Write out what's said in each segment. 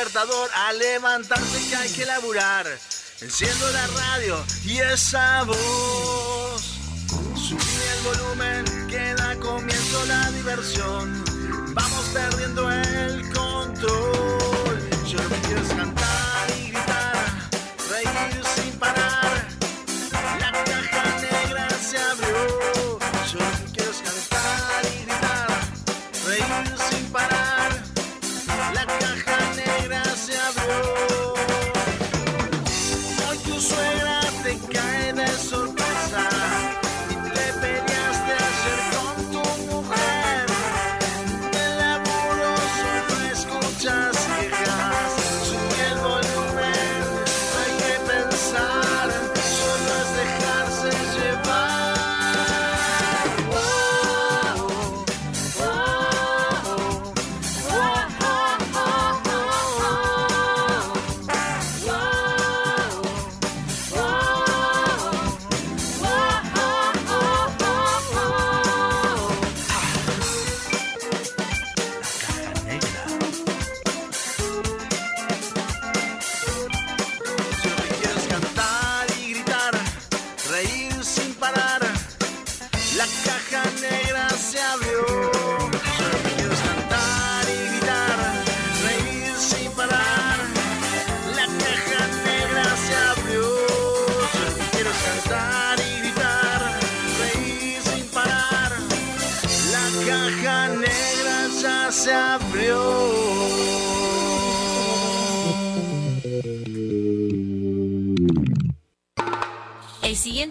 despertador a levantarse que hay que laburar. Enciendo la radio y esa voz. Subí el volumen que da comienzo la diversión.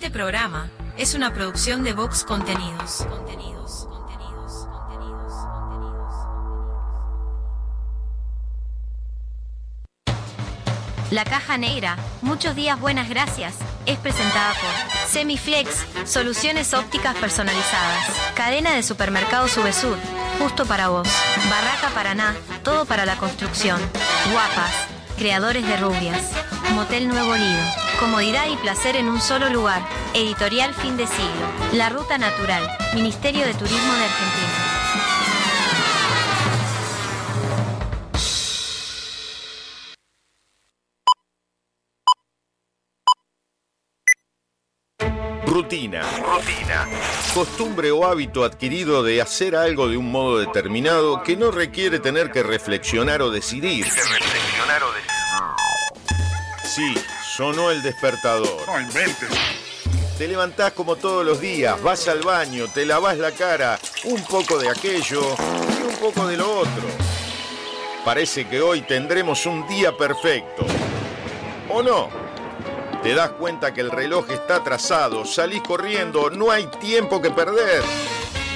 Siguiente programa es una producción de Vox Contenidos. Contenidos, contenidos, contenidos, contenidos. La caja negra, muchos días buenas gracias, es presentada por Semiflex, soluciones ópticas personalizadas, cadena de supermercados Subesur, justo para vos, Barraca Paraná, todo para la construcción, Guapas, creadores de rubias, Motel Nuevo Lido, comodidad y placer en un solo lugar, editorial fin de siglo, La Ruta Natural, Ministerio de Turismo de Argentina. Rutina. Rutina. Costumbre o hábito adquirido de hacer algo de un modo determinado que no requiere tener que reflexionar o decidir. reflexionar o decidir. Sí, sonó el despertador. No inventes. Te levantás como todos los días, vas al baño, te lavas la cara, un poco de aquello y un poco de lo otro. Parece que hoy tendremos un día perfecto. ¿O no? Te das cuenta que el reloj está atrasado, salís corriendo, no hay tiempo que perder.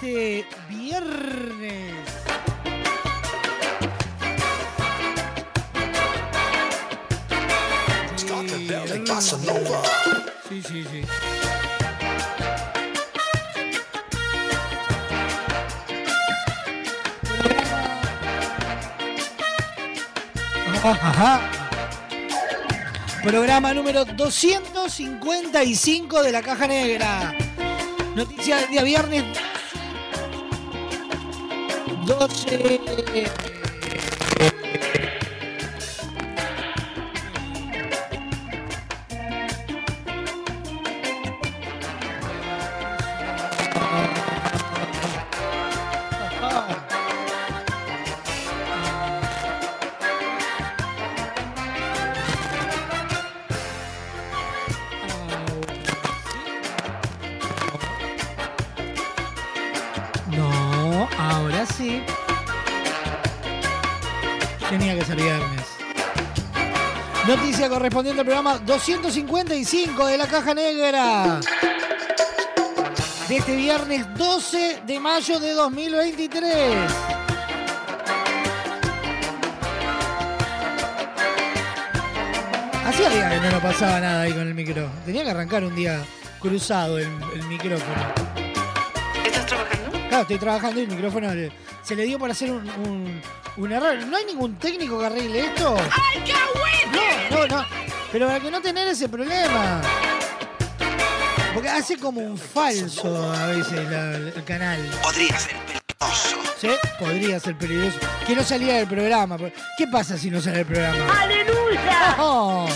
Este viernes. Sí, sí, sí. Ajá. Programa número 255 de la Caja Negra. Noticia del día viernes 12. Correspondiente al programa 255 de la Caja Negra. De este viernes 12 de mayo de 2023. Hacía días que no nos pasaba nada ahí con el micro. Tenía que arrancar un día cruzado el, el micrófono. ¿Estás trabajando? Claro, estoy trabajando y el micrófono le- se le dio por hacer un, un- un error. ¿No hay ningún técnico que arregle esto? ¡Ay, qué bueno! No, no, no. Pero para que no tener ese problema. Porque hace como un falso a veces la- el canal. Podría ser peligroso. ¿Sí? Podría ser peligroso. Que no saliera del programa. ¿Qué pasa si no sale del programa? ¡Aleluya! ¡Oh!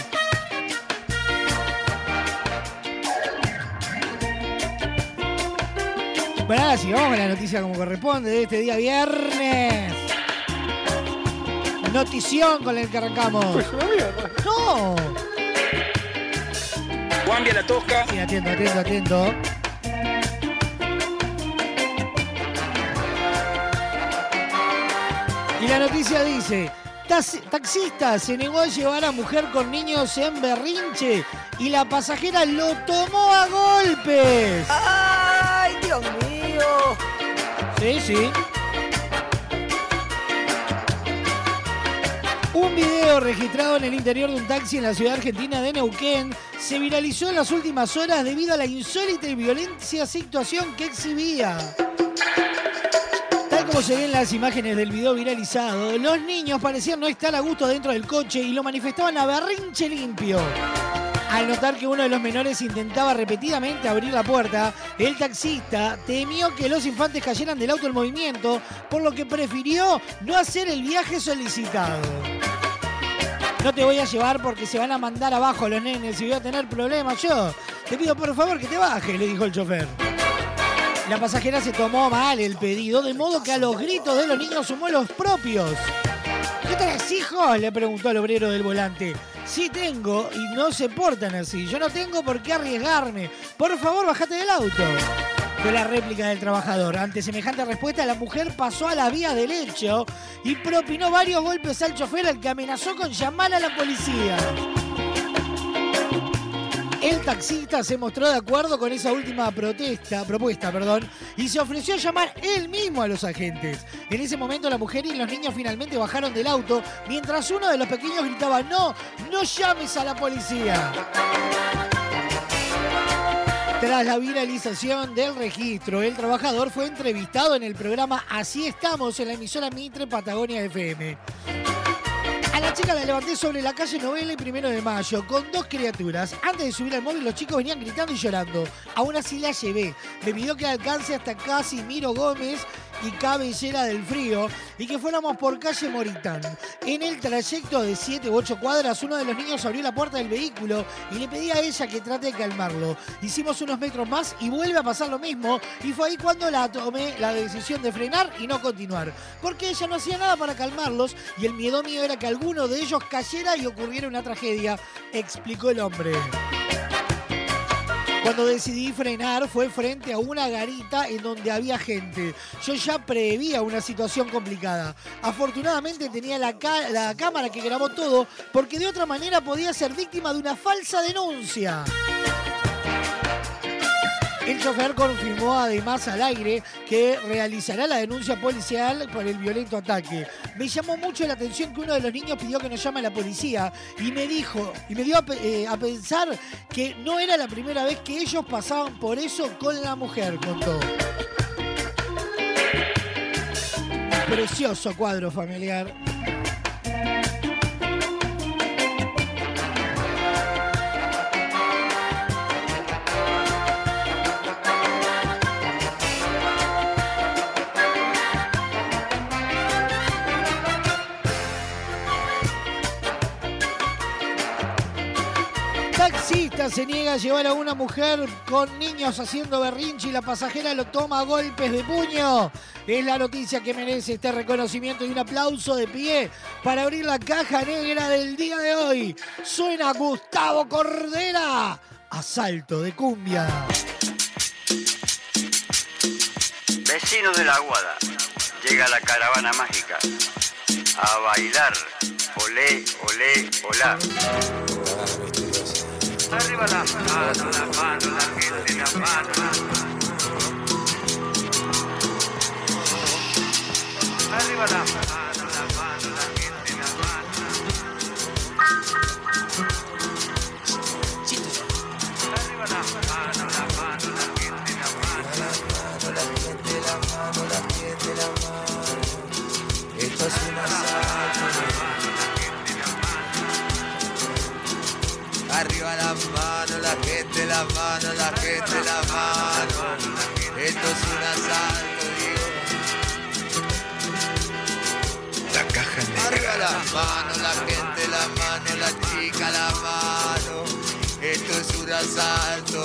Bueno, ahora sí, vamos a la noticia como corresponde de este día viernes. Notición con el que arrancamos. ¡No! Cambia la tosca. Sí, atento, atento, atento. Y la noticia dice, "Tas- taxista se negó a llevar a mujer con niños en berrinche y la pasajera lo tomó a golpes. ¡Ay, Dios mío! Sí, sí. Un video registrado en el interior de un taxi en la ciudad argentina de Neuquén se viralizó en las últimas horas debido a la insólita y violencia situación que exhibía. Tal como se ven las imágenes del video viralizado, los niños parecían no estar a gusto dentro del coche y lo manifestaban a berrinche limpio. Al notar que uno de los menores intentaba repetidamente abrir la puerta, el taxista temió que los infantes cayeran del auto en movimiento, por lo que prefirió no hacer el viaje solicitado. No te voy a llevar porque se van a mandar abajo los nenes y voy a tener problemas yo. Te pido por favor que te bajes, le dijo el chofer. La pasajera se tomó mal el pedido, de modo que a los gritos de los niños sumó los propios. ¿Qué tenés, hijo? Le preguntó al obrero del volante. Sí tengo y no se portan así. Yo no tengo por qué arriesgarme. Por favor, bájate del auto. Fue la réplica del trabajador. Ante semejante respuesta, la mujer pasó a la vía del hecho y propinó varios golpes al chofer al que amenazó con llamar a la policía. El taxista se mostró de acuerdo con esa última protesta, propuesta, perdón, y se ofreció a llamar él mismo a los agentes. En ese momento la mujer y los niños finalmente bajaron del auto, mientras uno de los pequeños gritaba, no, no llames a la policía. Tras la viralización del registro, el trabajador fue entrevistado en el programa Así estamos en la emisora Mitre Patagonia FM. A la chica la levanté sobre la calle Novela y Primero de Mayo con dos criaturas. Antes de subir al móvil los chicos venían gritando y llorando. Aún así la llevé. Me pidió que alcance hasta casi Miro Gómez y Cabellera del Frío y que fuéramos por calle Moritán. En el trayecto de 7 u 8 cuadras, uno de los niños abrió la puerta del vehículo y le pedí a ella que trate de calmarlo. Hicimos unos metros más y vuelve a pasar lo mismo y fue ahí cuando la tomé la decisión de frenar y no continuar. Porque ella no hacía nada para calmarlos y el miedo mío era que alguno de ellos cayera y ocurriera una tragedia, explicó el hombre. Cuando decidí frenar fue frente a una garita en donde había gente. Yo ya prevía una situación complicada. Afortunadamente tenía la, la cámara que grabó todo porque de otra manera podía ser víctima de una falsa denuncia. El chofer confirmó además al aire que realizará la denuncia policial por el violento ataque. Me llamó mucho la atención que uno de los niños pidió que nos llame a la policía y me dijo, y me dio a, eh, a pensar que no era la primera vez que ellos pasaban por eso con la mujer, contó. Precioso cuadro familiar. Taxista se niega a llevar a una mujer con niños haciendo berrinche y la pasajera lo toma a golpes de puño. Es la noticia que merece este reconocimiento y un aplauso de pie para abrir la caja negra del día de hoy. Suena Gustavo Cordera. Asalto de cumbia. Vecino de la Aguada, llega la caravana mágica a bailar. Olé, olé, olá. Arriba la mano, la mano, la gente, la mano. Arriba la mano, la mano, la gente, la mano. Arriba la mano, la la. Esto es un Arriba la mano, la gente, la mano, la gente, la mano. Esto es un asalto, digo. La caja Arriba la negra. mano, la gente, la mano, la chica, la mano. Esto es un asalto.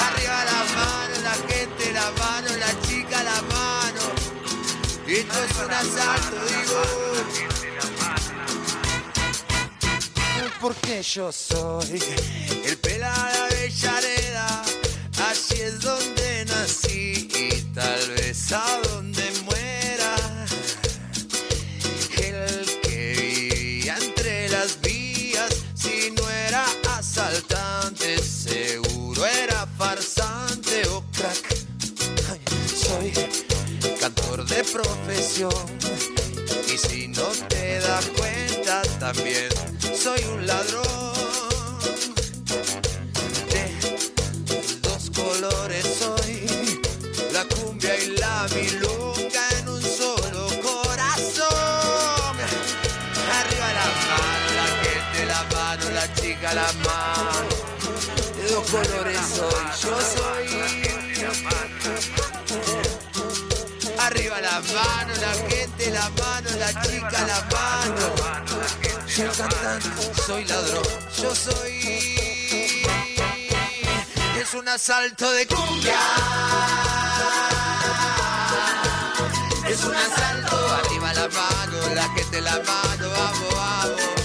Arriba la mano, la gente, la mano, la chica, la mano. Esto es un asalto, digo. Porque yo soy el pelada de Avellaneda, soy ladrón, yo soy. Es un asalto de cumbia. Es un asalto, arriba la mano, la gente la mano, vamos, vamos.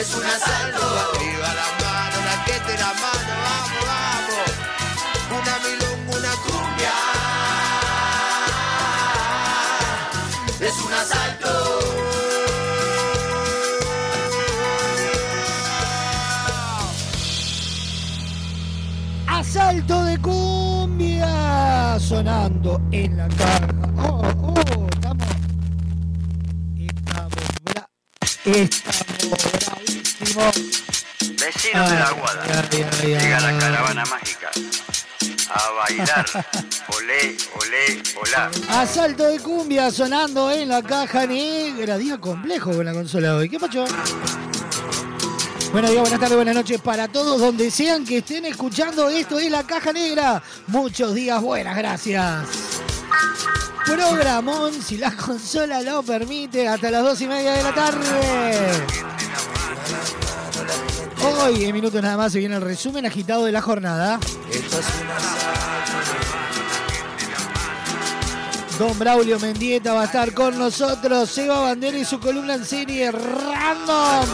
es un asalto. Arriba la mano, la que la mano, vamos, vamos. Una milonga, una cumbia. Es un asalto. Asalto de cumbia sonando en la calle. Vecinos de la Guada Llega la caravana mágica. A bailar. olé, olé, olá. Asalto de cumbia sonando en la caja negra. Día complejo con la consola hoy. ¿Qué pacho? Buenos días, buenas tardes, buenas noches para todos donde sean que estén escuchando esto es La Caja Negra. Muchos días buenas, gracias. Programón, si la consola lo permite, hasta las dos y media de la tarde. Hoy, en minutos nada más, se viene el resumen agitado de la jornada. Don Braulio Mendieta va a estar con nosotros. Seba Bandera y su columna en serie Random.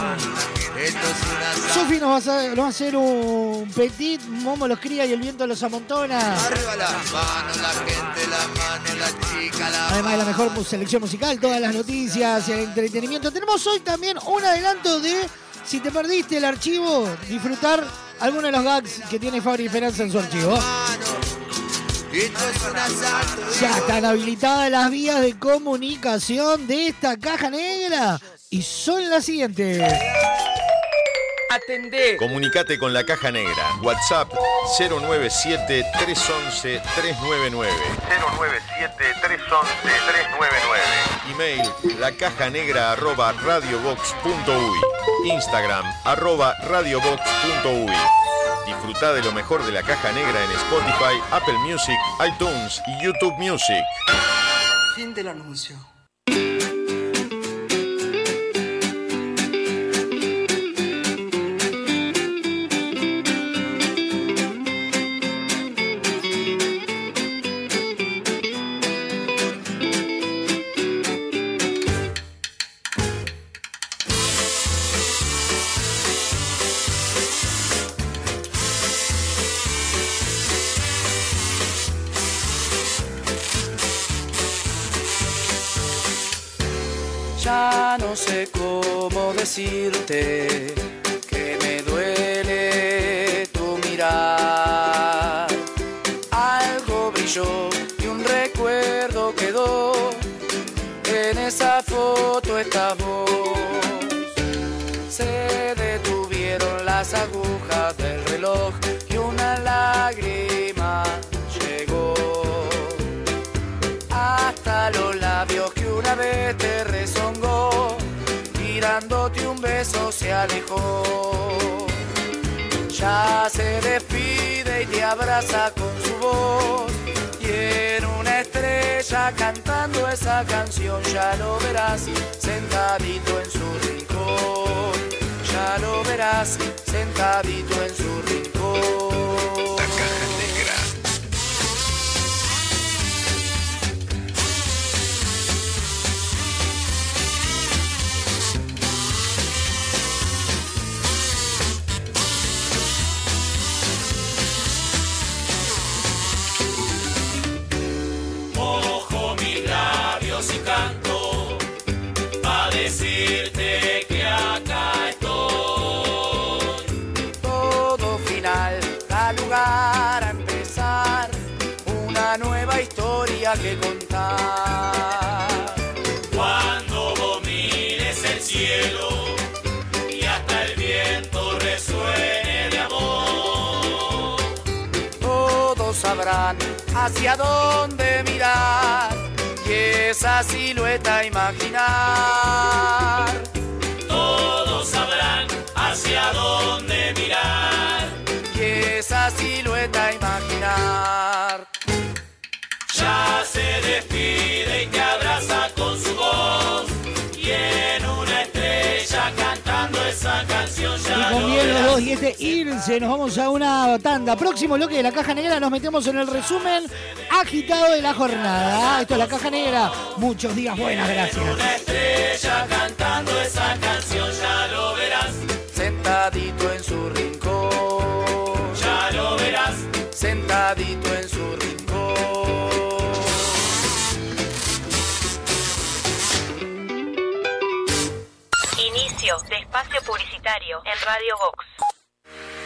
Sofi nos va, a hacer, nos va a hacer un petit, Momo los cría y el viento los amontona. Arriba las manos, la gente, la mano, la chica, la Además de la mejor selección musical, todas las noticias y el entretenimiento. Tenemos hoy también un adelanto de, si te perdiste el archivo, disfrutar algunos de los gags que tiene Fabri Esperanza en su archivo. Ya están habilitadas las vías de comunicación de esta caja negra y son las siguientes. Atendé. Comunicate con la caja negra. WhatsApp 097-311-399. 097-311-399. Email la caja negra arroba radiobox.uy. Instagram arroba radiobox.uy. Disfruta de lo mejor de la caja negra en Spotify, Apple Music, iTunes y YouTube Music. Fin del anuncio. Cómo decirte beso se alejó. Ya se despide y te abraza con su voz, y en una estrella cantando esa canción ya lo verás sentadito en su rincón. Ya lo verás sentadito en su rincón. Canto a decirte que acá estoy. todo final da lugar a empezar una nueva historia que contar. Cuando vos mires el cielo y hasta el viento resuene de amor. Todos sabrán hacia dónde mirar esa silueta imaginar. Todos sabrán hacia dónde mirar. Y esa silueta imaginar. 2 y este irse. Nos vamos a una tanda. Próximo bloque de la Caja Negra. Nos metemos en el resumen agitado de la jornada. Ah, esto es la Caja Negra. Muchos días buenas, gracias. Una estrella cantando esa canción, ya lo verás. Sentadito en su rincón. Ya lo verás. Sentadito en su rincón. de espacio publicitario en Radio Go.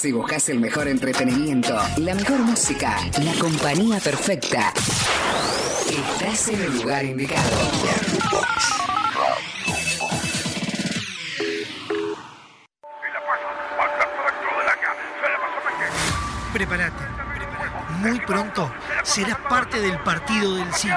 Si buscas el mejor entretenimiento, la mejor música, la compañía perfecta, estás en el lugar indicado. Prepárate. Muy pronto serás parte del partido del siglo.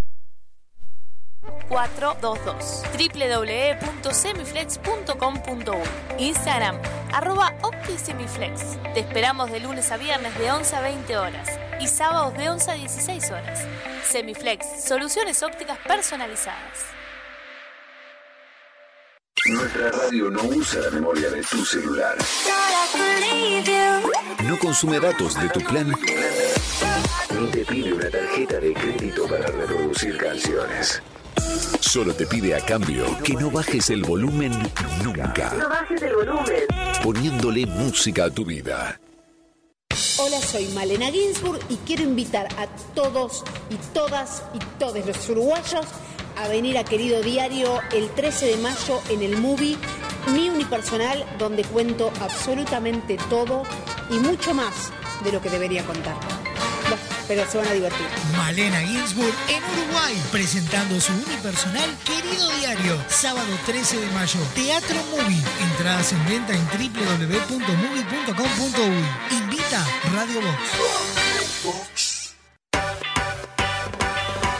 422 www.semiflex.com.uy Instagram arroba OptiSemiflex Te esperamos de lunes a viernes de 11 a 20 horas y sábados de 11 a 16 horas. Semiflex, soluciones ópticas personalizadas. Nuestra radio no usa la memoria de tu celular. No consume datos de tu plan. Ni te pide una tarjeta de crédito para reproducir canciones. Solo te pide a cambio que no bajes el volumen nunca. No bajes el volumen. Poniéndole música a tu vida. Hola, soy Malena Ginsburg y quiero invitar a todos y todas y todos los uruguayos a venir a Querido Diario el 13 de mayo en el movie Mi Unipersonal, donde cuento absolutamente todo y mucho más de lo que debería contar. Pero se van a divertir. Malena Ginsburg en Uruguay, presentando su unipersonal Querido Diario, sábado 13 de mayo, Teatro Movie. Entradas en venta en www.movie.com.uy. Invita Radio Box.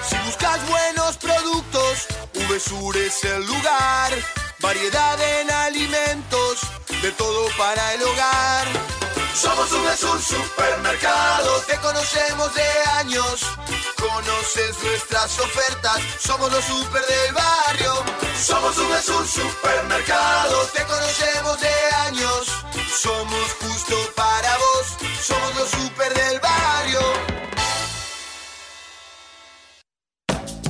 Si buscas buenos productos, VSUR es el lugar. Variedad en alimentos, de todo para el hogar. Somos VSUR Supermercado, te conocemos de años. Conoces nuestras ofertas, somos los super del barrio. Somos VSUR Supermercado, te conocemos de años. Somos justo para vos, somos los super del barrio.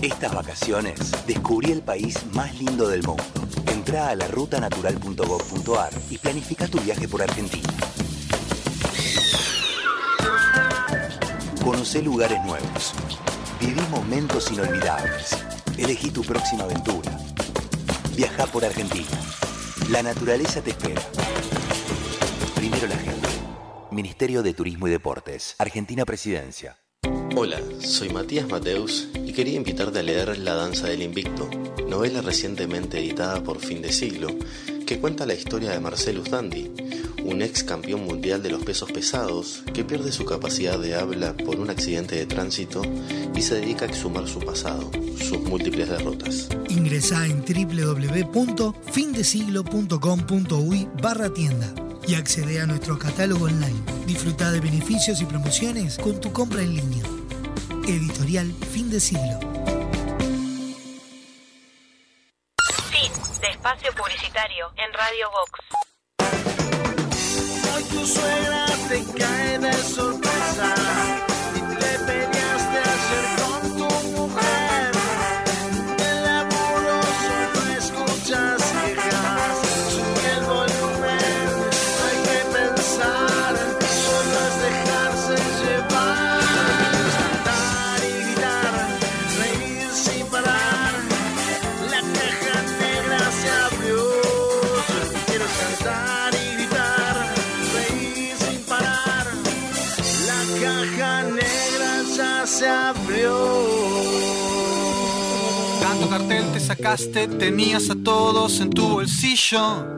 Estas vacaciones descubrí el país más lindo del mundo. Entrá a la rutanatural.gov.ar y planifica tu viaje por Argentina. Conocé lugares nuevos. Viví momentos inolvidables. Elegí tu próxima aventura. Viaja por Argentina. La naturaleza te espera. Primero la gente. Ministerio de Turismo y Deportes. Argentina Presidencia. Hola, soy Matías Mateus y quería invitarte a leer La Danza del Invicto, novela recientemente editada por Fin de Siglo, que cuenta la historia de Marcelus Dandy, un ex campeón mundial de los pesos pesados que pierde su capacidad de habla por un accidente de tránsito y se dedica a exhumar su pasado, sus múltiples derrotas. Ingresá en www.findesiglo.com.uy barra tienda y accede a nuestro catálogo online. Disfruta de beneficios y promociones con tu compra en línea. Editorial Fin de Siglo. Fin de espacio publicitario en Radio Vox. Tu suegra te cae de sorpresa tenías a todos en tu bolsillo.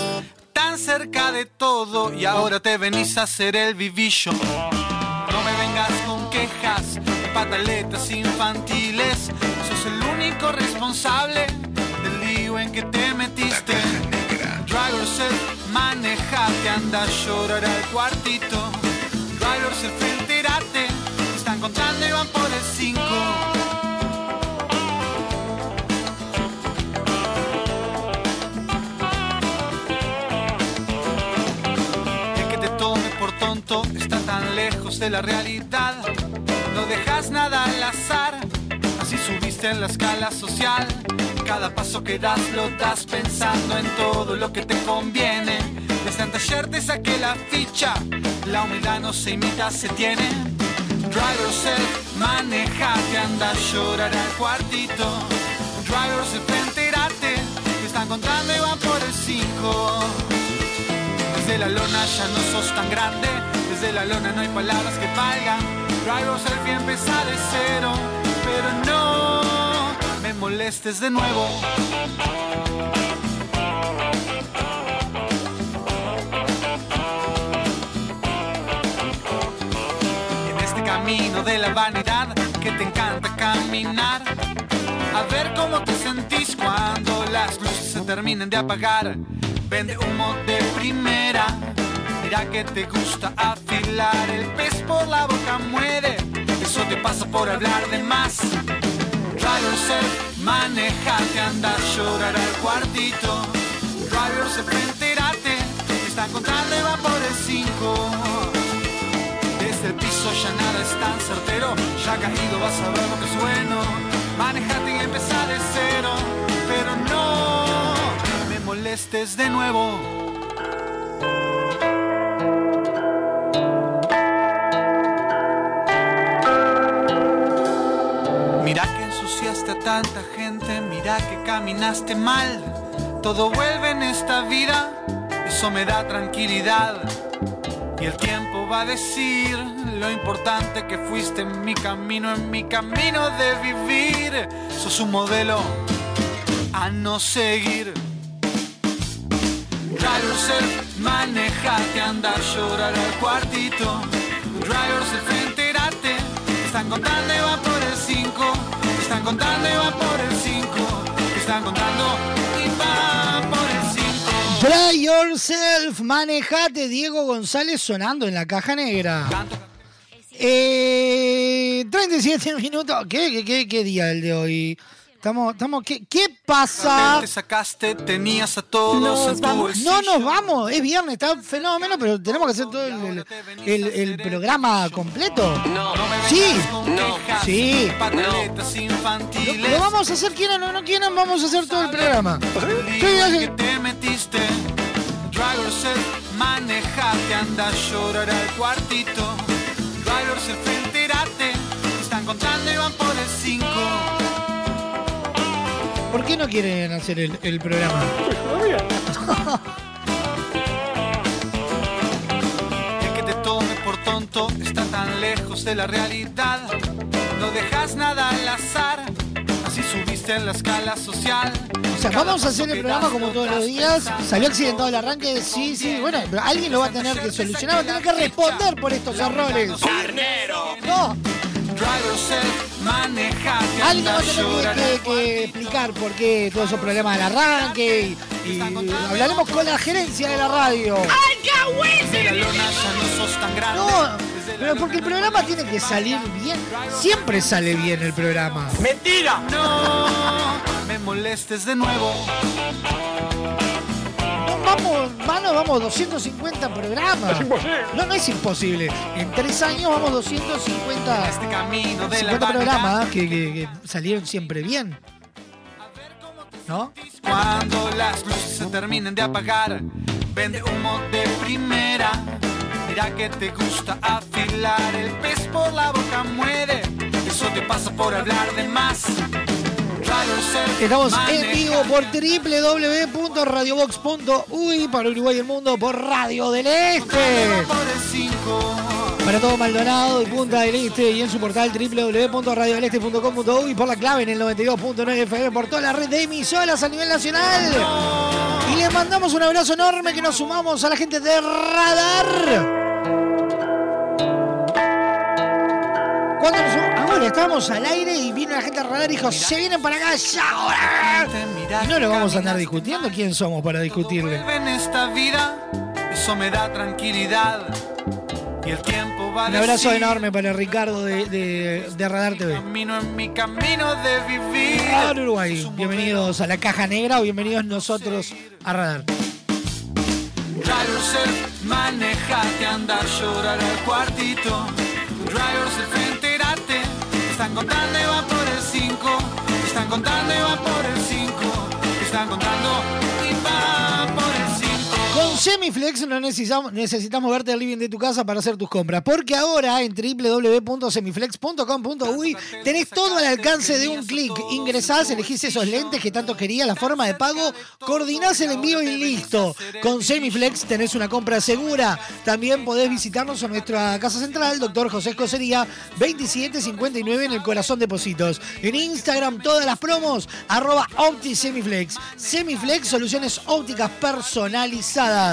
Tan cerca de todo y ahora te venís a hacer el vivillo. No me vengas con quejas, pataletas infantiles. Sos el único responsable del lío en que te metiste. Drive yourself, manejate, anda a llorar al cuartito. Drive yourself, entérate. Están contando y van por el 5. Está tan lejos de la realidad. No dejas nada al azar, así subiste en la escala social. Cada paso que das lo das pensando en todo lo que te conviene. Desde antes ayer te saqué la ficha, la humildad no se imita, se tiene. Drive yourself, manejate, anda a llorar al cuartito. Drive yourself, entérate, te están contando y van por el 5. Desde la lona ya no sos tan grande, desde la lona no hay palabras que valgan. Yourself y empezar de cero, pero no me molestes de nuevo. En este camino de la vanidad que te encanta caminar. A ver cómo te sentís cuando las luces se terminen de apagar. Vende humo de primera. Mira que te gusta afilar. El pez por la boca muere. Eso te pasa por hablar de más. Drive yourself, manejate, anda a llorar al cuartito. Drive yourself, entérate. Te están contando y el 5. Desde el piso ya nada es tan certero. Ya caído vas a ver lo que es bueno. Manejate y empezar de cero. Pero no me molestes de nuevo. Ensuciaste a tanta gente, mira que caminaste mal. Todo vuelve en esta vida, eso me da tranquilidad. Y el tiempo va a decir lo importante que fuiste en mi camino, en mi camino de vivir. Sos un modelo a no seguir. Drive yourself, manejate, anda a llorar al cuartito. Drive yourself, entérate. Te están contando y va por el 5. Están contando y va por el 5. Te están contando y va por el 5. Try yourself, manejate, Diego González sonando en la caja negra. Eh, 37 minutos. ¿Qué, qué, qué, qué día el de hoy? Estamos, estamos, ¿qué, qué pasa? Te sacaste, tenías a todos en tu bolsillo. No nos vamos, es viernes, está fenómeno, pero tenemos que hacer todo el, el- el programa completo. No, Sí, no, sí. Pataletas Lo, infantiles. lo vamos a hacer, quieran o no quieran, vamos a hacer todo el programa. Sí, Lío sí. que te metiste. Manejate, anda a llorar al cuartito. Drive yourself, entérate. Te están contando y van por el 5. ¿Por qué no quieren hacer el, el programa? El que te tome por tonto está tan lejos de la realidad. No dejas nada al azar. Así subiste en la escala social. O sea, vamos a hacer el programa como todos los días. Salió accidentado el arranque, sí, sí, bueno, pero alguien lo va a tener que solucionar, va a tener que responder por estos errores. ¡Carnero! No, alguien va a tener que, que- que explicar por qué todos esos problemas del arranque y, y hablaremos con la gerencia de la radio. No, pero porque el programa tiene que salir bien. Siempre sale bien el programa. ¡Mentira! No me molestes de nuevo. No, vamos, mano, vamos 250 programas. Es imposible. No, no es imposible. En tres años vamos 250 Este camino de la 50 vanidad. programas que, que- que salieron siempre bien. ¿No? Cuando las luces se terminen de apagar, vende humo de primera. Mira que te gusta afilar, el pez por la boca muere. Eso te pasa por hablar de más. Estamos en vivo por www.radiobox.uy para Uruguay y el mundo por Radio del Este. Por el 5. Para todo Maldonado y Punta del Este y en su portal www.radiodeleste.com.uy por la clave en el 92.9 FM por toda la red de emisoras a nivel nacional. Y les mandamos un abrazo enorme que nos sumamos a la gente de Radar. Cuando nos sum- ahora estamos al aire y vino la gente de Radar y dijo, se vienen para acá ya ahora. Y no lo vamos a andar discutiendo. ¿Quién somos para discutirle? en esta vida, eso me da tranquilidad. Y el tiempo va a Un abrazo enorme para Ricardo de, de- de Radar TV. Camino en mi camino de vivir. Radar Uruguay, bienvenidos a la Caja Negra o bienvenidos nosotros a Radar. Drivers, manejate, andar, llorar al cuartito. Drivers. Están contando y va por el 5. Están contando y va por el 5. Están contando Semiflex no necesitamos, necesitamos verte al living de tu casa para hacer tus compras, porque ahora en www.semiflex.com.uy tenés todo al alcance de un clic. Ingresás, elegís esos lentes que tanto querías, la forma de pago, coordinás el envío y listo. Con Semiflex tenés una compra segura. También podés visitarnos en nuestra casa central, Doctor José Escocería, 2759 en el corazón de Positos. En Instagram todas las promos, arroba OptiSemiflex. Semiflex, soluciones ópticas personalizadas.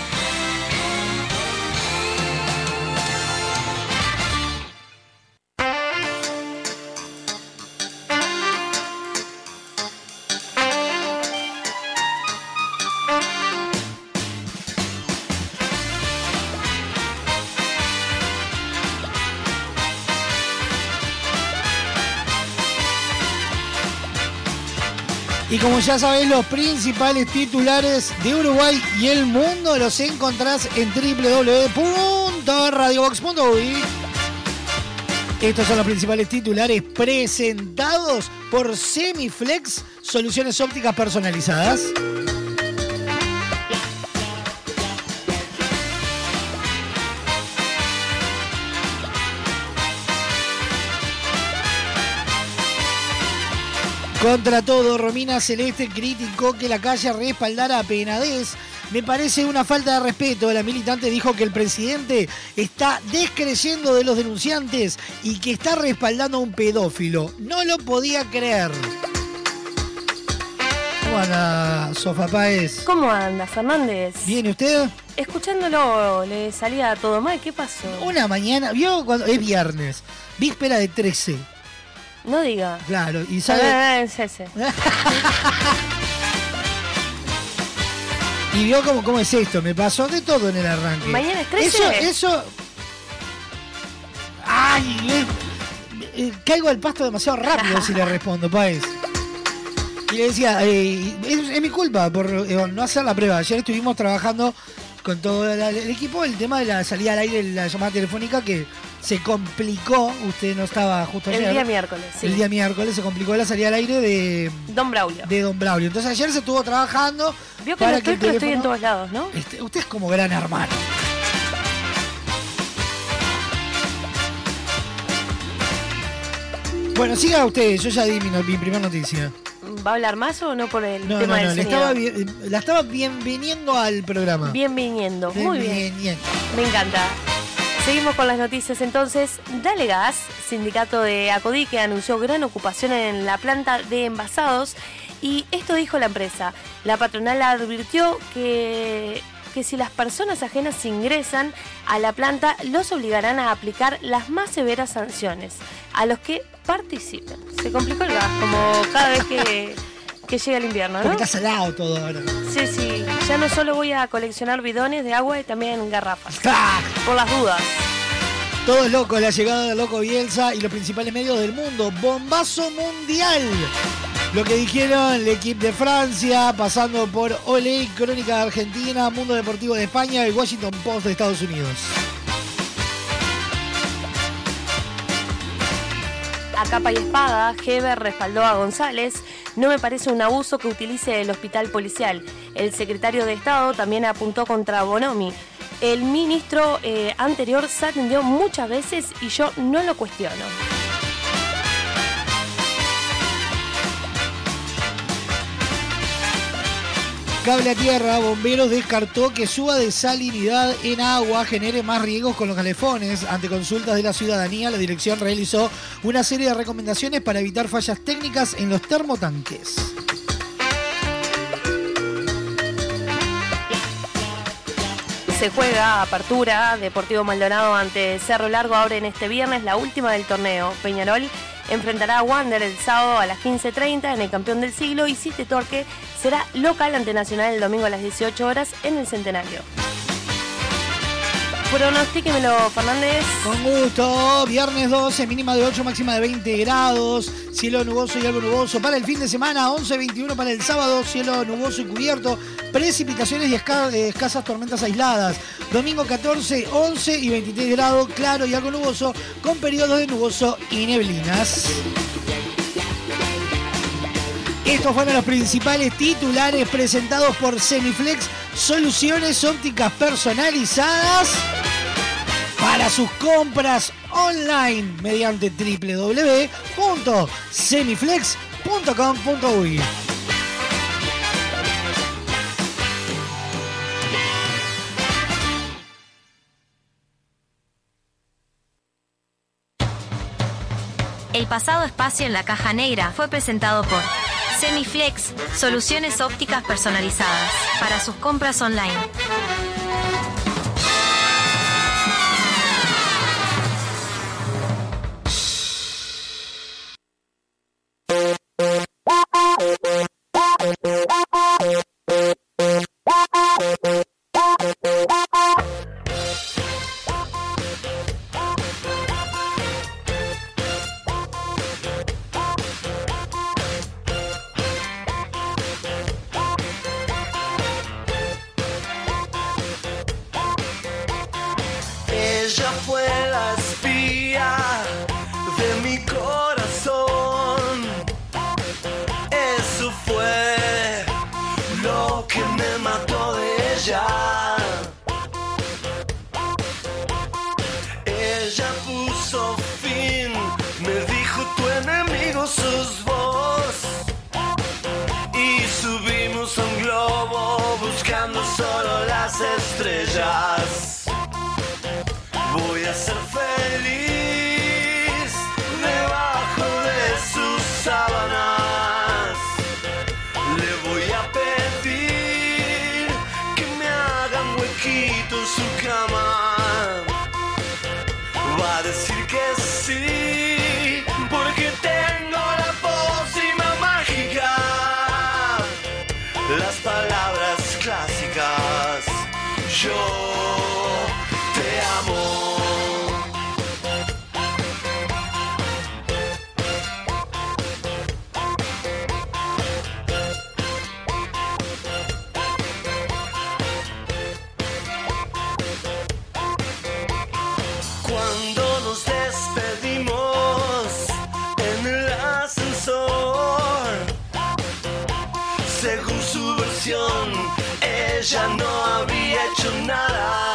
Ya sabés, los principales titulares de Uruguay y el mundo los encontrás en www.radiobox.uy. Estos son los principales titulares presentados por Semiflex, soluciones ópticas personalizadas. Contra todo, Romina Celeste criticó que la calle respaldara a Penadez. Me parece una falta de respeto. La militante dijo que el presidente está descreyendo de los denunciantes y que está respaldando a un pedófilo. No lo podía creer. ¿Cómo anda, Sofa Páez? ¿Cómo anda, Fernández? ¿Viene usted? Escuchándolo, le salía todo mal. ¿Qué pasó? Una mañana, ¿vio cuando es viernes? Víspera de 13. No diga. Claro, y Ah, sabe. ah, es ese. Y vio cómo, cómo es esto, me pasó de todo en el arranque. ¿Mañana es 13? Eso, eso. ¡Ay! eh, eh, caigo al pasto demasiado rápido si le respondo, Paez. Y le decía, eh, es, es mi culpa por eh, no hacer la prueba. Ayer estuvimos trabajando con todo el equipo el tema de la salida al aire, la llamada telefónica que se complicó. Usted no estaba justo El ayer. día miércoles, sí. El día miércoles se complicó la salida al aire de, Don Braulio. de Don Braulio. Entonces ayer se estuvo trabajando. Vio que para estoy, el pero estoy en teléfono- todos lados, ¿no? Este, usted es como gran hermano. Bueno, siga usted, yo ya di mi, no- mi primera noticia. ¿Va a hablar más o no por el No, no, tema no, del le sonido? estaba, bien- la estaba bienveniendo al programa. Bienveniendo, muy bien. Bienveniendo. Me encanta. Seguimos con las noticias entonces. Dale Gas, sindicato de Acodí, que anunció gran ocupación en la planta de envasados. Y esto dijo la empresa. La patronal advirtió que, que si las personas ajenas ingresan a la planta, los obligarán a aplicar las más severas sanciones a los que participen. Se complicó el gas, como cada vez que, que llega el invierno, ¿no? Porque está salado todo ahora. Sí, sí. Ya no solo voy a coleccionar bidones de agua y también garrafas. ¡Ah! Por las dudas. Todo es loco, la llegada del loco Bielsa y los principales medios del mundo. Bombazo mundial. Lo que dijeron el equipo de Francia, pasando por Olé, Crónica de Argentina, Mundo Deportivo de España y Washington Post de Estados Unidos. A capa y espada, Heber respaldó a González. No me parece un abuso que utilice el hospital policial. El secretario de Estado también apuntó contra Bonomi. El ministro eh, anterior se atendió muchas veces y yo no lo cuestiono. Cable a tierra, bomberos descartó que suba de salinidad en agua genere más riesgos con los calefones. Ante consultas de la ciudadanía, la dirección realizó una serie de recomendaciones para evitar fallas técnicas en los termotanques. Se juega apertura, Deportivo Maldonado ante Cerro Largo abren este viernes la última del torneo. Peñarol enfrentará a Wander el sábado a las 15.30 en el campeón del siglo y City Torque será local ante Nacional el domingo a las 18 horas en el Centenario. Pronostíquemelo, Fernández. Con gusto. Viernes 12, mínima de 8, máxima de 20 grados. Cielo nuboso y algo nuboso. Para el fin de semana, 11-21 para el sábado. Cielo nuboso y cubierto. Precipitaciones y eh, escasas tormentas aisladas. Domingo 14, 11 y 23 grados. Claro y algo nuboso. Con periodos de nuboso y neblinas. Estos fueron los principales titulares presentados por Semiflex, soluciones ópticas personalizadas para sus compras online mediante www.semiflex.com.uy. El pasado espacio en la caja negra fue presentado por Semiflex, soluciones ópticas personalizadas para sus compras online. Cuando nos despedimos en el ascensor, según su versión, ella no había hecho nada.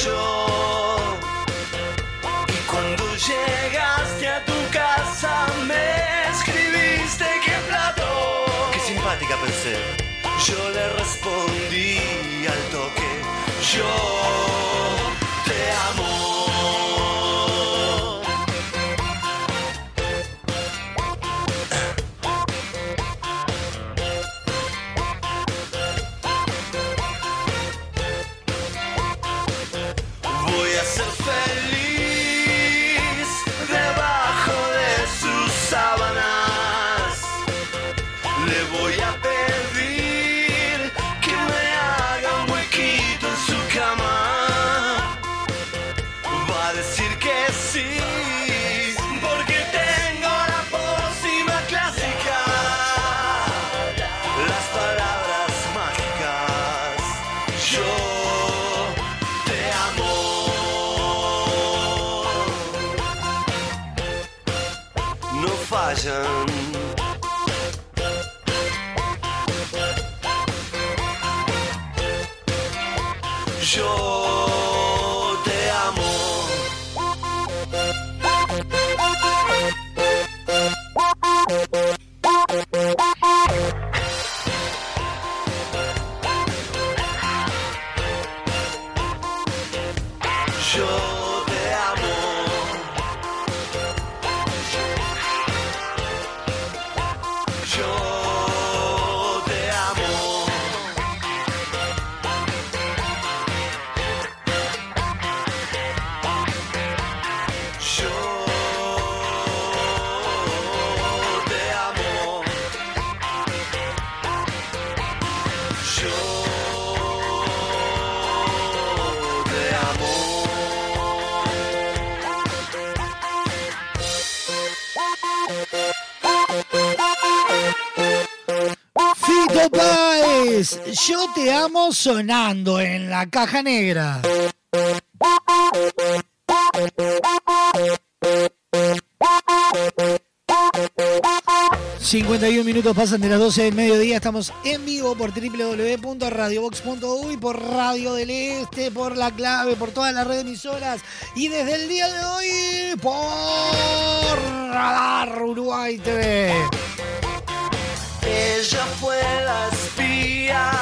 Borracho. Y cuando llegaste a tu casa me escribiste que plato. Qué simpática pensé. Yo le respondí al toque. Yo amo sonando en la caja negra. 51 minutos pasan de las 12 del mediodía. Estamos en vivo por www.radiobox.uy, por Radio del Este, por La Clave, por todas las redes emisoras. Y desde el día de hoy, por Radar Uruguay TV. Ella fue la espía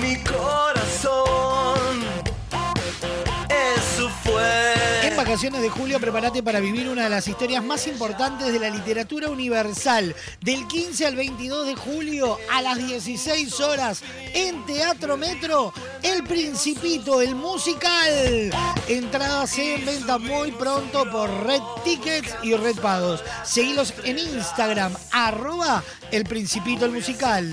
mi corazón. Eso fue. En vacaciones de julio, prepárate para vivir una de las historias más importantes de la literatura universal. Del 15 al 22 de julio a las 16 horas en Teatro Metro, El Principito, el musical. Entradas en venta muy pronto por Red Tickets y Red Pagos. Seguilos en Instagram, arroba El Principito, el musical.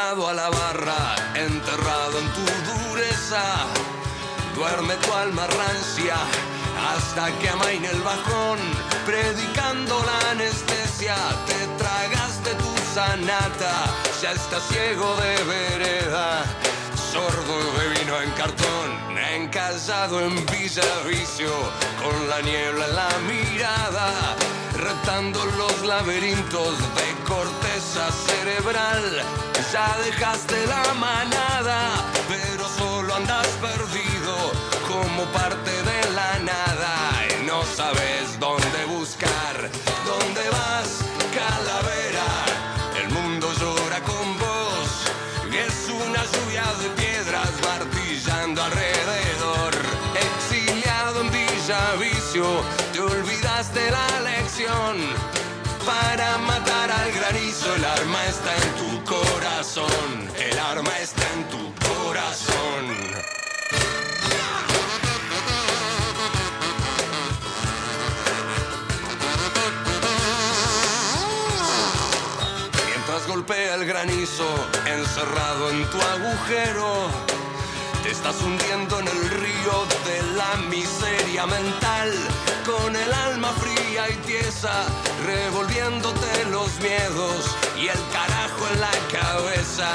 A la barra, enterrado en tu dureza. Duerme tu alma rancia hasta que amaine el bajón. Predicando la anestesia, te tragaste tu sanata. Ya estás ciego de vereda, sordo de vino en cartón. Encallado en Villavicio, con la niebla en la mirada retando los laberintos de corteza cerebral. Ya dejaste la manada, pero solo andas perdido como parte de la lección. Para matar al granizo, el arma está en tu corazón. El arma está en tu corazón. Mientras golpea el granizo, encerrado en tu agujero, estás hundiendo en el río de la miseria mental, con el alma fría y tiesa, revolviéndote los miedos y el carajo en la cabeza.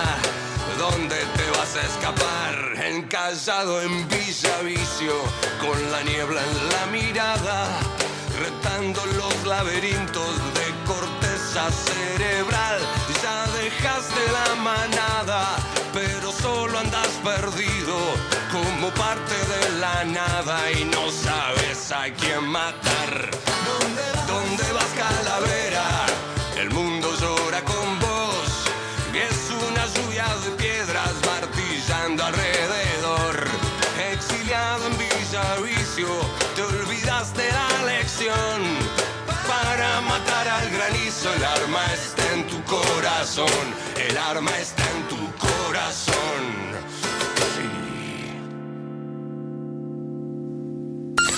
¿Dónde te vas a escapar? Encallado en Villavicio, con la niebla en la mirada, retando los laberintos de corteza cerebral. Ya dejaste la manada, pero solo andas perdido como parte de la nada y no sabes a quién matar. ¿Dónde vas,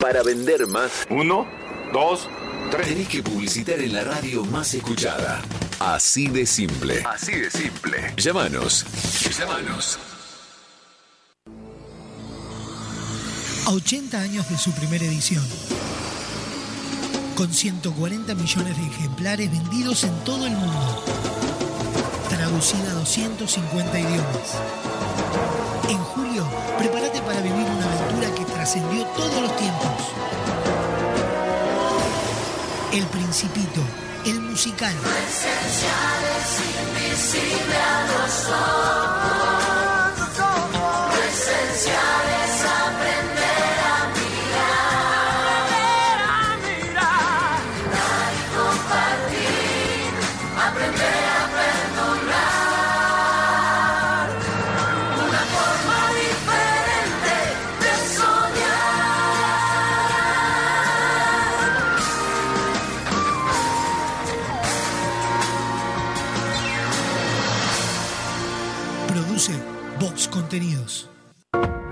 Para vender más. Uno, dos, tres. Tenés que publicitar en la radio más escuchada. Así de simple. Así de simple. Llámanos. Llámanos. A 80 años de su primera edición. Con 140 millones de ejemplares vendidos en todo el mundo. Traducida a 250 idiomas. En julio, prepárate para vivir una aventura que trascendió todos los tiempos. El Principito, el musical. invisible a los ojos.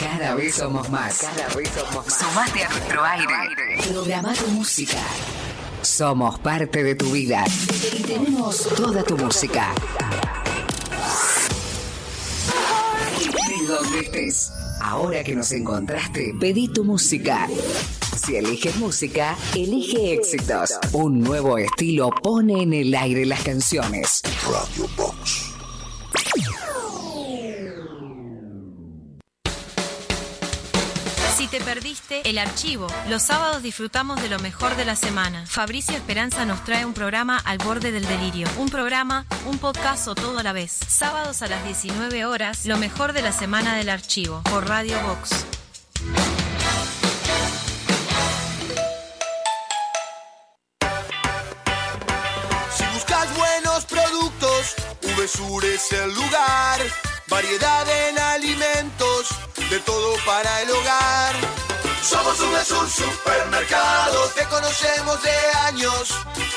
Cada vez somos más. Cada vez somos más. Sumate a nuestro aire. Programa tu música. Somos parte de tu vida y tenemos toda tu música. De donde estés. Ahora que nos encontraste, pedí tu música. Si eliges música, elige éxitos. Un nuevo estilo pone en el aire las canciones. Radio Box. Te perdiste el archivo, los sábados disfrutamos de lo mejor de la semana. Fabricio Esperanza nos trae un programa al borde del delirio. Un programa, un podcast o todo a la vez. Sábados a las 19 horas, lo mejor de la semana del archivo, por Radio Box. Si buscas buenos productos, VSUR es el lugar. Variedad en alimentos, de todo para el hogar. Somos un VSUR supermercado, te conocemos de años.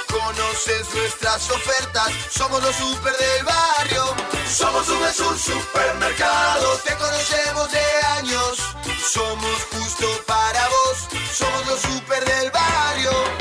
Conoces nuestras ofertas, somos los super del barrio. Somos un VSUR supermercado, te conocemos de años. Somos justo para vos, somos los super del barrio.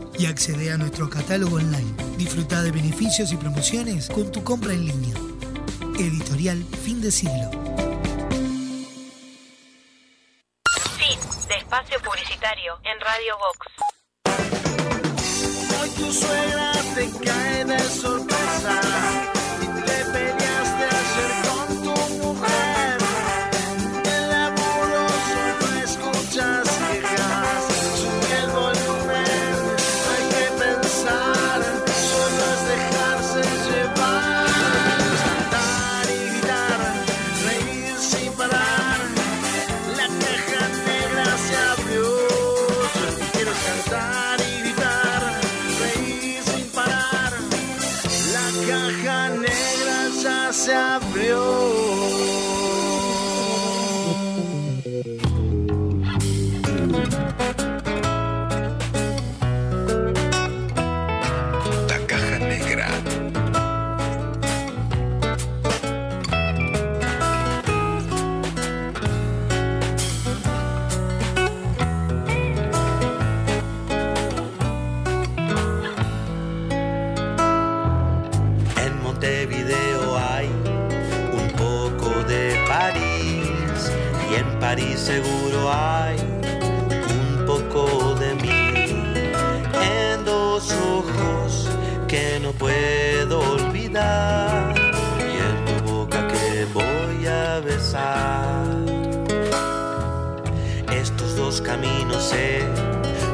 y accede a nuestro catálogo online. Disfruta de beneficios y promociones con tu compra en línea. Editorial Fin de Siglo. Fin de espacio publicitario en Radio Vox. Hoy tu suegra te cae de sorpresa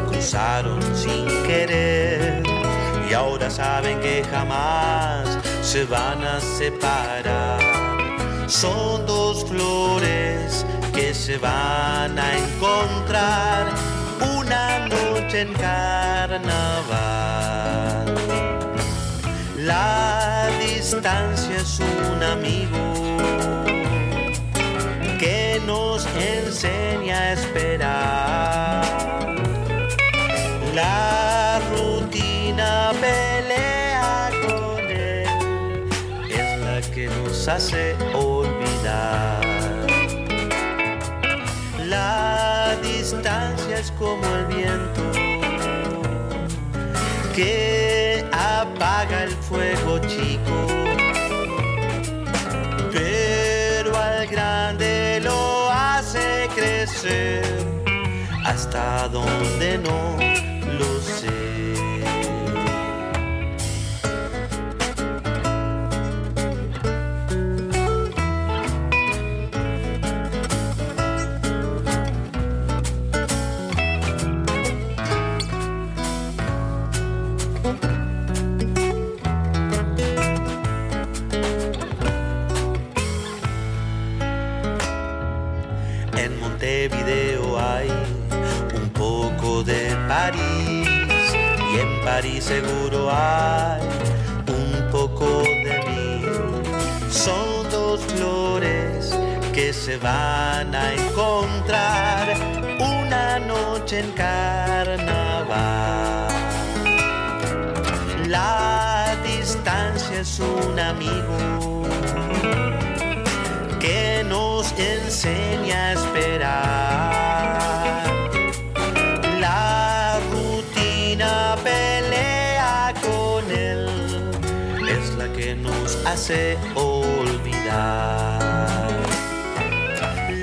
cruzaron sin querer y ahora saben que jamás se van a separar. Son dos flores que se van a encontrar una noche en carnaval. La distancia es un amigo que nos enseña a esperar. La rutina pelea con él, es la que nos hace olvidar. La distancia es como el viento que apaga el fuego chico, hasta donde no París seguro hay un poco de mí. Son dos flores que se van a encontrar una noche en carnaval. La distancia es un amigo que nos enseña a esperar. Hace olvidar.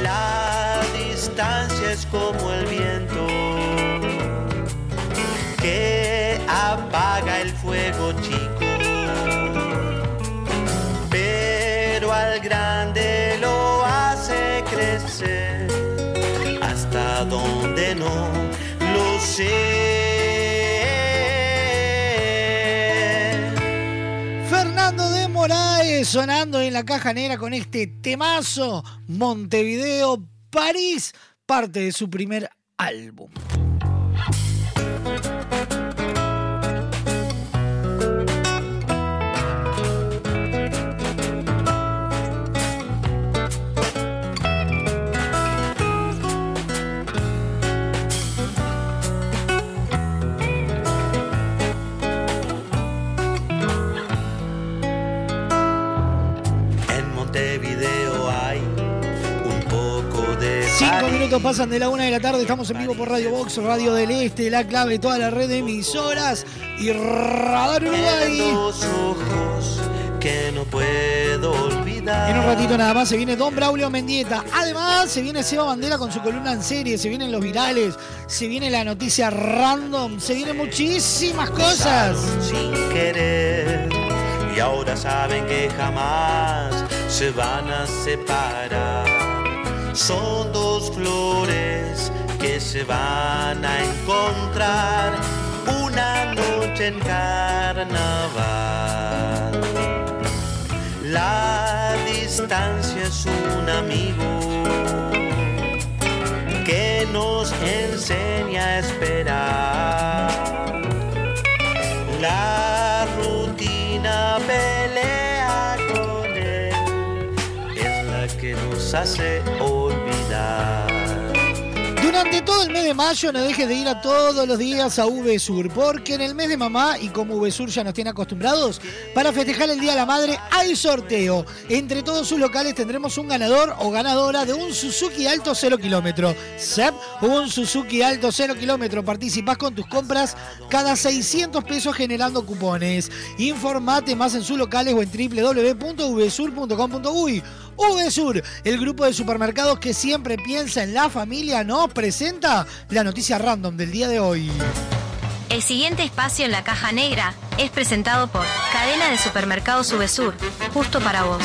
La distancia es como el viento que apaga el fuego chico pero al grande lo hace crecer hasta donde no lo sé. Sonando en la caja negra con este temazo Montevideo, París, parte de su primer álbum. Minutos pasan de la una de la tarde, estamos en vivo por Radio Box, Radio del Este, La Clave, toda la red de emisoras y Radar Uruguay. dos ojos que no puedo olvidar. En un ratito nada más se viene Don Braulio Mendieta. Además, se viene Seba Bandera con su columna en serie, se vienen los virales, se viene la noticia random, se vienen muchísimas cosas. sin querer y ahora saben que jamás se van a separar. Son dos flores que se van a encontrar una noche en carnaval. La distancia es un amigo que nos enseña a esperar. La rutina pelea con él, es la que nos hace Durante todo el mes de mayo no dejes de ir a todos los días a VSUR, porque en el mes de mamá, y como VSUR ya nos tiene acostumbrados, para festejar el Día de la Madre hay sorteo. Entre todos sus locales tendremos un ganador o ganadora de un Suzuki Alto 0 kilómetro. SEP, un Suzuki Alto 0 kilómetro. Participás con tus compras cada 600 pesos generando cupones. Informate más en sus locales o en www.vsur.com.uy. VSUR, el grupo de supermercados que siempre piensa en la familia, nos presenta la noticia random del día de hoy. El siguiente espacio en la caja negra es presentado por Cadena de Supermercados Subesur, justo para vos.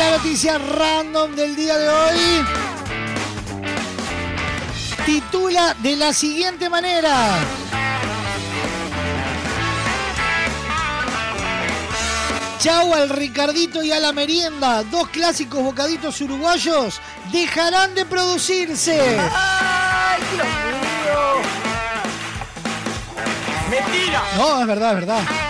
La noticia random del día de hoy titula de la siguiente manera. Chau al Ricardito y a la merienda, dos clásicos bocaditos uruguayos dejarán de producirse. ¡Ay, Dios mío! ¡Mentira! No, es verdad, es verdad.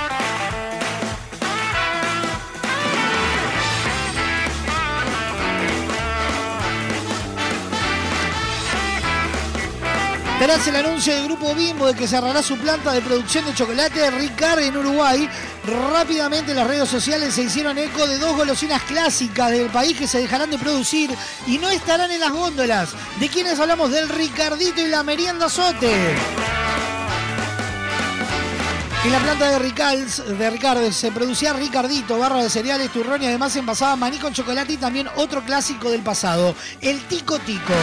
Tras el anuncio del grupo Bimbo de que cerrará su planta de producción de chocolate Ricard en Uruguay, rápidamente las redes sociales se hicieron eco de dos golosinas clásicas del país que se dejarán de producir y no estarán en las góndolas. ¿De quiénes hablamos? Del Ricardito y la merienda Sote. En la planta de Ricals, de Ricardo, se producía Ricardito, barra de cereales, turrón y además envasaba maní con chocolate y también otro clásico del pasado, el Tico Tico.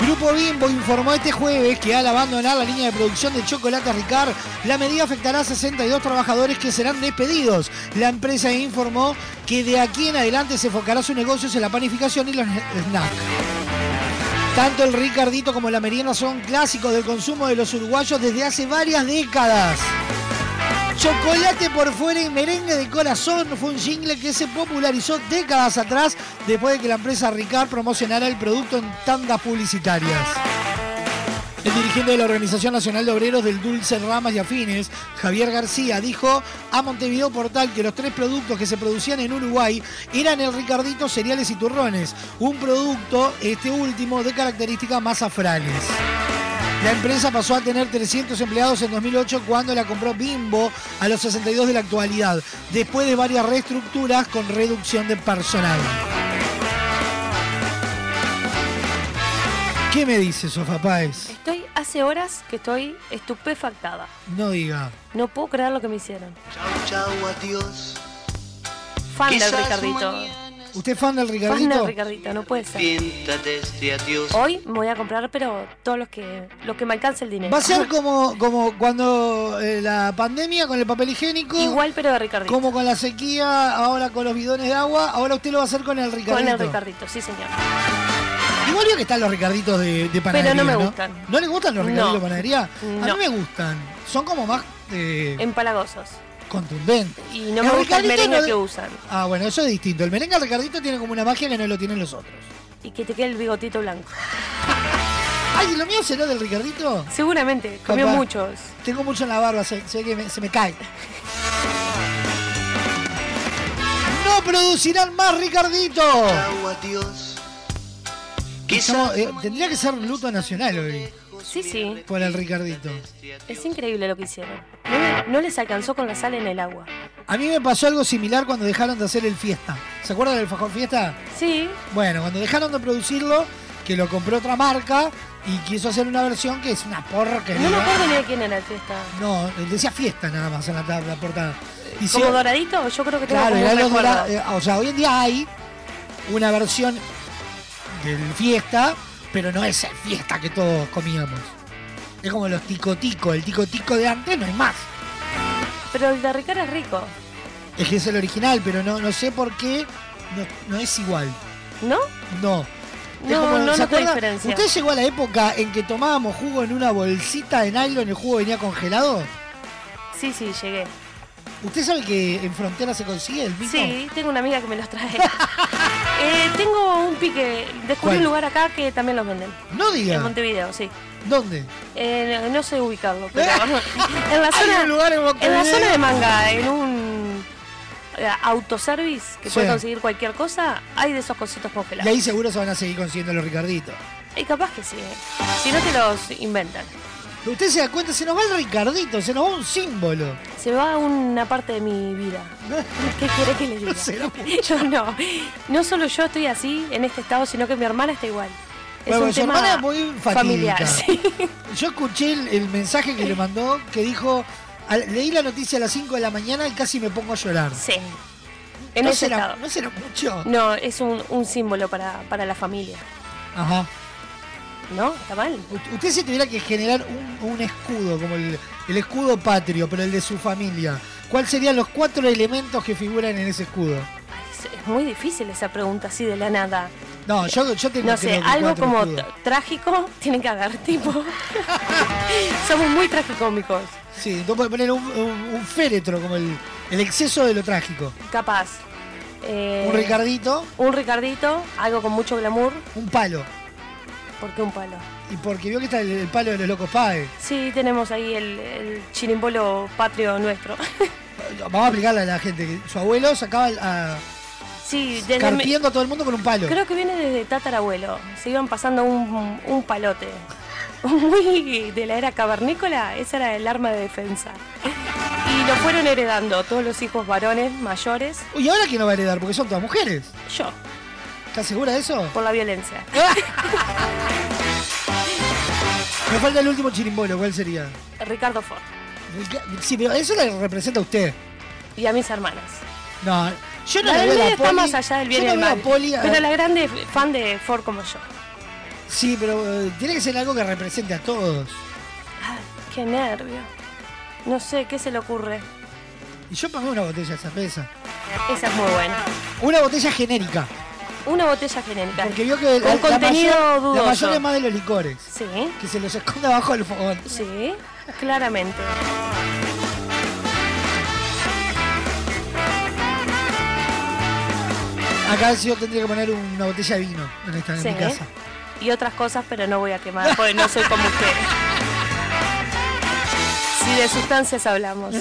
Grupo Bimbo informó este jueves que al abandonar la línea de producción de chocolate Ricard, la medida afectará a 62 trabajadores que serán despedidos. La empresa informó que de aquí en adelante se enfocará sus negocios en la panificación y los snacks. Tanto el Ricardito como la merienda son clásicos del consumo de los uruguayos desde hace varias décadas. Chocolate por fuera y merengue de corazón fue un jingle que se popularizó décadas atrás después de que la empresa Ricard promocionara el producto en tandas publicitarias. El dirigente de la Organización Nacional de Obreros del Dulce Ramas y Afines, Javier García, dijo a Montevideo Portal que los tres productos que se producían en Uruguay eran el Ricardito, cereales y turrones, un producto, este último, de características más afrales. La empresa pasó a tener 300 empleados en 2008 cuando la compró Bimbo a los 62 de la actualidad, después de varias reestructuras con reducción de personal. ¿Qué me dices, Sofá Páez? Estoy hace horas que estoy estupefactada. No diga. No puedo creer lo que me hicieron. Chau, chau, adiós. Fan del Ricardito. ¿Usted es fan del Fan Ricardito? del Ricardito, no puede ser. Este adiós. Hoy me voy a comprar, pero todos los que, los que me alcance el dinero. Va a ser como, como cuando eh, la pandemia con el papel higiénico. Igual, pero de Ricardito. Como con la sequía, ahora con los bidones de agua, ahora usted lo va a hacer con el Ricardito. Con el Ricardito, sí, señor. Igual vio que están los Ricarditos de, de panadería. no me gustan. ¿No le gustan los Ricarditos No. de panadería? A No. mí me gustan. Son como más eh, Empalagosos. Contundentes. Y no El me gusta el merengue no- que usan. Ah, bueno, eso es distinto. El merengue al Ricardito tiene como una magia que no lo tienen los otros. Y que te quede el bigotito blanco. Ay, ¿lo mío será del Ricardito? Seguramente, comió muchos. Tengo mucho en la barba, se, se ve que me- se me cae. ¡No producirán más Ricardito! Chau, adiós. Estamos- eh, tendría que ser luto nacional hoy Sí, sí. por el Ricardito. Es increíble lo que hicieron. No, no les alcanzó con la sal en el agua. A mí me pasó algo similar cuando dejaron de hacer el fiesta. ¿Se acuerdan del fajón fiesta? Sí. Bueno, cuando dejaron de producirlo, que lo compró otra marca y quiso hacer una versión que es una porquería. No me acuerdo ni de quién era el fiesta. No, decía fiesta nada más en la, la portada. ¿Como Hicieron- doradito? Yo creo que tengo Claro, como un dora- eh, o sea, hoy en día hay una versión del fiesta, pero no es el fiesta que todos comíamos. Es como los tico-tico, el tico-tico de antes no hay más. Pero el de Ricard es rico, Es que es el original, pero no, no sé por qué no, no es igual. ¿no? No. No, como- no ¿se noto acuerdan? diferencia. ¿Usted llegó a la época en que tomábamos jugo en una bolsita de nylon y el jugo venía congelado? Sí, sí, llegué. ¿Usted sabe que en Frontera se consigue el mismo? Sí, tengo una amiga que me los trae. Eh, tengo un pique. Descubrí un lugar acá que también los venden. No diga. En Montevideo, sí. ¿Dónde? Eh, no sé ubicarlo, pero en la Hay zona, un lugar en en la zona de Manga, en un eh, autoservice que Sí. puede conseguir cualquier cosa, hay de esos cositos Y congelados. ahí seguro se van a seguir consiguiendo los Ricarditos. Y capaz que sí. eh. Si no te los inventan. Usted se da cuenta, se nos va el Ricardito, se nos va un símbolo. Se va una parte de mi vida. ¿Qué quiere que le diga? Yo no. No solo yo estoy así, en este estado, sino que mi hermana está igual. Es Bueno, un su tema hermana es muy familiar. sí. Yo escuché el, el mensaje que le mandó que dijo, al- leí la noticia a las 5 de la mañana y casi me pongo a llorar. Sí. En ¿No ese será, estado. ¿No será mucho? No, es un, un símbolo para, para la familia. Ajá. ¿No? ¿Está mal? U- Usted si tuviera que generar un, un escudo, como el, el escudo patrio, pero el de su familia, ¿cuáles serían los cuatro elementos que figuran en ese escudo? Es, es muy difícil esa pregunta así de la nada. No, yo, yo tengo No sé, creo que algo cuatro como escudos. t- trágico tiene que haber, tipo. Somos muy tragicómicos. Sí, tú puedes poner un, un- un féretro, como el, el exceso de lo trágico. Capaz. Eh, Un Ricardito. Un Ricardito, algo con mucho glamour. Un palo. ¿Por qué un palo? Y porque vio que está el, el palo de los locos paes. Sí, tenemos ahí el, el chirimbolo patrio nuestro. Vamos a explicarle a la gente su abuelo sacaba a, Sí, desde carpiendo a todo el mundo con un palo. Creo que viene desde tatarabuelo. Se iban pasando un, un palote. Muy de la era cavernícola, esa era el arma de defensa. Y lo fueron heredando todos los hijos varones mayores. Uy, ¿y ahora quién lo va a heredar? Porque son todas mujeres. Yo, ¿Estás segura de eso? por la violencia. Me falta el último chirimbolo, ¿cuál sería? Ricardo Ford. Sí, pero eso le representa a usted. Y a mis hermanas. No, yo no la del veo la está Poli- más allá del bien yo y no el veo a mal. Poli a- Pero la grande fan de Ford como yo. Sí, pero eh, tiene que ser algo que represente a todos. Ay, qué nervio. No sé, ¿qué se le ocurre? Y yo pagué una botella de cerveza. Esa es muy buena. Una botella genérica. Una botella genérica. Porque vio que Con la, la contenido mayor, dudoso. la mayor es más de los licores. Sí. Que se los esconde abajo del fogón. Sí, claramente. Acá yo tendría que poner una botella de vino en, esta, en Sí. mi casa. Y otras cosas, pero no voy a quemar, porque no soy como usted. Si de sustancias hablamos.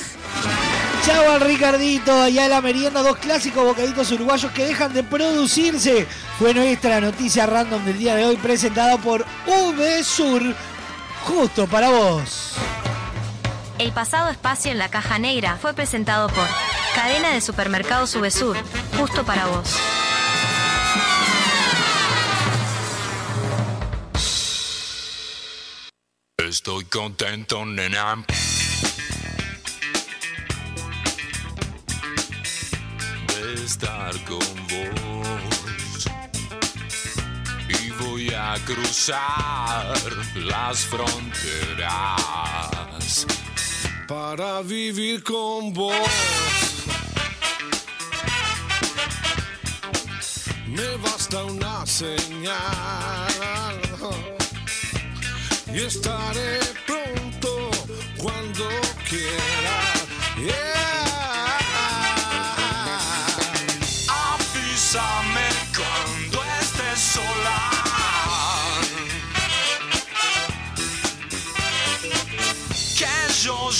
Chau al Ricardito y a la merienda, dos clásicos bocaditos uruguayos que dejan de producirse. Fue nuestra noticia random del día de hoy presentada por VSUR, justo para vos. El pasado espacio en la caja negra fue presentado por Cadena de Supermercados Subesur, justo para vos. Estoy contento, nena. Estar con vos. Y voy a cruzar las fronteras para vivir con vos. Me basta una señal y estaré pronto cuando quiera.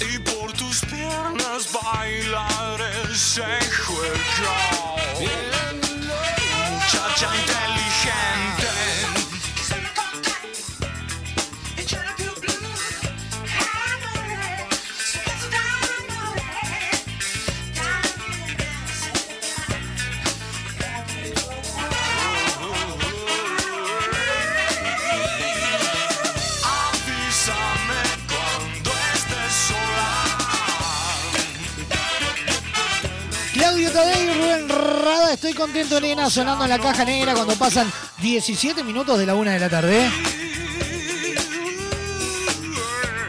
Y por tus piernas bailar estoy contento, nena, sonando en la caja negra cuando pasan 17 minutos de la una de la tarde.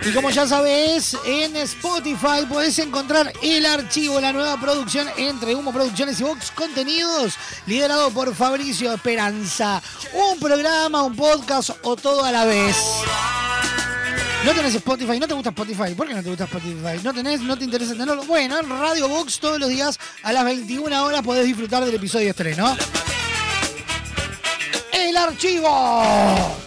Y como ya sabes, en Spotify podés encontrar el archivo, la nueva producción entre Humo Producciones y Vox Contenidos, liderado por Fabricio Esperanza. Un programa, un podcast o todo a la vez. ¿No tenés Spotify? ¿No te gusta Spotify? ¿Por qué no te gusta Spotify? ¿No tenés? ¿No te interesa tenerlo? Bueno, en Radio Box todos los días a las 21 horas podés disfrutar del episodio estreno. ¡El archivo!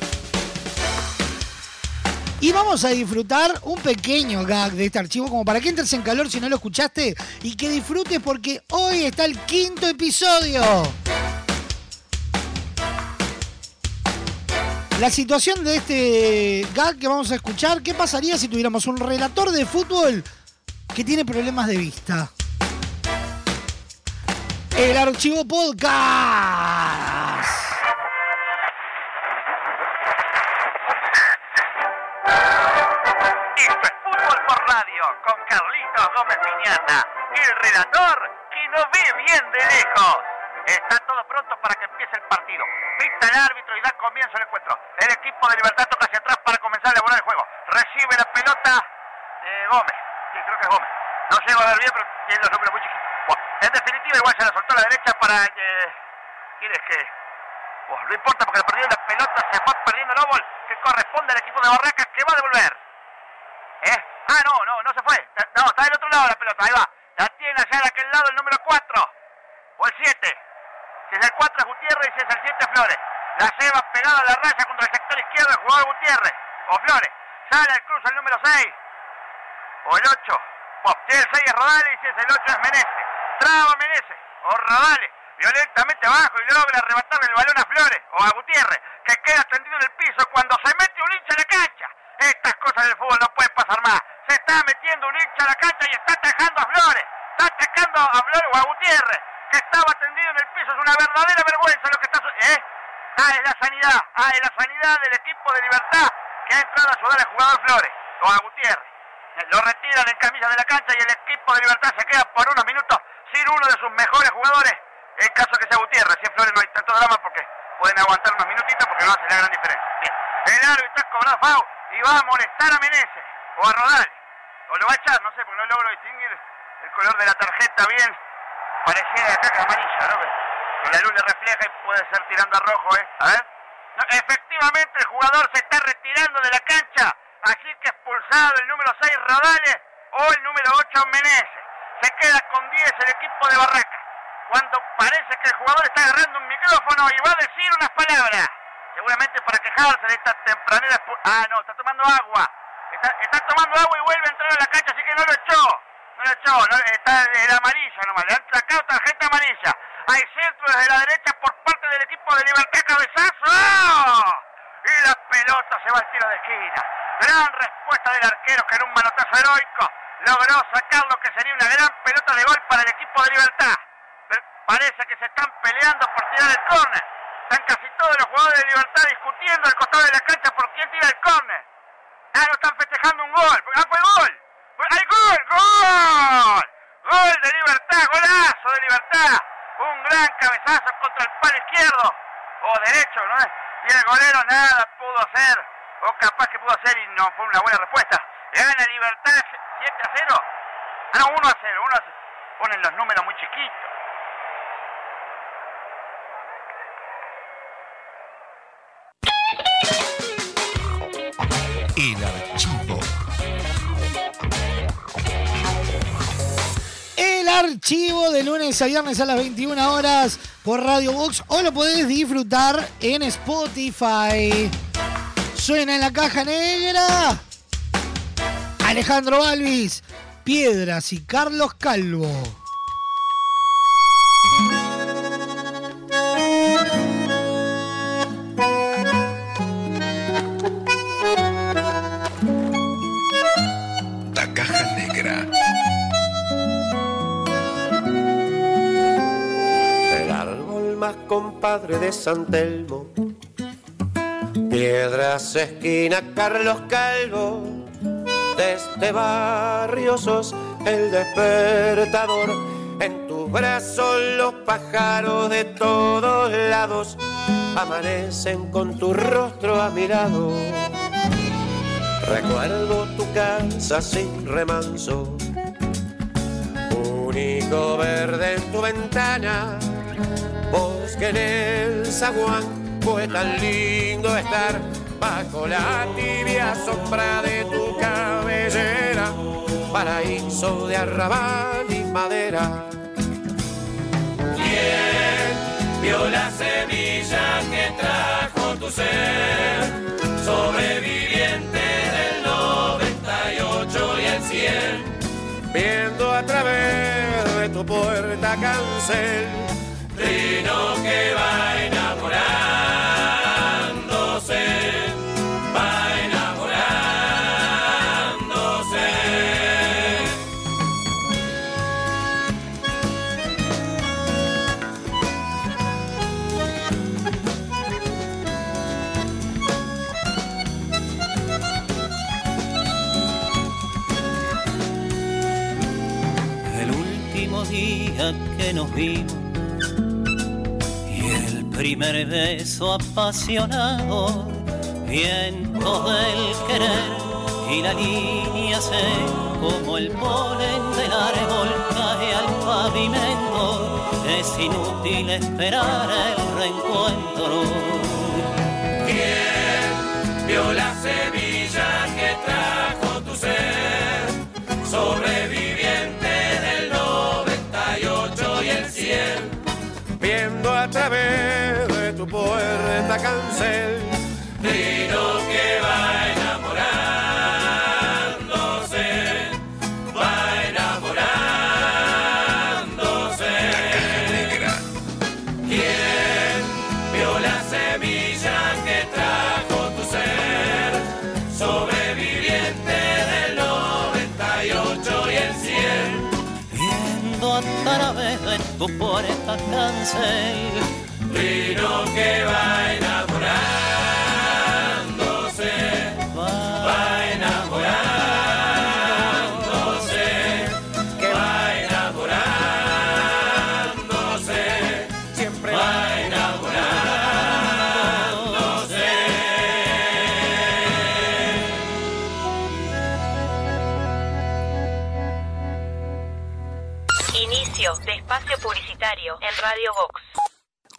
Y vamos a disfrutar un pequeño gag de este archivo, como para que entres en calor si no lo escuchaste y que disfrutes porque hoy está el quinto episodio. La situación de este gag que vamos a escuchar, ¿qué pasaría si tuviéramos un relator de fútbol que tiene problemas de vista? El archivo podcast. Esto es Fútbol por Radio con Carlitos Gómez el relator que no ve bien de lejos. Está todo pronto para que empiece el partido. Pista el árbitro y da comienzo el encuentro. El equipo de Libertad toca hacia atrás para comenzar a elaborar el juego. Recibe la pelota eh, Gómez. Sí, creo que es Gómez. No se va en definitiva, igual se la soltó a la derecha para... Eh, ¿Quién es que...? Bueno, no importa porque le perdió la pelota, se fue perdiendo el óvol que corresponde al equipo de Barracas que va a devolver. ¿Eh? Ah, no, no, no se fue. No, está del otro lado la pelota, ahí va. La tiene allá de aquel lado el número 4. O el 7. Si es el 4 es Gutiérrez y si es el 7 es Flores. La lleva pegada a la raya contra el sector izquierdo el jugador Gutiérrez. O Flores. Sale al cruz el número 6. O el 8. Si el 6 es Rodales y si es el 8 es Menezes. Traba Menezes. O Rodales. Violentamente abajo y logra arrebatarle el balón a Flores o a Gutiérrez, que queda tendido en el piso cuando se mete un hincha a la cancha. Estas cosas del fútbol no pueden pasar más. Se está metiendo un hincha a la cancha y está atacando a Flores. Está atacando a Flores o a Gutiérrez, que estaba tendido en el piso. Es una verdadera vergüenza lo que está su- ¿Eh? Ah, es la sanidad. Ah, es la sanidad del equipo de Libertad que ha entrado a ayudar al jugador Flores o a Gutiérrez. Lo retiran en camisa de la cancha y el equipo de Libertad se queda por unos minutos sin uno de sus mejores jugadores. En caso que sea Gutiérrez, si es Flores no hay tanto drama porque pueden aguantar unos minutitos porque no hace la gran diferencia. Bien. El árbitro ha cobrado FAU y va a molestar a Menezes o a Rodales. O lo va a echar, no sé, porque no logro distinguir el color de la tarjeta bien. Pareciera acá que es amarilla, ¿no? Que la luz le refleja y puede ser tirando a rojo, ¿eh? A ver. Efectivamente el jugador se está retirando de la cancha. Así que expulsado el número 6 Rodales o el número 8 Menezes. Se queda con 10 el equipo de Barraca. cuando parece que el jugador está agarrando un micrófono y va a decir unas palabras. Seguramente para quejarse de esta tempranera... Ah, no, está tomando agua. Está, está tomando agua y vuelve a entrar a la cancha, así que no lo echó. No lo echó, no, está en amarilla nomás. Le han sacado tarjeta amarilla. Hay centro desde la derecha por parte del equipo de Libertad Cabezazo. Y la pelota se va al tiro de esquina. Gran respuesta del arquero que en un manotazo heroico logró sacar lo que sería una gran pelota de gol para el equipo de Libertad. Parece que se están peleando por tirar el córner. Están casi todos los jugadores de Libertad discutiendo al costado de la cancha por quién tira el córner. Ah, no están festejando un gol. Ah, fue gol. ¡Hay gol! ¡Gol! Gol de Libertad, golazo de Libertad. Un gran cabezazo contra el palo izquierdo. O derecho, ¿no? Y el golero nada pudo hacer. O capaz que pudo hacer y no fue una buena respuesta. Gana Libertad 7 a 0. Ah, no, 1 a 0. 1 a 0. Ponen los números muy chiquitos. El archivo. El archivo de lunes a viernes a las 21 horas por Radio Box o lo podés disfrutar en Spotify. Suena en la caja negra. Alejandro Alvis, Piedras y Carlos Calvo. La caja negra. El árbol más compadre de San Telmo. Piedras, esquina, Carlos Calvo. De este barrio sos el despertador. En tus brazos los pájaros de todos lados amanecen con tu rostro a. Recuerdo tu casa sin remanso, único verde en tu ventana, bosque en el zaguán, fue tan lindo estar bajo la tibia sombra de tu cabellera, paraíso de arrabal y madera. ¿Quién vio la semilla que trajo tu ser? Sobreviviente del 98 y el 100. Viendo a través de tu puerta cancel, Trino que va y el primer beso apasionado, viento del querer y la línea se como el polen del árbol cae al pavimento, es inútil esperar el reencuentro. ¿Quién vio la semilla puerta cancel. Trino que va enamorándose, va enamorándose. ¿Quién vio la semilla que trajo tu ser? Sobreviviente del 98 y el 100. Viendo a través de tu puerta cancel. Trino que va enamorándose, va enamorándose, va enamorándose, siempre va enamorándose. Inicio de espacio publicitario en Radio Vox.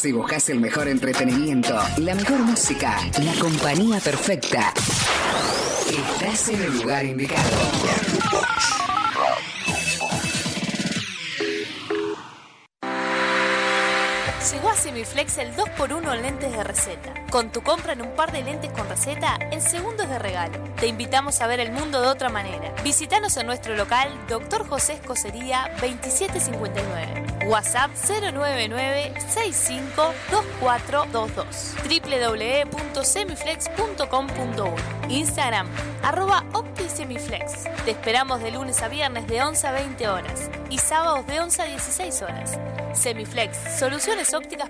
Si buscas el mejor entretenimiento, la mejor música, la compañía perfecta, estás en el lugar indicado. Semiflex el 2x1 en lentes de receta. Con tu compra en un par de lentes con receta, en segundos de regalo. Te invitamos a ver el mundo de otra manera. Visítanos en nuestro local, Dr. José Escocería 2759. WhatsApp 099-652422. www.semiflex.com.uy Instagram, arroba OptiSemiflex. Te esperamos de lunes a viernes de 11 a 20 horas y sábados de 11 a 16 horas. Semiflex, soluciones ópticas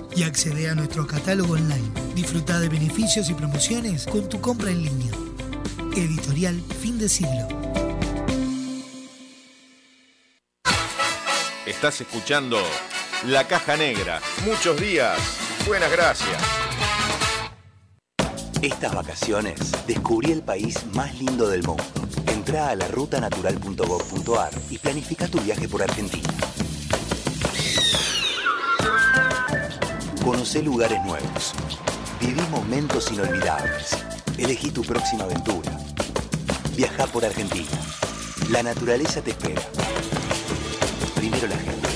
y accede a nuestro catálogo online. Disfruta de beneficios y promociones con tu compra en línea. Editorial Fin de Siglo. Estás escuchando La Caja Negra. Muchos días. Buenas gracias. Estas vacaciones descubrí el país más lindo del mundo. Entrá a la rutanatural.gov.ar y planifica tu viaje por Argentina. Conocé lugares nuevos. Viví momentos inolvidables. Elegí tu próxima aventura. Viaja por Argentina. La naturaleza te espera. Primero la gente.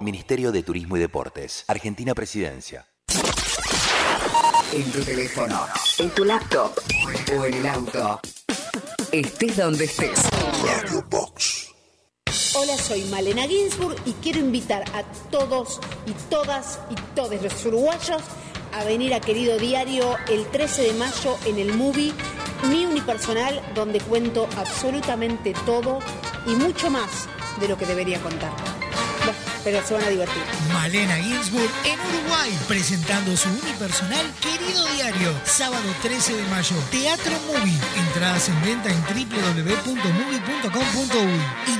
Ministerio de Turismo y Deportes. Argentina Presidencia. En tu teléfono, en tu laptop o en el auto. Estés donde estés. Hola, soy Malena Ginsburg y quiero invitar a todos y todas y todos los uruguayos a venir a Querido Diario el 13 de mayo en el movie Mi Unipersonal, donde cuento absolutamente todo y mucho más de lo que debería contar. Pero se van a divertir. Malena Ginsburg en Uruguay, presentando su unipersonal Querido Diario, sábado 13 de mayo. Teatro Movie. Entradas en venta en www.movie.com.uy.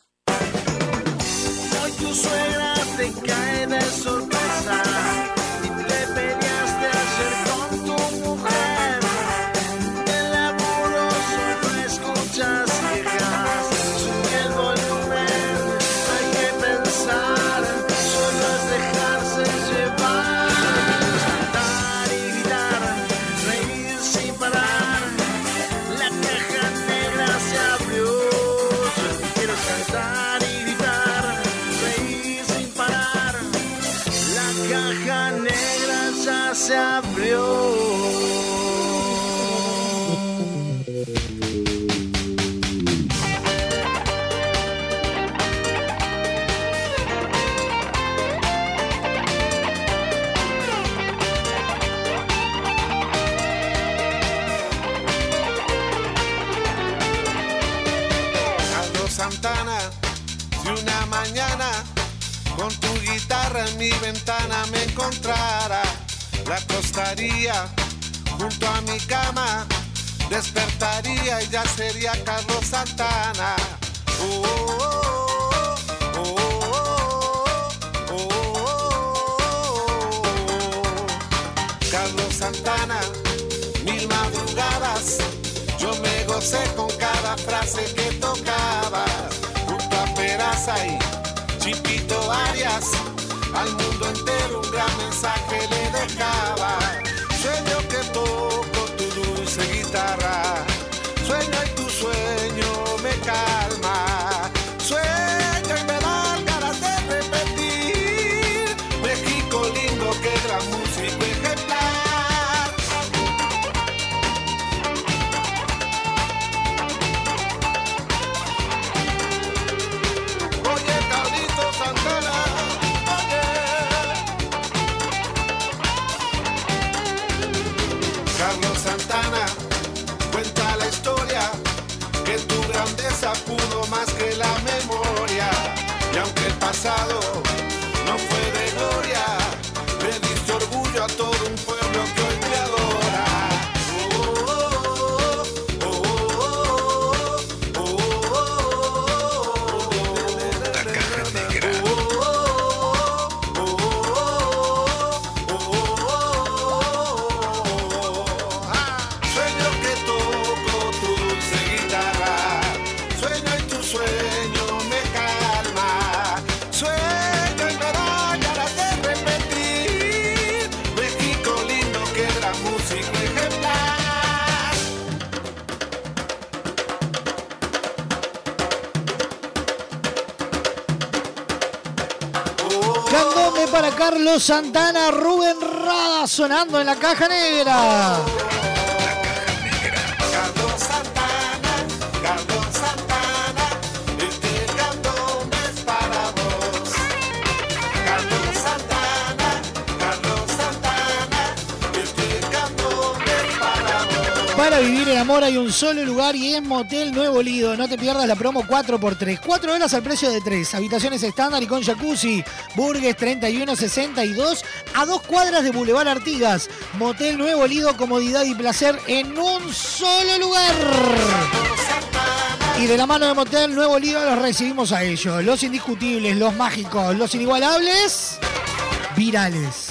Tu suegra te cae de sorpresa. Y te peleaste mi ventana me encontrara, la acostaría junto a mi cama, despertaría y ya sería Carlos Santana. Oh, oh, oh. Carlos Santana, mil madrugadas, yo me gocé con cada frase que tocaba, junto a Peraza y Chipito Arias, al mundo entero un gran mensaje le dejaba. Santana, Rubén Rada sonando en la caja negra. Para vivir el amor hay un solo lugar y es Motel Nuevo Lido. No te pierdas la promo 4x3. 4 horas al precio de 3. Habitaciones estándar y con jacuzzi. Burgues 3162 a dos cuadras de Boulevard Artigas. Motel Nuevo Lido, comodidad y placer en un solo lugar. Y de la mano de Motel Nuevo Lido los recibimos a ellos. Los indiscutibles, los mágicos, los inigualables, virales.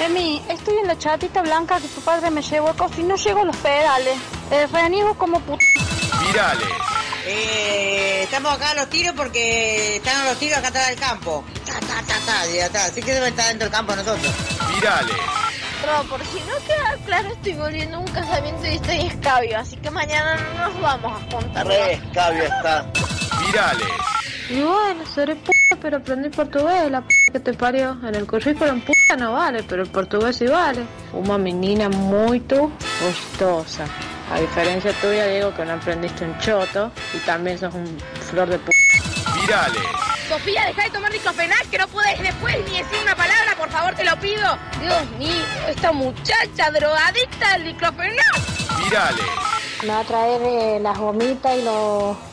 Emi, estoy en la chatita blanca que tu padre me llevó a y no llego a los pedales. Eh, reniego como puta. Virales. Eh, estamos acá a los tiros porque están los tiros acá atrás del campo. Ta, ta, ta, ta, ya está. Así que deben estar dentro del campo nosotros. Virales. Pero por si no queda claro, estoy volviendo a un casamiento y estoy escabio, así que mañana no nos vamos a juntar. Re escabio está. Virales. Y bueno, seré puta, pero aprendí portugués, la p que te parió. En el currículum puta no vale, pero el portugués sí vale. Una menina muy gustosa. A diferencia tuya, digo que no aprendiste un choto y también sos un flor de p. Virales. Sofía, deja de tomar diclofenac, que no puedes después ni decir una palabra, por favor, te lo pido. Dios mío, esta muchacha drogadicta del diclofenac. Virales. Me va a traer eh, las gomitas y los...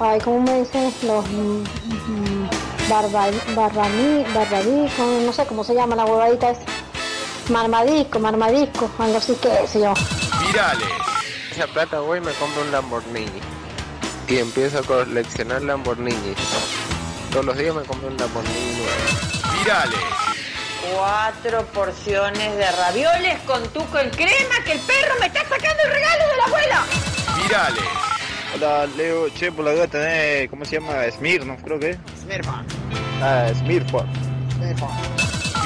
Ay, ¿cómo me dicen? Los... mm, mm, barba, barbadisco, no sé cómo se llama la huevadita esa. Marmadisco, marmadisco, algo así que sé yo. Virales. Esa plata voy y me compro un Lamborghini. Y empiezo a coleccionar Lamborghinis. Todos los días me compro un Lamborghini nuevo. Virales. Cuatro porciones de ravioles con tuco en crema que el perro me está sacando el regalo de la abuela. Virales. Hola, Leo. Che, por la duda tenés, ¿cómo se llama? Smirnoff, creo que es. Smirnoff. Ah, Smirnoff.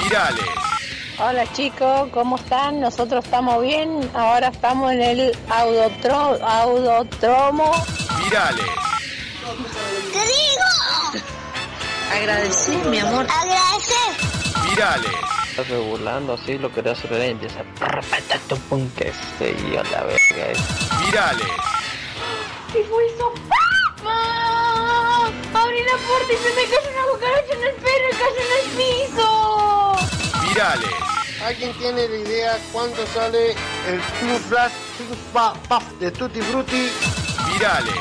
Virales. Hola chicos, ¿cómo están? Nosotros estamos bien. Ahora estamos en el audotro, audotromo. Virales. ¿Qué Agradecí, mi amor. Agradecer. Virales. Estás burlando así lo que te hace la empieza tu pum que se yo la verga es. Virales. ¿Qué fue eso? ¡Mamá! Abrí la puerta y se me cayó una cucaracha en el pelo y cayó en el piso. Virales. ¿Alguien tiene la idea cuánto sale el True Flash de Tutti Frutti? Virales.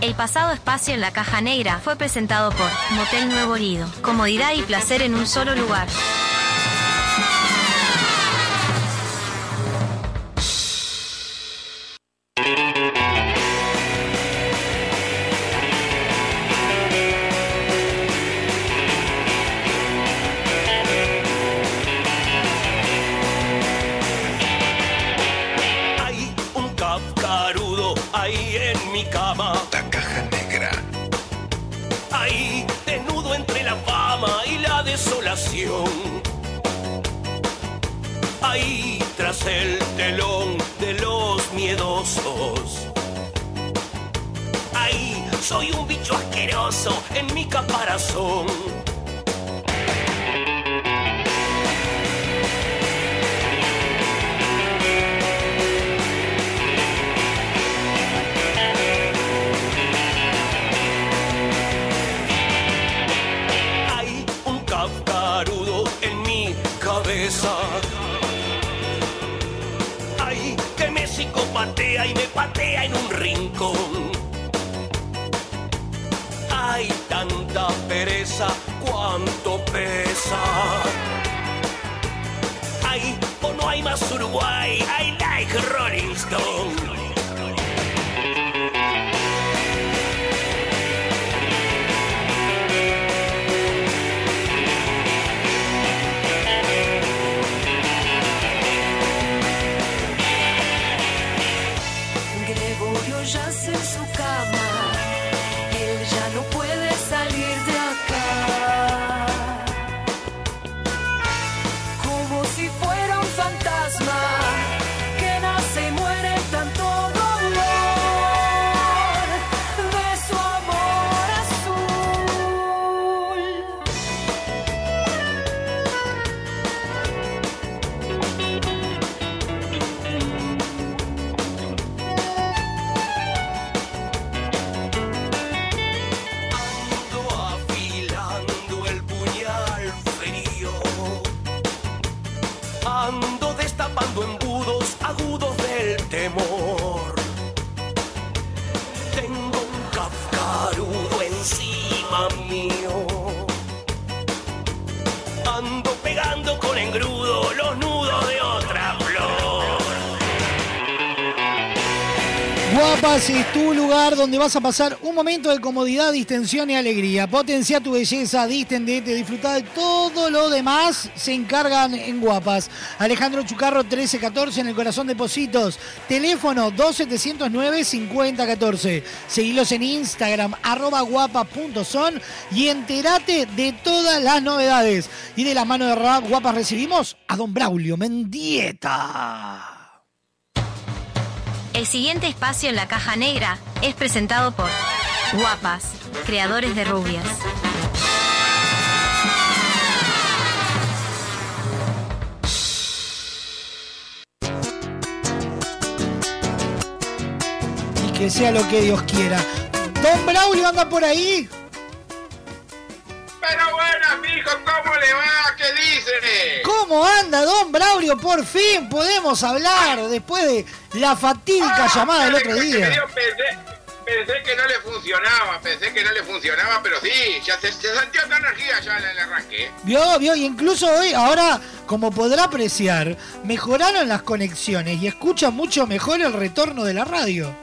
El pasado espacio en la caja negra fue presentado por Motel Nuevo Lido. Comodidad y placer en un solo lugar. Yace en vas a pasar un momento de comodidad, distensión y alegría. Potencia tu belleza, distendete, disfruta de todo lo demás. Se encargan en Guapas. Alejandro Chucarro 1314 en el corazón de Positos. Teléfono 2709-5014. Seguilos en Instagram, arroba guapa.son y entérate de todas las novedades. Y de la mano de Rap Guapas recibimos a don Braulio Mendieta. El siguiente espacio en la caja negra es presentado por Guapas, creadores de rubias. Y que sea lo que Dios quiera. Don Braulio anda por ahí. Pero buenas, mijo, ¿cómo le va? ¿Qué dice? ¿Cómo anda, don Braulio? Por fin podemos hablar después de la fatídica llamada del otro día. me dio- Pensé, pensé que no le funcionaba, pensé que no le funcionaba, pero sí, ya se, se sintió otra energía ya en el arranque. Vio, vio, y incluso hoy, ahora, como podrá apreciar, mejoraron las conexiones y escucha mucho mejor el retorno de la radio.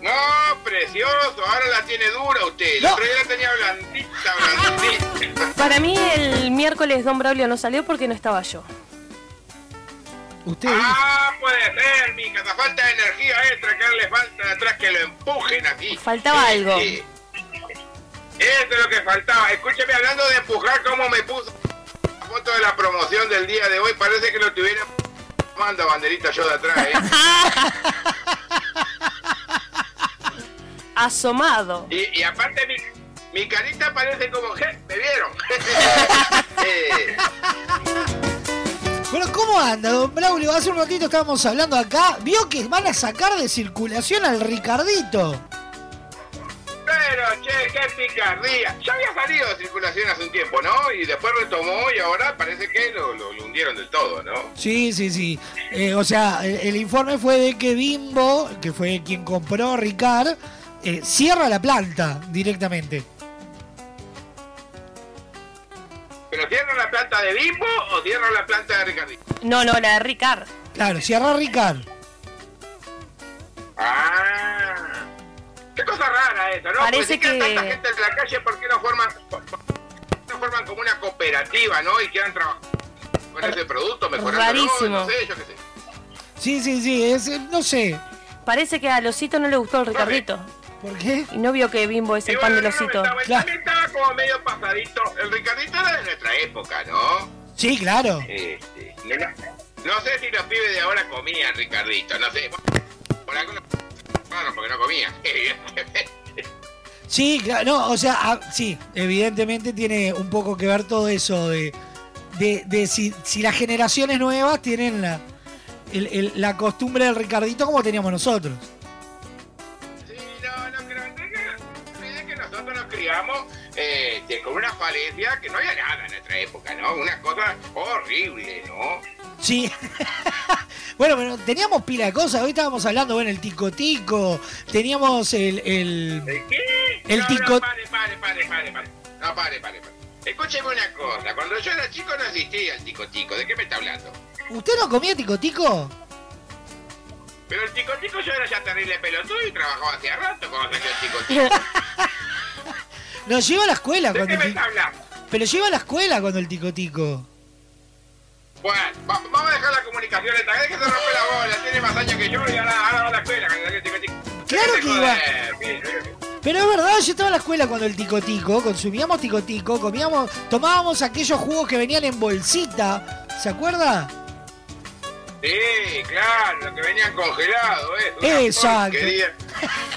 No, precioso, ahora la tiene dura usted. No. otro día la tenía blandita, blandita. Para mí el miércoles Don Braulio no salió porque no estaba yo. Usted Ah, puede ser, mija, esa falta de energía extra que le falta de atrás que lo empujen aquí. Faltaba Sí, algo. sí. Eso es lo que faltaba. Escúcheme, hablando de empujar, cómo me puso la foto de la promoción del día de hoy. Parece que lo tuviera mando banderita yo de atrás, ¿eh? asomado. Y, y aparte mi, mi carita parece como, "Je, ¿me vieron? Bueno, ¿cómo anda, don Braulio? Hace un ratito estábamos hablando acá. Vio que van a sacar de circulación al Ricardito. pero, che, qué picardía. Ya había salido de circulación hace un tiempo, ¿no? Y después retomó y ahora parece que lo, lo- lo hundieron del todo, ¿no? Sí, sí, sí. Eh, o sea, el, el informe fue de que Bimbo, que fue quien compró Ricard, eh, cierra la planta directamente. ¿Pero cierran la planta de Bimbo o cierran la planta de Ricardito? No, no, la de Ricard. Claro, cierra Ricard. Ah, qué cosa rara esa, ¿no? Parece que- tanta gente en la calle, ¿por qué no forman, no forman como una cooperativa, ¿no? Y quieran trabajar con ese producto, mejorándolo, Rarísimo. no sé, yo qué sé. Sí, sí, sí, es, eh, no sé. Parece que a Losito no le gustó el Ricardito. ¿Por qué? Y no vio que Bimbo es Y el pan de bueno, no, Losito. estaba- También estaba como medio pasadito. El Ricardito era de nuestra época, ¿no? Sí, claro. Este, no, sé si los pibes de ahora comían Ricardito, no sé. Por alguna... Bueno, porque no comían. Sí, claro, no, o sea, ah, sí, evidentemente tiene un poco que ver todo eso de, de, de si, si las generaciones nuevas tienen la, el- el- la costumbre del Ricardito como teníamos nosotros. Criamos este, con una falencia que no había nada en nuestra época, ¿no? Una cosa horrible, ¿no? Sí. bueno, pero teníamos pila de cosas. Hoy estábamos hablando, bueno, el tico tico. Teníamos el. El, ¿Qué? el no, tico. no, pare, pare, pare, pare, pare. No, pare, pare, pare. Escúcheme una cosa. Cuando yo era chico no existía el tico tico. ¿De qué me está hablando? ¿Usted no comía tico tico? Pero el tico tico yo era ya terrible pelotudo y trabajaba hacía rato cuando salió el tico tico. Nos lleva a la escuela ¿De cuando qué el tico. está hablando? Pero lleva a la escuela cuando el tico tico. Bueno, va- vamos a dejar la comunicación esta vez que se rompe la bola. Tiene más años que yo y ahora, ahora va a la escuela. Claro que iba. Pero es verdad, yo estaba en la escuela cuando el tico tico, consumíamos tico tico, comíamos, tomábamos aquellos jugos que venían en bolsita, ¿se acuerda? Sí, claro, que venían congelados, ¿eh? Una Exacto. porquería.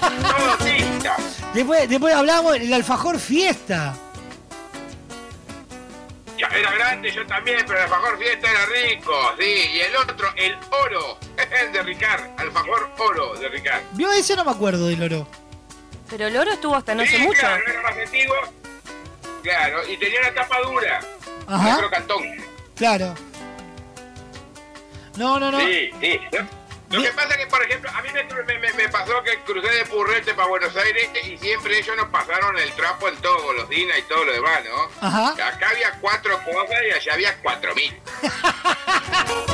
Todo tinta. Después, después hablábamos del alfajor fiesta. Ya era grande yo también, pero el alfajor fiesta era rico, sí. Y el otro, el oro, el de Ricard, alfajor oro de Ricard. Vio ese no me acuerdo del oro. Pero el oro estuvo hasta no sí, hace mucho. claro, era más antiguo. Claro, y tenía una tapa dura. Ajá. Un crocantón. Claro. No, no, no. Sí, sí. Lo, lo que pasa es que, por ejemplo, a mí me, me- me- me pasó que crucé de Purrete para Buenos Aires y siempre ellos nos pasaron el trapo en todo, golosina y todo lo demás, ¿no? Ajá. Acá había cuatro cosas y allá había cuatro mil.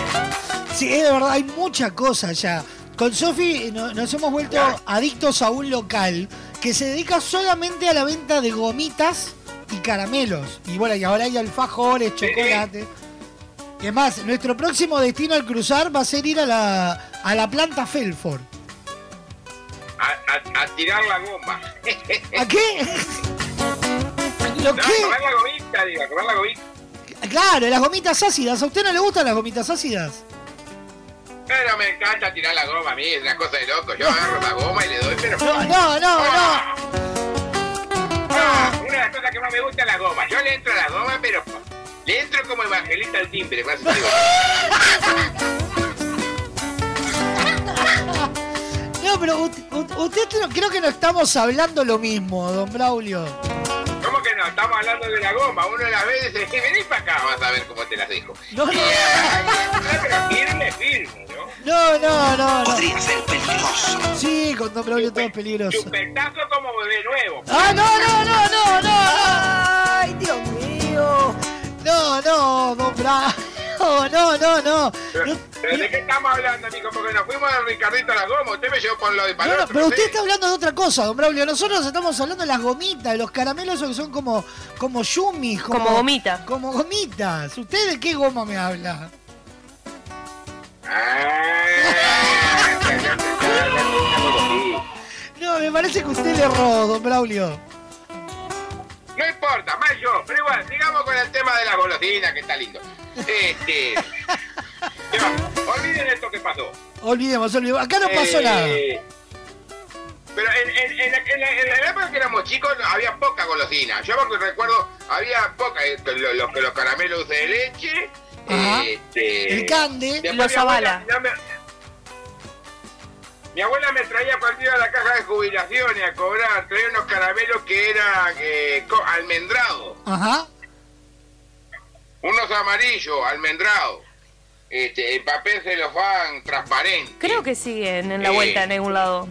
Sí, es de verdad, hay mucha cosa ya. Con Sofi no- nos hemos vuelto adictos a un local que se dedica solamente a la venta de gomitas y caramelos. Y bueno, y ahora hay alfajores, chocolate. Y es más, nuestro próximo destino al cruzar va a ser ir a la, a la planta Felford. A, a- a tirar la goma. ¿A qué? ¿Lo no, qué? A comer la gomita, digo, a comer la gomita. Claro, las gomitas ácidas. ¿A usted no le gustan las gomitas ácidas? Pero me encanta tirar la goma a mí, es una cosa de loco. Yo agarro la goma y le doy, pero... No, no, no, Ah, una de las cosas que más me gusta es la goma. Yo le entro a la goma, pero le entro como evangelista al timbre. por No, pero usted no- creo que no estamos hablando lo mismo, don Braulio. ¿Cómo que no? Estamos hablando de la goma. Uno de las veces dice, vení para acá, vas a ver cómo te las dejo. No, no. Pero firme, firme, ¿no? No, no, no. no. Podría ser peligroso. Sí, con don Braulio todo es peligroso. Chupetazo como bebé nuevo. ¡Ah, no, no, no, no, no! ¡Ay, Dios mío! No, no, don Braulio. No, no, no, no. Pero, pero ¿de qué estamos hablando, amigo? Porque nos fuimos de Ricardito a la goma. Usted me llevó por lo de No, pero usted está hablando de otra cosa, don Braulio. Nosotros estamos hablando de las gomitas, de los caramelos esos que son como, como yumis. Como, Como gomita. Como gomitas. ¿Usted de qué goma me habla? No, me parece que usted le erró, don Braulio. No importa, más yo. Pero igual, sigamos con el tema de la golosina, que está lindo. Este... ya, olviden esto que pasó. Olvidemos, olvidemos. Acá no pasó nada. Eh, Pero en, en, en, la, en, la, en la época que éramos chicos había poca golosina. Yo porque recuerdo, había poca, eh, los, los, los caramelos de leche, Ajá. este, El cande. después Los ya me- Mi abuela me traía cuando iba a la caja de jubilaciones a cobrar, traía unos caramelos que eran eh, almendrados, Ajá. unos amarillos, almendrados, este, en papel celofán transparente. Creo que siguen en la Sí. vuelta en algún lado.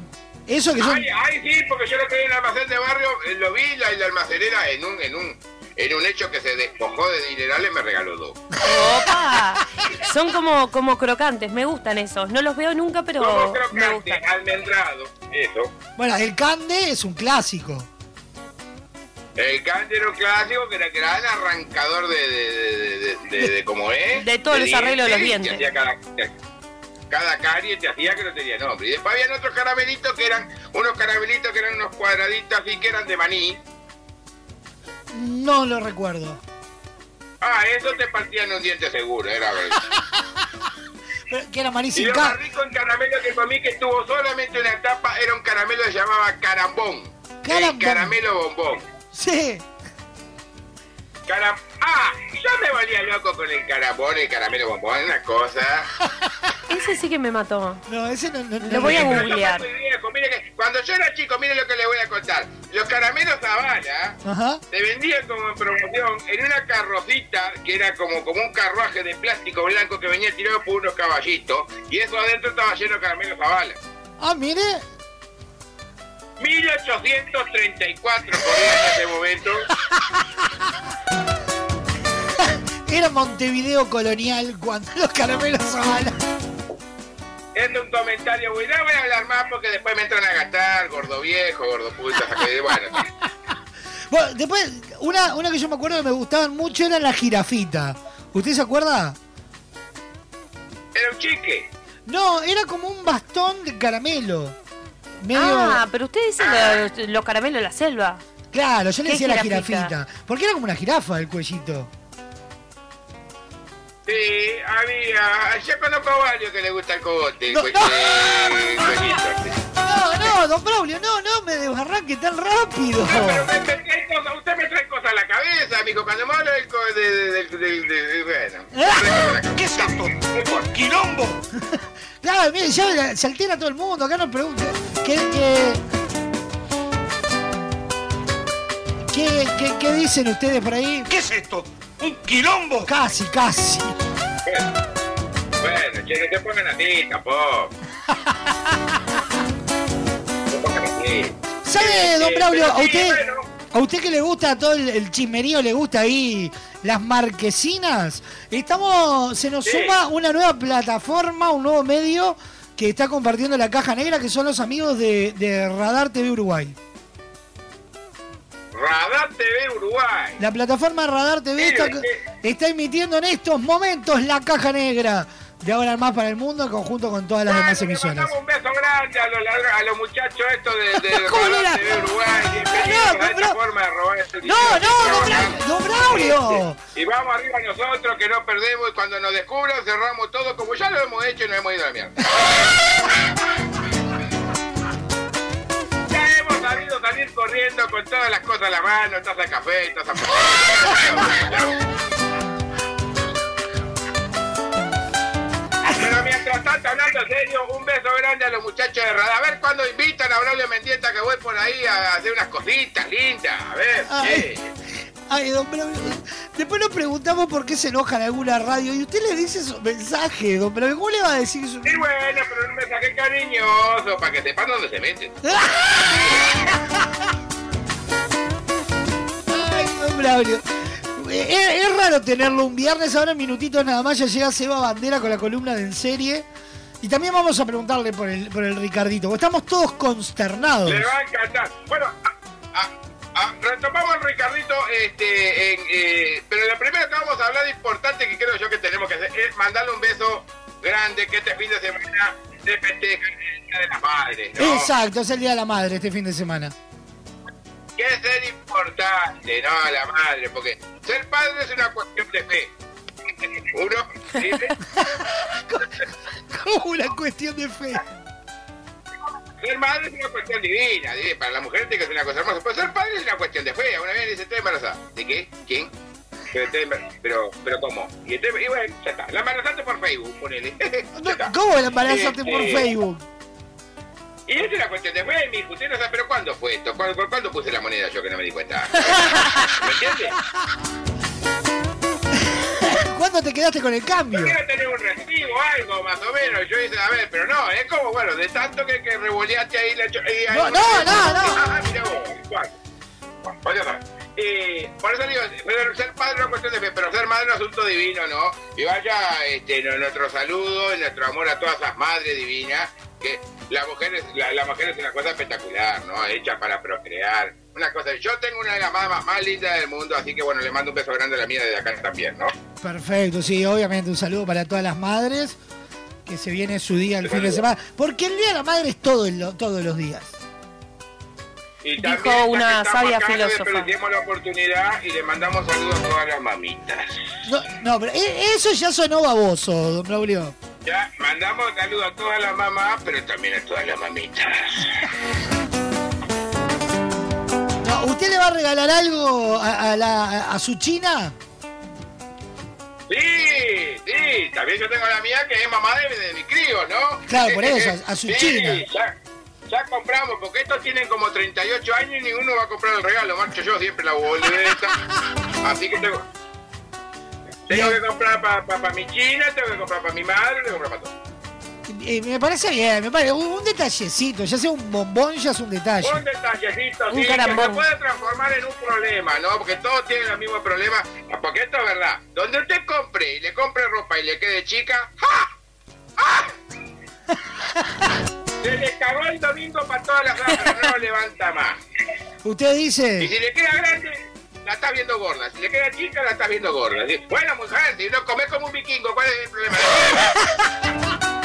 Eso que son. Ay, ay, sí, porque yo lo que en el almacén de barrio, eh, lo vi, la, la almacenera en un, en un, en un hecho que se despojó de dinerales me regaló dos. ¡Opa! Son como, como crocantes, me gustan esos. No los veo nunca, pero Como me crocante, gustan. almendrado, eso. Bueno, el cande es un clásico. El cántero clásico que era gran arrancador de, de, de, de, de- de cómo es. De todos los arreglos de los te dientes. hacía cada, cada carie te hacía que no tenía nombre. Y después habían otros caramelitos que eran unos caramelitos que eran unos cuadraditos así que eran de maní. No lo recuerdo. Ah, eso te partían un diente seguro, era verdad. Pero Que era Y marísimo. lo más rico en caramelo que comí que tuvo solamente una etapa era un caramelo que se llamaba carambón. Carambón. El caramelo bombón. Sí. Caram ah, yo me volvía loco con el carambón, el caramelo bombón, una cosa. Ese sí que me mató. No, ese no. no- Lo no voy a googlear. Cuando yo era chico, mire lo que le voy a contar. Los caramelos Zavala se vendían como en promoción en una carrocita que era como, como un carruaje de plástico blanco que venía tirado por unos caballitos y eso adentro estaba lleno de caramelos Zavala. Ah, mire. 1834 corría en ese momento. Era Montevideo colonial cuando los caramelos Zavala. Es un comentario, güey. No voy a hablar más porque después me entran a gastar, gordo viejo, gordo puta. Bueno, Bueno, después, una, una que yo me acuerdo que me gustaban mucho era la jirafita. ¿Usted se acuerda? era un chique. No, era como un bastón de caramelo. Medio. Ah, pero usted dice los, los caramelos de la selva. claro, yo le ¿qué decía la jirafita? jirafita. Porque era como una jirafa el cuellito. Sí, había. Yo conozco a varios que le gusta el cogote. No, el no. cuellito, No, no, don Braulio, no, no me desbarranque tan rápido. Pero me- me trae cosas- usted me trae cosas a la cabeza, amigo. Cuando me habla del. de, de, de, bueno. ¿Qué es esto? ¡Quilombo! Claro, mire, ya se altera todo el mundo. Acá nos preguntan. ¿Qué, qué, qué, qué, qué dicen ustedes por ahí? ¿Qué es esto? ¿Un quilombo? Casi, casi. Bueno, no se pongan así, tampoco. ¿Sabe, don Braulio, a usted, a usted que le gusta todo el, el chismerío, le gusta ahí las marquesinas? Estamos, se nos suma una nueva plataforma, un nuevo medio que está compartiendo la caja negra, que son los amigos de, de Radar TV Uruguay. Radar TV Uruguay. La plataforma Radar TV está, está emitiendo en estos momentos la caja negra de ahora en más para el mundo en conjunto con todas las demás Le emisoras. mandamos un beso grande a los, a los muchachos estos de, de ¿Cómo era? TV Uruguay. No, don esta forma de robar este No, no, don Bra- don Braulio. Y vamos arriba nosotros que no perdemos y cuando nos descubran cerramos todo como ya lo hemos hecho y nos hemos ido a la mierda. Ya hemos sabido salir corriendo con todas las cosas a la mano, taza de café, taza de... mientras tanto, hablando en serio, un beso grande a los muchachos de Radar. A ver cuándo invitan a Braulio Mendieta que voy por ahí a hacer unas cositas lindas. A ver, Ay. che. Ay, don Braulio. Después nos preguntamos por qué se enojan alguna radio y usted le dice esos mensajes, don Braulio. ¿Cómo le va a decir eso? Sí, bueno, pero un mensaje cariñoso para que sepan dónde se meten. Ay, don Braulio. Es, es raro tenerlo un viernes, ahora en minutitos nada más ya llega Seba Bandera con la columna de En Serie. Y también vamos a preguntarle por el, por el Ricardito, porque estamos todos consternados. Le va a encantar. Bueno, a- a- a- retomamos el Ricardito, este, en, eh, pero lo primero que vamos a hablar de importante que creo yo que tenemos que hacer es mandarle un beso grande que este fin de semana se festeja el Día de las Madres, ¿no? Exacto, es el Día de la Madre este fin de semana. Que es ser importante, ¿no? La madre, porque ser padre es una cuestión de fe. Uno Como una cuestión de fe. ser madre es una cuestión divina, divina. para la mujer tiene que ser una cosa hermosa, pero ser padre es una cuestión de fe. Una vez dice, estoy embarazada. ¿De qué? ¿Quién? Pero, pero, ¿cómo? Y, y bueno, ya está. La embarazaste por Facebook, ponele. ¿Cómo la embarazaste por Este, Facebook? Y es una cuestión de fe, mi hijo. Usted no sabe, pero ¿cuándo fue esto? ¿Cuándo, cuándo puse la moneda yo que no me di cuenta? ¿Me entiende? ¿Cuándo te quedaste con el cambio? Yo quiero tener un recibo, algo más o menos. Yo hice, a ver, pero no, es como, bueno, de tanto que, que revoleaste ahí la... ahí- ahí- No, no, no, no. Ah, mira vos, igual. Bueno. Eh, por eso digo, pero ser padre es una cuestión de fe, pero ser madre es un asunto divino, ¿no? Y vaya este, no- nuestro saludo y nuestro amor a todas las madres divinas, que la mujer es, la, la mujer es una cosa espectacular, ¿no? Hecha para procrear. Una cosa, yo tengo una de las mamás más lindas del mundo, así que bueno, le mando un beso grande a la mía desde acá también, ¿no? Perfecto, sí, obviamente un saludo para todas las madres, que se viene su día el fin de semana. Porque el Día de la Madre es todo todos los días. Y Dijo también, una estamos sabia acá, no filósofa. desperdiciemos la oportunidad y le mandamos saludos a todas las mamitas. No, no, pero e- eso ya sonó baboso, don Braulio. Ya, mandamos saludos a todas las mamás, pero también a todas las mamitas. No, ¿Usted le va a regalar algo a, a la- a su china? Sí, sí, también yo tengo la mía que es mamá de, de mi crío, ¿no? Claro, por eso, a- a su Sí, china. Ya, ya compramos, porque estos tienen como 38 años y ninguno va a comprar el regalo, marcho yo siempre la boleta. Así que tengo... Tengo que comprar para mi china, tengo que comprar para mi madre, tengo que comprar para todo. Eh, me parece bien, me parece un, un detallecito, ya sea un bombón, ya es un detalle. Un detallecito, Un sí, que se puede transformar en un problema, ¿no? Porque todos tienen el mismo problema. Porque esto es verdad. Donde usted compre y le compre ropa y le quede chica, ¡ja! ¡Ah! Se le cagó el domingo para todas las horas, pero no levanta más. Usted Y dice, si le queda grande, la está viendo gorda. Si le queda chica, la está viendo gorda. Bueno, mujer, si no comes como un vikingo, ¿cuál es el problema?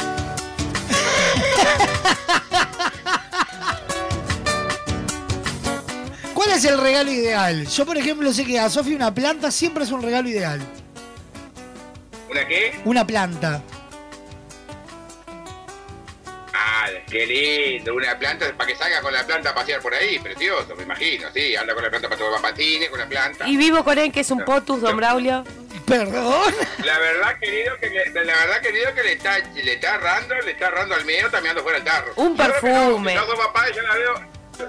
¿cuál es el regalo ideal? Yo, por ejemplo, sé que a Sofi una planta siempre es un regalo ideal. ¿Una qué? Una planta. Qué lindo, una planta para que salga con la planta a pasear por ahí, precioso, me imagino, sí, anda con la planta para tomar patines, con la planta. Y vivo con él, que es un potus, don Braulio. Perdón. La verdad, querido, que le- la verdad, querido, que le está, le está errando, le está errando al mío, también ando fuera del tarro. Un Yo perfume. No, yo papá yo la veo,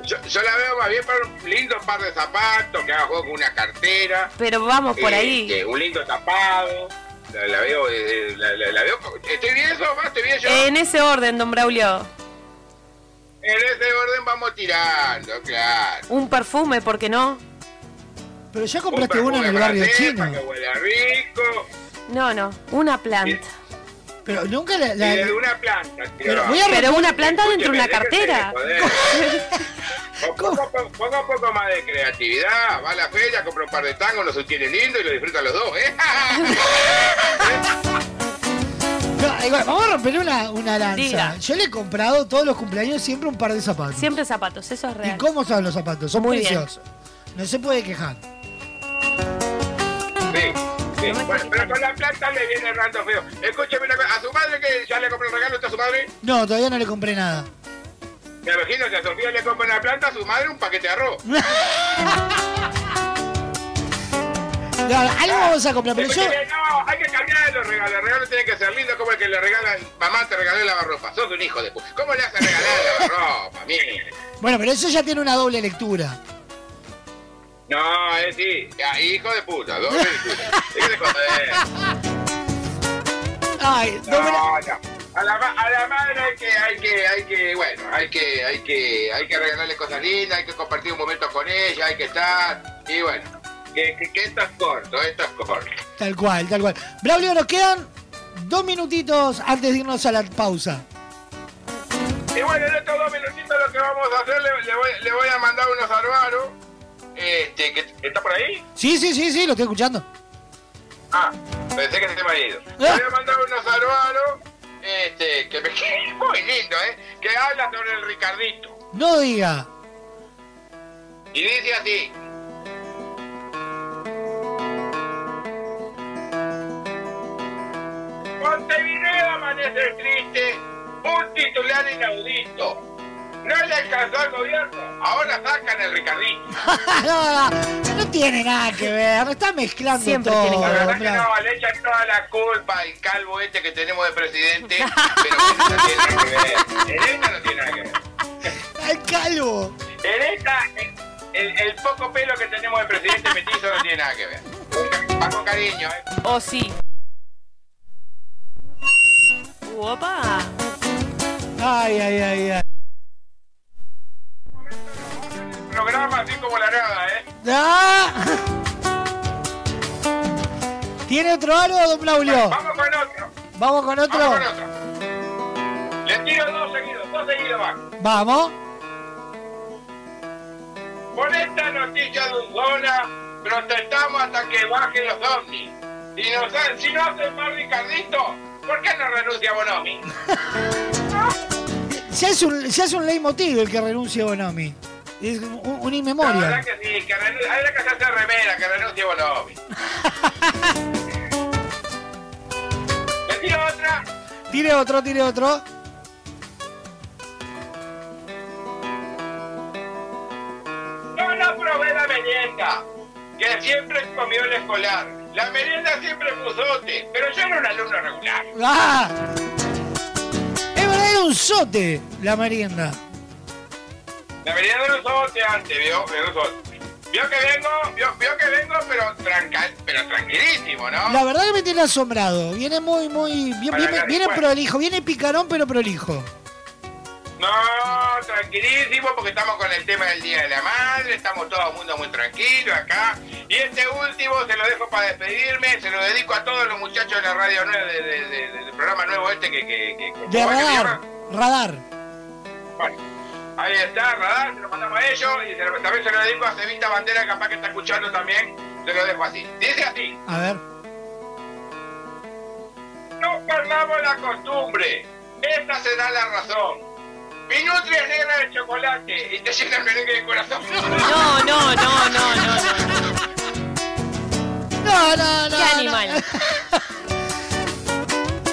yo, yo la veo más bien para un lindo par de zapatos, que haga juego con una cartera. Pero vamos por eh, ahí. que un lindo tapado. La, la veo, eh, la, la- la veo, ¿estoy bien, Sofa? ¿Estoy bien yo? En ese orden, don Braulio. En ese orden vamos tirando, claro. Un perfume, ¿por qué no? Pero ya Un compraste uno en el para barrio hacer, chino. para que huela rico. No, no, una planta. Pero nunca la... la- una planta. tío. Pero voy a Pero una planta dentro de una cartera. ponga un poco más de creatividad, va a la feria, compra un par de tangos, los sostiene lindo y lo disfrutan los dos, ¿eh? No, igual, vamos a romper una, una lanza. Diga. Yo le he comprado todos los cumpleaños siempre un par de zapatos. Siempre zapatos, eso es ¿Y real. cómo son los zapatos? Son Muy bien. preciosos. No se puede quejar. Sí, sí. Bueno, pero con la planta le viene errando feo. Escúcheme una cosa, ¿a su madre que ya le compró el regalo a su madre? No, todavía no le compré nada. Me imagino que a Sofía le compra una planta, a su madre un paquete de arroz. No, algo vamos a comprar, pero yo... No, hay que cambiar los regalos. Los regalos tienen que ser lindos como el que le regalan. Mamá te regaló el lavarropa. Sos un hijo de puta. ¿Cómo le a regalar el lavarropa? Mire. Bueno, pero eso ya tiene una doble lectura. No, es sí. Ya, hijo de puta. Doble lectura. Joder. Ay, No, no. A la, a la madre hay que, hay que, hay que, bueno, hay que, hay que, hay que regalarle cosas lindas, hay que compartir un momento con ella, hay que estar, y bueno, que, que, que esto es corto, esto es corto. Tal cual, tal cual. Braulio, nos quedan dos minutitos antes de irnos a la pausa. Y bueno, en estos dos minutitos lo que vamos a hacer, le, le voy, le voy a mandar unos a Álvaro, este, que está por ahí. Sí, sí, sí, sí, lo estoy escuchando. Ah, pensé que se me había ido. Le voy a mandar unos a Álvaro, este, que me muy lindo, eh, que habla sobre el Ricardito. No diga. Y dice así. Montevideo amanece triste, un titular inaudito. No le alcanzó al gobierno. Ahora sacan el Ricardito. no, no, no tiene nada que ver, está mezclando Siempre todo. tiene que La ver. verdad que claro. no, le echan toda la culpa al calvo este que tenemos de presidente, pero no tiene nada que ver. En esta no tiene nada que ver. ¡Al calvo! En esta, el, el poco pelo que tenemos de presidente metizo no tiene nada que ver. Va con cariño, ¿eh? Oh, sí. Opa. Ay, ay, ay, ay. Programa así como la nada, ¿eh? ¡Ah! ¿Tiene otro algo, don Braulio? Vamos con otro. ¿Vamos con otro? Vamos con otro. Le tiro dos seguidos, dos seguidos más. Vamos. Por esta noticia dulzona, protestamos hasta que bajen los ovnis. Si, nos, si no hacen más Ricardito, ¿por qué no renuncia Bonomi? Se hace un, se hace un leitmotiv el que renuncia a Bonomi. Es un, un La inmemoria. verdad que sí, que hay que hacerse remera, que renuncie Bonomi. ¿Le tiro otra? Tire otro, tire otro. Yo no probé la merienda, que siempre comió el escolar. La merienda siempre pusote, pero yo era un alumno regular. ¡Ah! Es verdad, era un sote la merienda. La merienda era un sote antes, vio, era un sote. Vio que vengo, vio, vio que vengo, pero, tranca, pero tranquilísimo, ¿no? La verdad que me tiene asombrado. Viene muy, muy. Bien, viene, viene prolijo, viene picarón, pero prolijo. No, tranquilísimo, porque estamos con el tema del Día de la Madre, estamos todo el mundo muy tranquilo acá. Y este último se lo dejo para despedirme, se lo dedico a todos los muchachos de la radio nueva, de- de- de- del programa nuevo este que... que, que De ¿cómo es que se radar. Radar. Bueno, ahí está, Radar, se lo mandamos a ellos y se lo- también se lo dedico a Cevita Bandera, capaz que está escuchando también, se lo dejo así. Dice así, A ver. no perdamos la costumbre, esta será la razón. Mi nutria es negra de chocolate y te llena el merengue de corazón. No, no, no, no, no, no. No, no, no. Qué no. animal.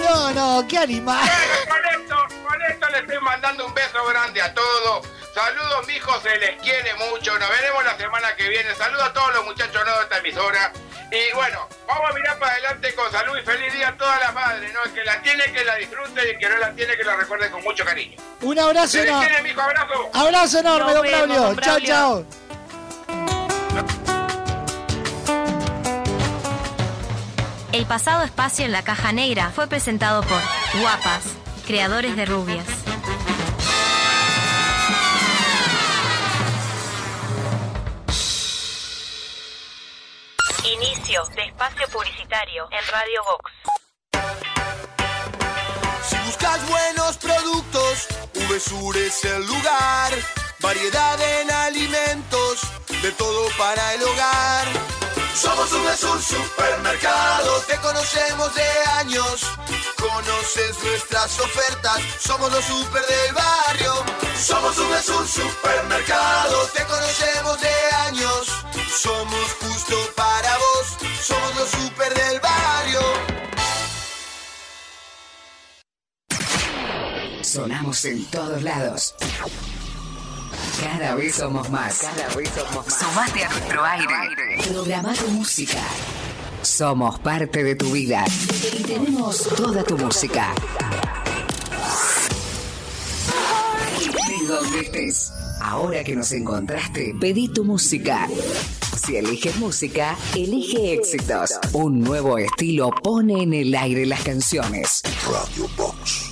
No, no, qué animal. Bueno, con esto, con esto les estoy mandando un beso grande a todos. Saludos, mijos, se les quiere mucho. Nos veremos la semana que viene. Saludos a todos los muchachos nuevos de esta emisora. Y bueno, vamos a mirar para adelante con salud y feliz día a todas las madres, ¿no? El que la tiene, que la disfrute y el que no la tiene, que la recuerde con mucho cariño. Un abrazo enorme. abrazo. Abrazo enorme, don Braulio. Chao, chao. El pasado espacio en la caja negra fue presentado por Guapas, creadores de rubias. Publicitario en Radio Vox. Si buscas buenos productos, VSUR es el lugar. Variedad en alimentos, de todo para el hogar. Somos VSUR Supermercado, te conocemos de años. Conoces nuestras ofertas, somos los super del barrio. Somos VSUR Supermercado, te conocemos de años. Los super del barrio. Sonamos en todos lados. Cada vez somos más. Cada vez somos más. Sumate a nuestro aire. Programa tu música. Somos parte de tu vida. Y tenemos toda tu música. De donde estés. Ahora que nos encontraste, pedí tu música. Si eliges música, elige éxitos. Un nuevo estilo pone en el aire las canciones. Radio Box.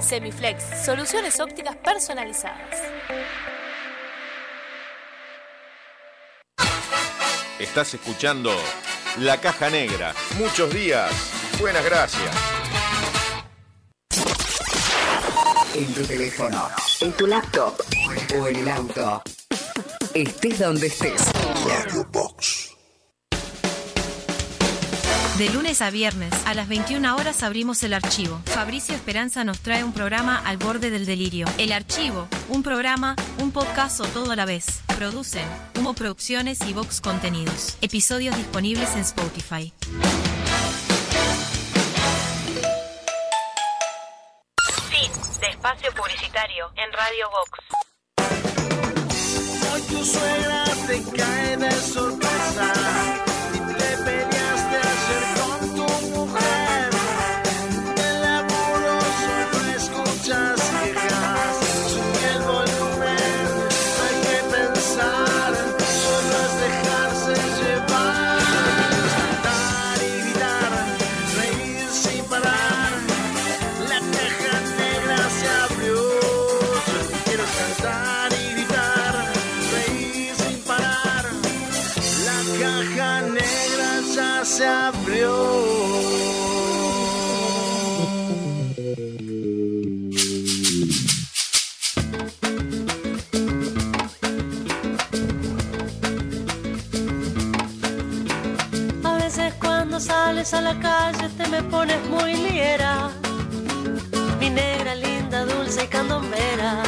Semiflex, soluciones ópticas personalizadas. Estás escuchando La Caja Negra. Muchos días. Buenas gracias. En tu teléfono, en tu laptop o en el auto. Estés donde estés. Radio Box. De lunes a viernes, a las 21 horas abrimos el archivo. Fabricio Esperanza nos trae un programa al borde del delirio. El archivo, un programa, un podcast o todo a la vez. Producen Humo Producciones y Vox Contenidos. Episodios disponibles en Spotify. Fin de espacio publicitario en Radio Vox. Hoy tu suegra te cae de sorpresa sales a la calle te me pones muy liera. Mi negra linda, dulce y candombera.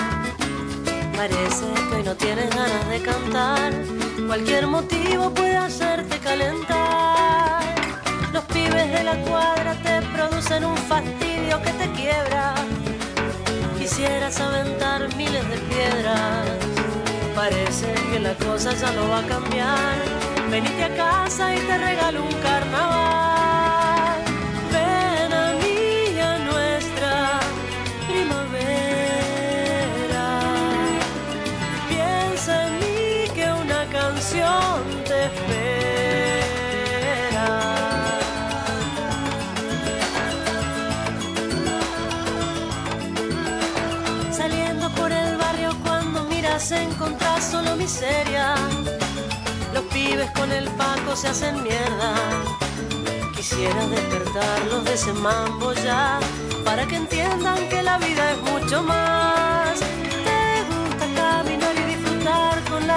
Parece que hoy no tienes ganas de cantar. Cualquier motivo puede hacerte calentar. Los pibes de la cuadra te producen un fastidio que te quiebra. Quisieras aventar miles de piedras. Parece que la cosa ya no va a cambiar. Venite a casa y te regalo un carnaval. Canción te espera. Saliendo por el barrio cuando miras encontrás solo miseria. Los pibes con el paco se hacen mierda. Quisiera despertarlos de ese mambo ya para que entiendan que la vida es mucho más.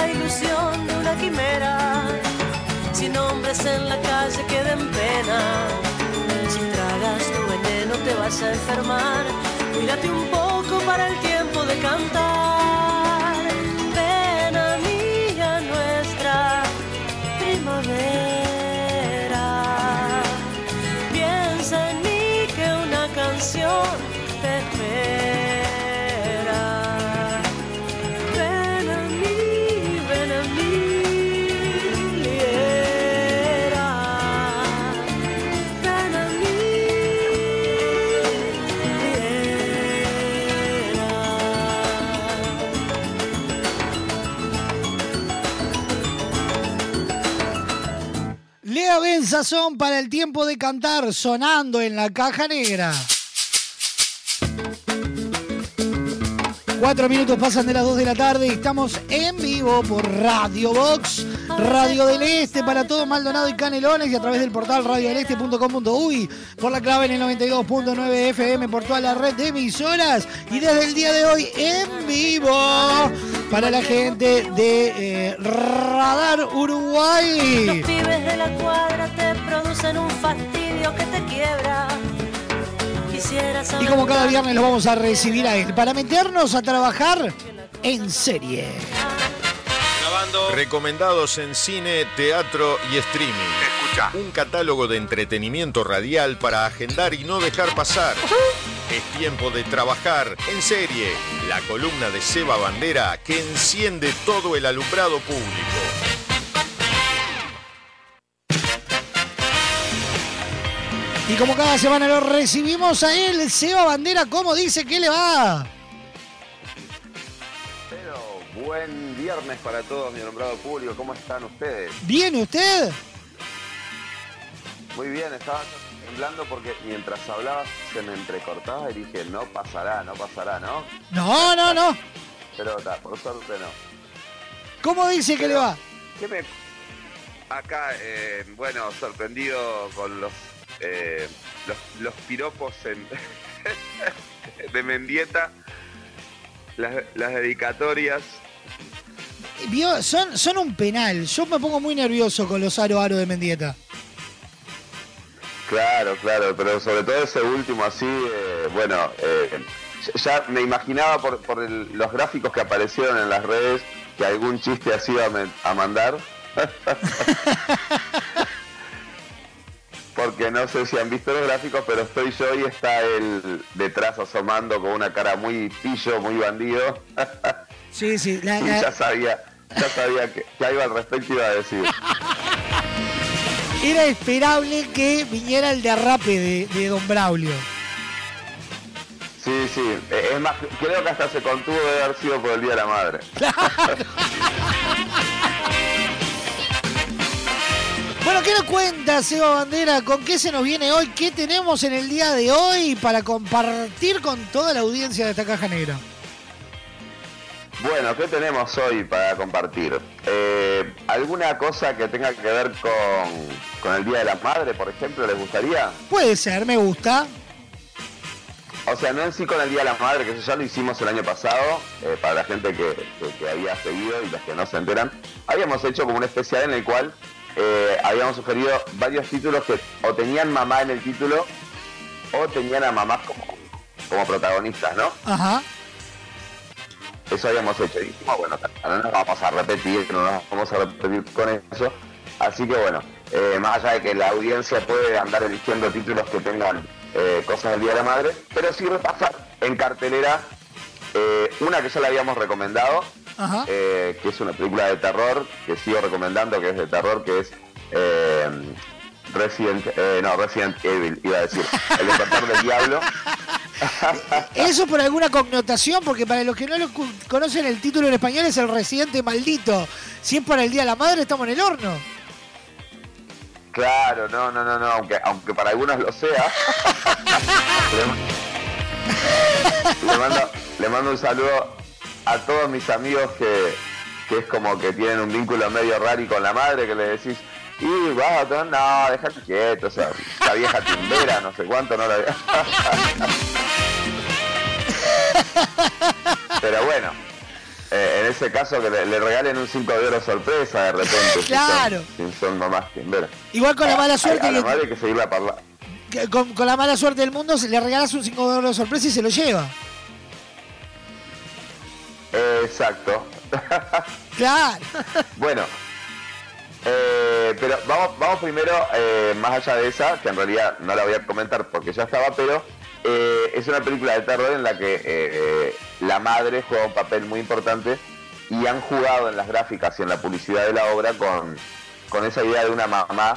Ilusión de una quimera. Sin hombres en la calle que den pena. Si tragas tu veneno te vas a enfermar. Cuídate un poco para el tiempo de cantar. Sazón para el tiempo de cantar sonando en la caja negra. Cuatro minutos pasan de las dos de la tarde y estamos en vivo por Radio Box, Radio del Este para todo Maldonado y Canelones y a través del portal radiodeleste.com.uy por la clave en el 92.9 FM por toda la red de emisoras y desde el día de hoy en vivo para la gente de eh, Radar Uruguay. Los pibes de la cuadra te producen un fastidio que te quiebra. Quisiera Y como cada viernes lo vamos a recibir a él para meternos a trabajar en serie. Recomendados en cine, teatro y streaming. Escucha. Un catálogo de entretenimiento radial para agendar y no dejar pasar. Es tiempo de trabajar en serie. La columna de Seba Bandera que enciende todo el alumbrado público. Y como cada semana lo recibimos a él, Seba Bandera, ¿cómo dice que le va? Pero buen viernes para todos, mi nombrado público. ¿Cómo están ustedes? ¿Bien usted? Muy bien, estaba porque mientras hablabas se me entrecortaba y dije, no pasará, no pasará, ¿no? No, no, no. Pero ta, por suerte no. ¿Cómo dice que le va? ¿Qué me... Acá, eh, bueno, sorprendido con los, eh, los, los piropos en... de Mendieta. las, las dedicatorias. Vio, son, son un penal. Yo me pongo muy nervioso con los aro aro de Mendieta. Claro, claro, pero sobre todo ese último así, eh, bueno, eh, ya me imaginaba por, por el- los gráficos que aparecieron en las redes que algún chiste así iba a, mandar. Porque no sé si han visto los gráficos, pero estoy yo y está él detrás asomando con una cara muy pillo, muy bandido. Sí, sí. la- y la- ya sabía, ya sabía que, que algo al respecto iba a decir. era esperable que viniera el derrape de, de Don Braulio. Sí, sí. Eh, Es más, creo que hasta se contuvo de haber sido por el Día de la Madre. Bueno, ¿qué nos cuenta, Seba Bandera? ¿Con qué se nos viene hoy? ¿Qué tenemos en el día de hoy para compartir con toda la audiencia de esta caja negra? Bueno, ¿qué tenemos hoy para compartir? Eh, ¿Alguna cosa que tenga que ver con, con el Día de la Madre, por ejemplo, les gustaría? Puede ser, me gusta. O sea, no en sí con el Día de la Madre, que eso ya lo hicimos el año pasado, eh, para la gente que, que- que había seguido y los que no se enteran. Habíamos hecho como un especial en el cual eh, habíamos sugerido varios títulos que o tenían mamá en el título o tenían a mamás como, como protagonistas, ¿no? Ajá. Eso habíamos hecho. Y dijimos, bueno, no nos vamos a repetir, no nos vamos a repetir con eso. Así que bueno, eh, más allá de que la audiencia puede andar eligiendo títulos que tengan eh, cosas del Día de la Madre, pero sí repasar en cartelera eh, una que ya la habíamos recomendado, Ajá. que es una película de terror, que sigo recomendando, que es de terror, que es Resident, eh, no, Resident Evil, iba a decir, El despertar del diablo. Eso por alguna connotación, porque para los que no lo conocen el título en español es el residente maldito. Si es para el Día de la Madre, estamos en el horno. Claro, no, no, no, no, aunque, aunque para algunos lo sea. le, mando, le mando un saludo a todos mis amigos que, que es como que tienen un vínculo medio raro con la madre, que le decís, y vas a no, déjate quieto, o sea, esa vieja timbera, no sé cuánto, no la Pero bueno, eh, en ese caso que le, le regalen un 5 de oro sorpresa de repente. si son- Claro. Si son, mamás timberas. Igual con la mala suerte A, a la que- madre hay que seguirla parla- Que Con, con la mala suerte del mundo, le regalas un 5 de oro sorpresa y se lo lleva. Eh, Exacto. Claro. Bueno, eh, pero vamos, vamos primero, eh, más allá de esa, que en realidad no la voy a comentar porque ya estaba, pero eh, es una película de terror en la que eh, la madre juega un papel muy importante y han jugado en las gráficas y en la publicidad de la obra con, con esa idea de una mamá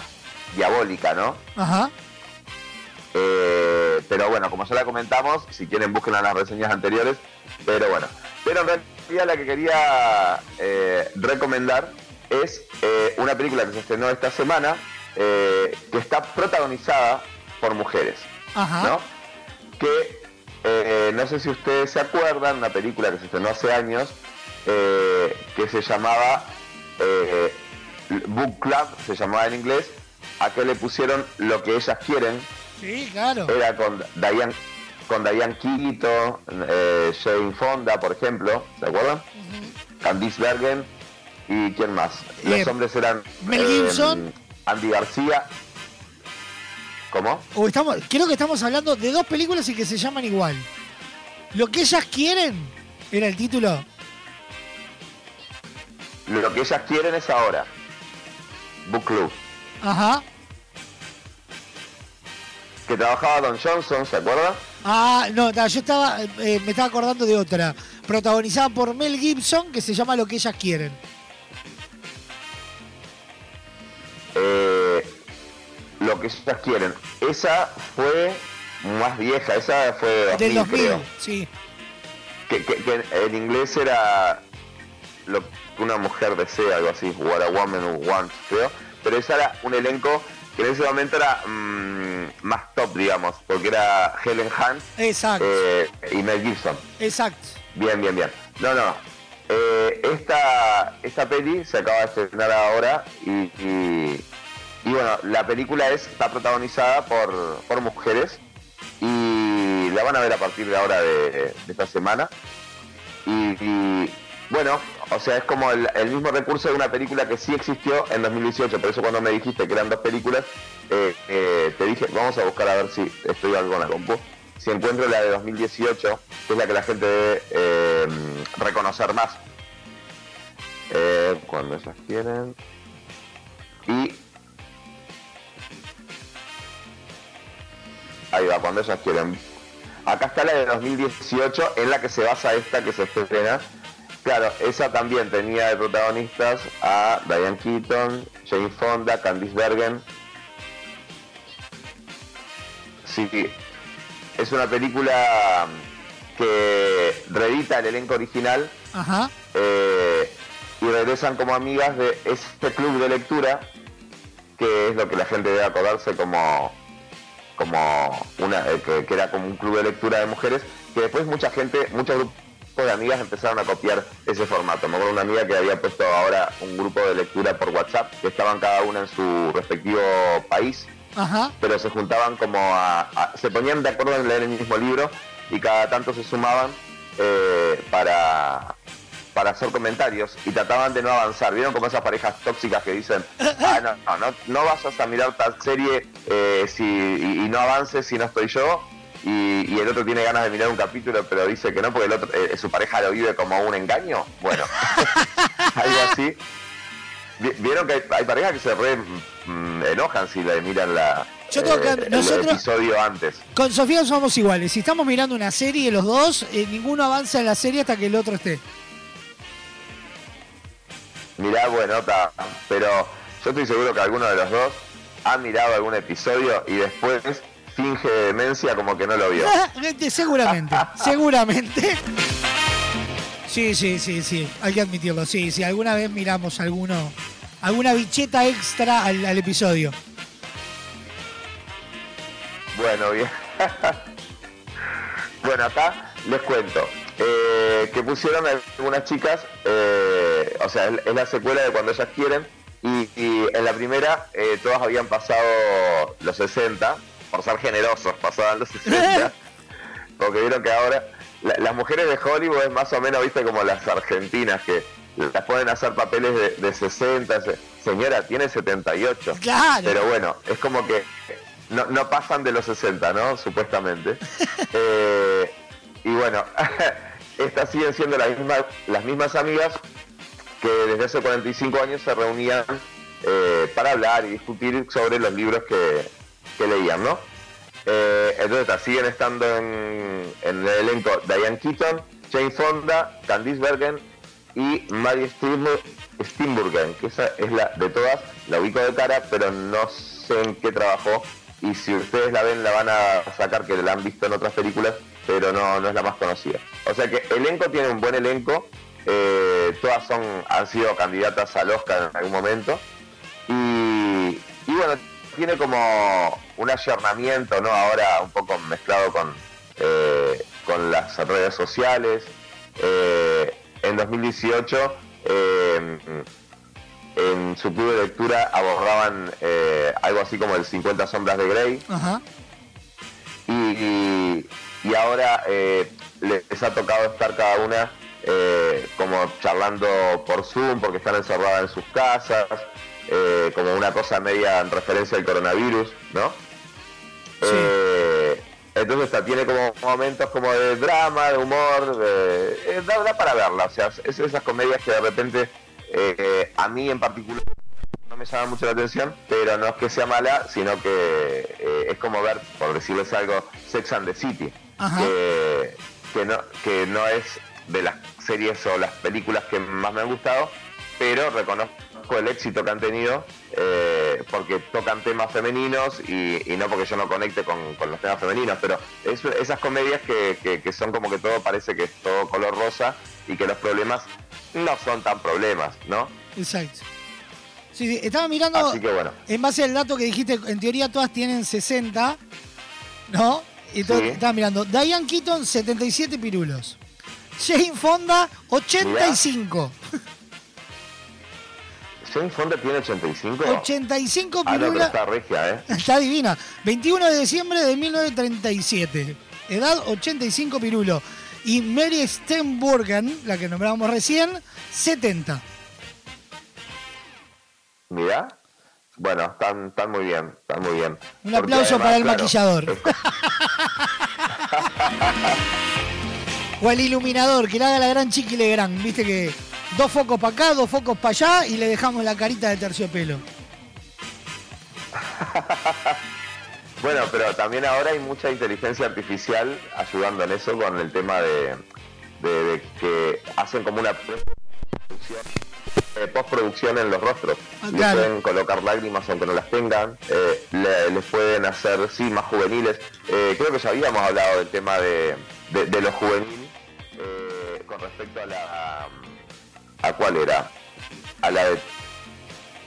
diabólica, ¿no? Ajá. Eh, pero bueno, como ya la comentamos, si quieren busquen las reseñas anteriores. Pero bueno, pero en realidad la que quería recomendar es eh, una película que se estrenó esta semana eh, que está protagonizada por mujeres, Ajá. ¿no? Que eh, no sé si ustedes se acuerdan, una película que se estrenó hace años eh, que se llamaba Book Club, se llamaba en inglés, a que le pusieron lo que ellas quieren, Sí, claro. era con Diane, con Diane Keaton, eh, Jane Fonda, por ejemplo, ¿se acuerdan? Candice Bergen y quién más. Los Eh, hombres eran Mel eh, Gibson. Andy García. ¿Cómo? O estamos, creo que estamos hablando de dos películas y que se llaman igual. Lo que ellas quieren era el título. Lo que ellas quieren es ahora. Book Club. Ajá. Que trabajaba Don Johnson, ¿se acuerdan? Ah, no, yo estaba, eh, me estaba acordando de otra. Protagonizada por Mel Gibson, que se llama Lo que ellas quieren. Eh, lo que ellas quieren. Esa fue más vieja, esa fue de 2000, Del 2000, creo. sí. Que, que- que en inglés era lo que una mujer desea, algo así, What a Woman Wants, creo. Pero ese era un elenco que en ese momento era mm, más top, digamos, porque era Helen Hunt Exacto, eh, y Mel Gibson. exacto. Bien, bien, bien. No, no. Eh, esta, esta peli se acaba de estrenar ahora y, bueno, la película es, está protagonizada por, por mujeres y la van a ver a partir de ahora de, esta semana. Y, bueno, o sea, es como el, el mismo recurso de una película que sí existió en 2018. Por eso cuando me dijiste que eran dos películas, eh, eh, te dije, vamos a buscar a ver si estoy algo en la compu. Si encuentro la de 2018, que es la que la gente debe eh, reconocer más. Eh, cuando esas quieren. Y Ahí va, cuando ellas quieren. Acá está la de 2018, en la que se basa esta que se estrena. Claro, esa también tenía de protagonistas a Diane Keaton, Jane Fonda, Candice Bergen. Sí, es una película que reedita el elenco original Ajá. eh, y regresan como amigas de este club de lectura que es lo que la gente debe acordarse como como una eh, que, que era como un club de lectura de mujeres que después mucha gente muchos grupos de amigas empezaron a copiar ese formato me acuerdo una amiga que había puesto ahora un grupo de lectura por WhatsApp que estaban cada una en su respectivo país Pero se juntaban como a, se ponían de acuerdo en leer el mismo libro y cada tanto se sumaban eh, para para hacer comentarios y trataban de no avanzar. ¿Vieron como esas parejas tóxicas que dicen, ah, no, no, no, no vas a mirar tal serie eh, si, y, y no avances si no estoy yo? Y, y el otro tiene ganas de mirar un capítulo, pero dice que no, porque el otro, eh, su pareja lo vive como un engaño. Bueno, algo así. Vi- Vieron que hay, hay parejas que se re mm, enojan si le miran la, Yo tengo que- eh, el nosotros- episodio antes. Con Sofía somos iguales. Si estamos mirando una serie los dos, eh, ninguno avanza en la serie hasta que el otro esté. Mirá, bueno, está. Pero yo estoy seguro que alguno de los dos ha mirado algún episodio y después finge demencia como que no lo vio. Seguramente, seguramente. Sí, sí, sí, sí, hay que admitirlo. Sí, sí, alguna vez miramos alguno, alguna bicheta extra al, al episodio. Bueno, bien. bueno, acá les cuento. eh, que pusieron algunas chicas, eh, o sea, es, es la secuela de cuando ellas quieren, y, y en la primera eh, todas habían pasado los 60, por ser generosos, pasaban los 60, porque vieron que ahora la- las mujeres de Hollywood es más o menos, viste, como las argentinas, que las pueden hacer papeles de, de 60, se- señora, tiene 78. Claro. Pero bueno, es como que no, no pasan de los 60, ¿no? Supuestamente. Eh, y bueno, estas siguen siendo las mismas, las mismas amigas que desde hace 45 años se reunían eh, para hablar y discutir sobre los libros que, que leían, ¿no? Eh, entonces siguen estando en, el elenco Diane Keaton, Jane Fonda, Candice Bergen y Mary Steenbur- Steenburgen, que esa es la de todas, la ubico de cara, pero no sé en qué trabajó. Y si ustedes la ven, la van a sacar que la han visto en otras películas, pero no, no es la más conocida. O sea que elenco tiene un buen elenco, eh, todas son han sido candidatas al Oscar en algún momento. Y, y bueno, tiene como un ayornamiento, ¿no? Ahora un poco mezclado con, eh, con las redes sociales. Eh, en 2018, eh, en su club de lectura abordaban algo así como el 50 sombras de Grey. Ajá. Y, y- y ahora les ha tocado estar cada una como charlando por Zoom porque están encerradas en sus casas, como una cosa media en referencia al coronavirus, ¿no? Eh, entonces esta tiene como momentos como de drama, de humor, de, eh, da, da para verla, o sea, es esas comedias que de repente eh, a mí en particular no me llama mucho la atención, pero no es que sea mala, sino que eh, es como ver, por decirles algo, Sex and the City, que, que no, que no es de las series o las películas que más me han gustado, pero reconozco el éxito que han tenido eh, porque tocan temas femeninos y, y no porque yo no conecte con, con los temas femeninos, pero es, esas comedias que, que- que son como que todo parece que es todo color rosa y que los problemas no son tan problemas, ¿no? Exacto. Sí, sí, estaba mirando, Así que bueno. en base al dato que dijiste, en teoría todas tienen 60, ¿no? Y to- Sí. estaba mirando, Diane Keaton, 77 pirulos. Jane Fonda, 85. Fonda tiene 85. 85 Ah, está regia, ¿eh? Está divina. 21 de diciembre de 1937. Edad 85 pirulo. Y Mary Steenburgen, la que nombrábamos recién, 70. Mirá. Bueno, están, están muy bien, están muy bien. Un Porque aplauso además, para el claro, maquillador. o el iluminador, que le haga la gran chiqui Legrand. Viste que dos focos para acá, dos focos para allá y le dejamos la carita de terciopelo. Bueno, pero también ahora hay mucha inteligencia artificial ayudando en eso con el tema de, de- de que hacen como una postproducción, eh, en los rostros. Ah, Les pueden colocar lágrimas aunque no las tengan, eh, le- les pueden hacer, sí, más juveniles. Eh, creo que ya habíamos hablado del tema de, de, de lo juvenil eh, con respecto a la... ¿A cuál era? A la de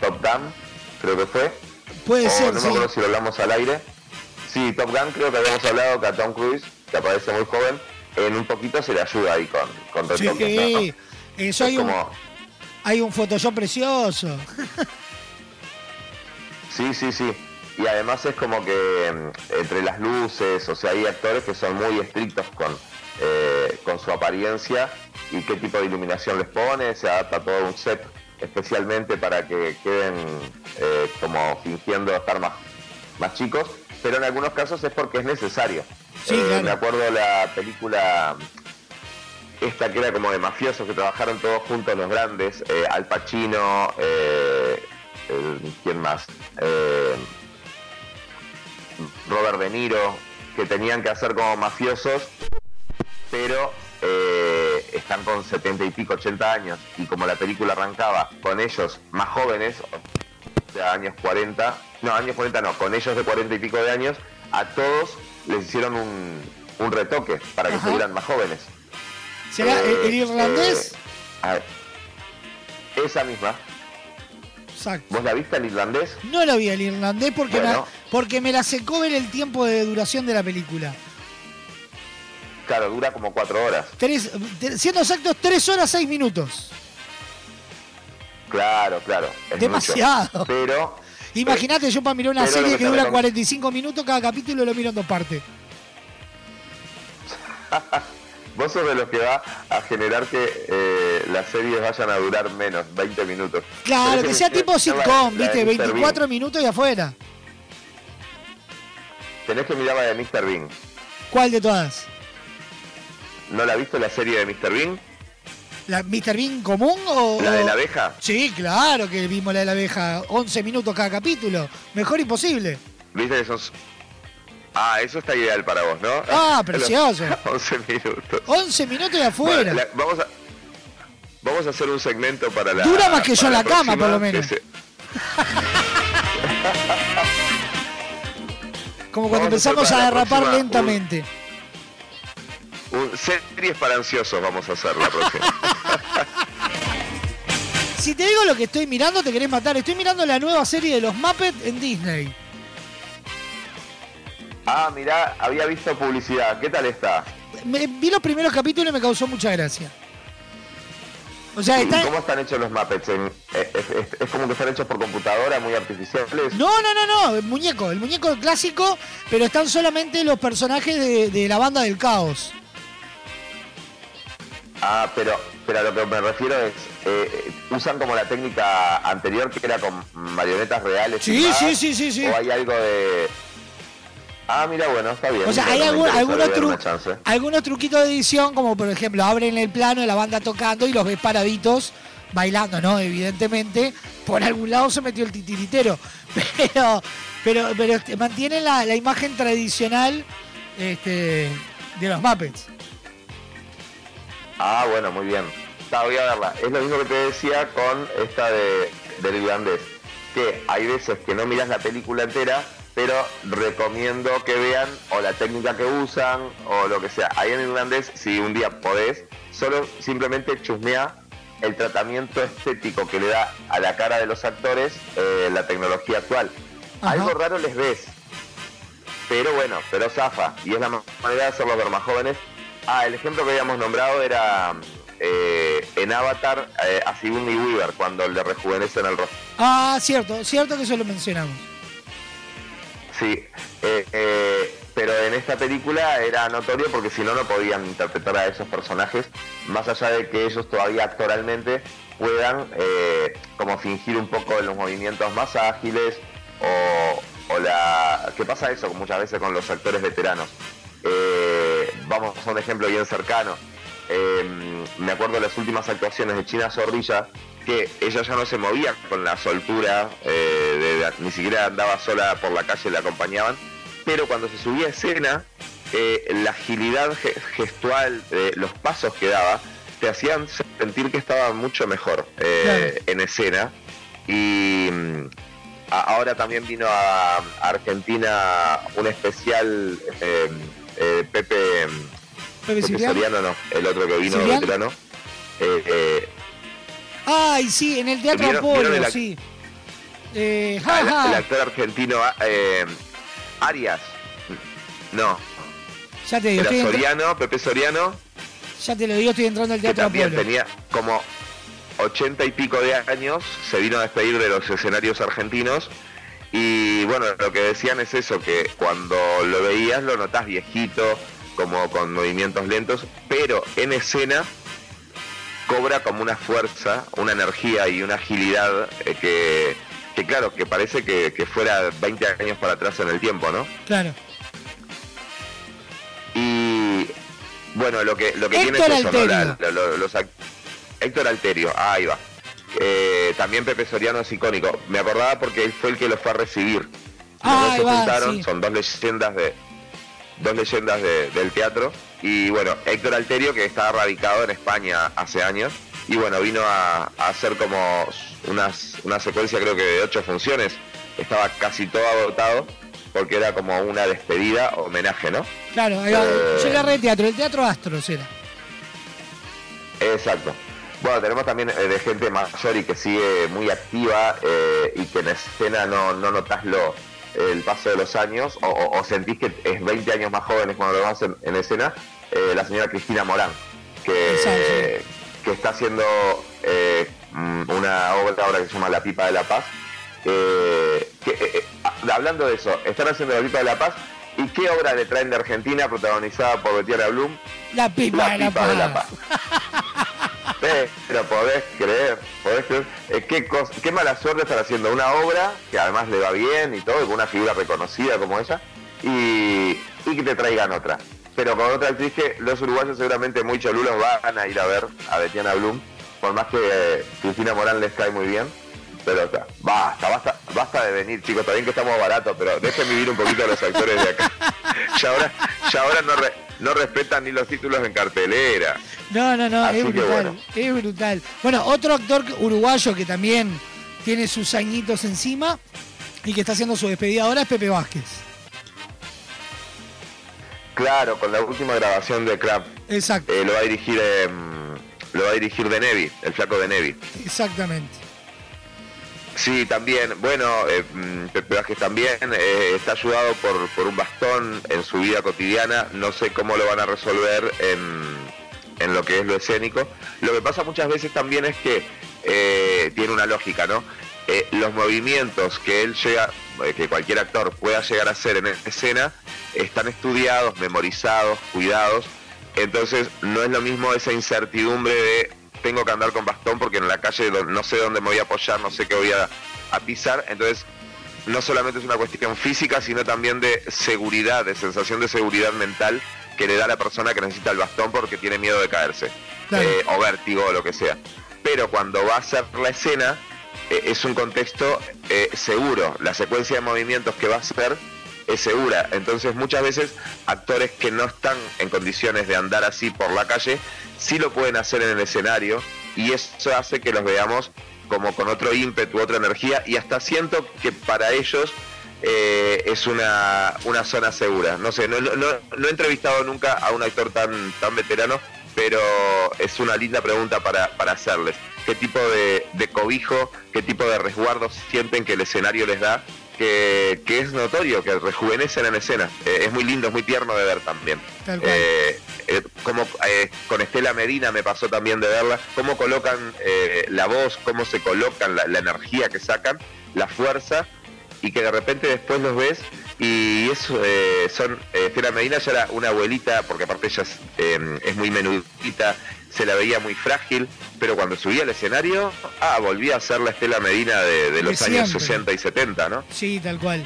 Top Gun, creo que fue. Puede O ser, no sí. me acuerdo si lo hablamos al aire. Sí, Top Gun creo que habíamos hablado que a Tom Cruise, que aparece muy joven, en un poquito se le ayuda ahí con, con Sí, ¿no? eso Es hay un, hay un Photoshop precioso. Sí, sí, sí. Y además es como que mm, entre las luces, o sea, hay actores que son muy estrictos con, eh, con su apariencia y qué tipo de iluminación les pone, se adapta todo un set especialmente para que queden eh, como fingiendo estar más, más chicos, pero en algunos casos es porque es necesario. Sí, Eh, claro. Me acuerdo la película esta que era como de mafiosos que trabajaron todos juntos los grandes, eh, Al Pacino, ¿quién más? Robert De Niro, que tenían que hacer como mafiosos, pero eh, están con 70 y pico, 80 años, y como la película arrancaba con ellos más jóvenes, sea, años 40, no, años 40 no, con ellos de 40 y pico de años, a todos les hicieron un, un retoque para que Ajá. se vieran más jóvenes. ¿Será el, el Eh, irlandés? eh, a ver, esa misma. Exacto. ¿Vos la viste el irlandés? No lo vi el irlandés porque, Bueno. me, porque me la secó ver el tiempo de duración de la película. Claro, dura como cuatro horas. Tres, siendo exactos, 3 horas 6 minutos. Claro, claro. es Demasiado. mucho. Pero Imagínate, yo para mirar una serie que que dura recom- 45 minutos, cada capítulo lo miro en dos partes. vos sos de los que va a generar que eh, las series vayan a durar menos, 20 minutos. Claro, que sea tipo la- sitcom, la ¿viste? Mr. 24 Bean. minutos y afuera. Tenés que mirar la de Mr. Bean. ¿Cuál de todas? ¿No la viste la serie de Mr. Bean? ¿La Mr. Bean común o...? ¿La de la abeja? Sí, claro que vimos la de la abeja. 11 minutos cada capítulo. Mejor imposible. ¿Viste que son... Ah, eso está ideal para vos, ¿no? Ah, precioso. 11 minutos. 11 minutos y afuera. Bueno, la- vamos a... Vamos a hacer un segmento para la... Dura más que yo en la cama, por lo menos. se- Como cuando vamos a empezamos a la derrapar un- lentamente. Un- series para ansiosos vamos a hacer la próxima. Si te digo lo que estoy mirando, te querés matar. Estoy mirando la nueva serie de los Muppets en Disney. ah, mirá, había visto publicidad. ¿Qué tal está? Me- vi los primeros capítulos y me causó mucha gracia. O sea, ¿Y está... cómo están hechos los Muppets? Eh, es, es- es como que están hechos por computadora, muy artificiales. No, no, no, no, el muñeco, el muñeco clásico, pero están solamente los personajes de, de la banda del caos. Ah, pero, pero a lo que me refiero es, eh, usan como la técnica anterior que era con marionetas reales. Sí, filmadas, sí, sí, sí, sí. O hay algo de... Ah, mira, bueno, está bien. O sea, hay algún- algunos, tru- algunos truquitos de edición, como por ejemplo, abren el plano de la banda tocando y los ves paraditos bailando, ¿no? Evidentemente, por algún lado se metió el titiritero. Pero, pero, pero este, mantienen la, la imagen tradicional este, de los Muppets. Ah, bueno, muy bien. Está, voy a verla. Es lo mismo que te decía con esta de, del irlandés. Que hay veces que no miras la película entera, pero recomiendo que vean o la técnica que usan o lo que sea. Ahí en irlandés, si un día podés, solo simplemente chusmea el tratamiento estético que le da a la cara de los actores eh, la tecnología actual. Algo raro les ves, pero bueno, pero zafa. Y es la ma- manera de hacerlo ver más jóvenes. Ah, el ejemplo que habíamos nombrado era eh, en Avatar eh, a Sigourney Weaver cuando le rejuvenecen el rostro. Ah, cierto, cierto que eso lo mencionamos. Sí, eh, eh, pero en esta película era notorio porque si no, no podían interpretar a esos personajes, más allá de que ellos todavía actoralmente puedan como fingir un poco los movimientos más ágiles o, o la... ¿Qué pasa eso muchas veces con los actores veteranos? Eh, vamos a un ejemplo bien cercano. Eh, me acuerdo de las últimas actuaciones de China Zorrilla, que ella ya no se movía con la soltura, eh, de- ni siquiera andaba sola por la calle, le acompañaban, pero cuando se subía a escena, la agilidad ge- gestual, los pasos que daba, te hacían sentir que estaba mucho mejor en escena. Y mm, ahora también vino a, a Argentina un especial eh, eh, Pepe, Pepe. Soriano, no, el otro que vino veterano. Eh, eh, Ay, sí, en el Teatro ¿Vieron- vieron Apolo, el ac- sí. Eh, Ah, el, ja, el ja. actor argentino eh, Arias. No, Ya te digo, era Soriano, Pepe Soriano, ya te lo digo, estoy entrando al que Teatro también Apolo. tenía como ochenta y pico de años, se vino a despedir de los escenarios argentinos. Y bueno, lo que decían es eso, que cuando lo veías lo notás viejito, como con movimientos lentos, pero en escena cobra como una fuerza, una energía y una agilidad eh, que, que claro, que parece que, que fuera 20 años para atrás en el tiempo, ¿no? Claro. Y bueno, lo que, lo que tiene es eso, ¿no? La- los Héctor Alterio, ahí va. Eh, también Pepe Soriano es icónico. Me acordaba porque él fue el que lo fue a recibir. Los dos Ahí se va, juntaron, sí. son dos leyendas de dos leyendas de- del teatro. Y bueno, Héctor Alterio, que estaba radicado en España hace años, y bueno, vino a, a hacer como unas, una secuencia creo que de ocho funciones. Estaba casi todo agotado, porque era como una despedida, homenaje, ¿no? Claro. Eh, yo agarré el teatro, el Teatro Astros era. Exacto. Bueno, tenemos también eh, de gente mayor y que sigue muy activa eh, y que en escena no, no notas lo, el paso de los años o, o- o sentís que es 20 años más jóvenes cuando lo vemos en, en escena, eh, la señora Cristina Morán, que, que está haciendo una obra ahora que se llama La Pipa de la Paz. eh, que, hablando de eso, están haciendo La Pipa de la Paz y qué obra le traen de Argentina protagonizada por Betiana Blum La pipa la de la pipa de la paz. Pero podés creer, podés creer. Eh, qué, cos- qué mala suerte estar haciendo una obra que además le va bien y todo, con una figura reconocida como ella, y, y que te traigan otra. Pero con otra actriz que los uruguayos seguramente muy cholulos van a ir a ver a Betiana Blum, por más que eh, Cristina Morán les cae muy bien. Pero está, basta, basta, basta de venir, chicos, está bien que estamos baratos, pero dejen vivir un poquito a los actores de acá. Ya ahora, ya ahora no, re- no respetan ni los títulos en cartelera. No, no, no, Así es brutal, bueno. es brutal. Bueno, otro actor uruguayo que también tiene sus añitos encima y que está haciendo su despedida ahora es Pepe Vázquez. Claro, con la última grabación de Crab. Exacto. Eh, lo va a dirigir em, lo va a dirigir de Nevi, el flaco de Nevi. Exactamente. Sí, también, bueno, eh, mm, Pepe también eh, está ayudado por, por un bastón en su vida cotidiana, no sé cómo lo van a resolver en, en lo que es lo escénico. Lo que pasa muchas veces también es que eh, tiene una lógica, ¿no? Eh, los movimientos que él llega, eh, que cualquier actor pueda llegar a hacer en escena, están estudiados, memorizados, cuidados, entonces no es lo mismo esa incertidumbre de tengo que andar con bastón porque en la calle no sé dónde me voy a apoyar, no sé qué voy a, a pisar. Entonces, no solamente es una cuestión física, sino también de seguridad, de sensación de seguridad mental que le da a la persona que necesita el bastón porque tiene miedo de caerse, eh, o vértigo o lo que sea. Pero cuando va a hacer la escena, eh, es un contexto eh, seguro. La secuencia de movimientos que va a hacer es segura. Entonces muchas veces actores que no están en condiciones de andar así por la calle, sí lo pueden hacer en el escenario y eso hace que los veamos como con otro ímpetu, otra energía y hasta siento que para ellos eh, es una, una zona segura. No sé, no, no- he entrevistado nunca a un actor tan, tan veterano, pero es una linda pregunta para, para hacerles. ¿Qué tipo de, de cobijo, qué tipo de resguardo sienten que el escenario les da? Que, que es notorio, que rejuvenecen en escena. Eh, es muy lindo, es muy tierno de ver también. Tal cual. Eh, eh, como con Estela Medina me pasó también de verla, cómo colocan la voz, cómo se colocan, la, la energía que sacan, la fuerza, y que de repente después los ves Y eso eh, son. Eh, Estela Medina ya era una abuelita, porque aparte ella es, eh, es muy menudita, se la veía muy frágil, pero cuando subía al escenario, ah, volvía a ser la Estela Medina de, de los años siempre. 60 y 70, ¿no? Sí, tal cual.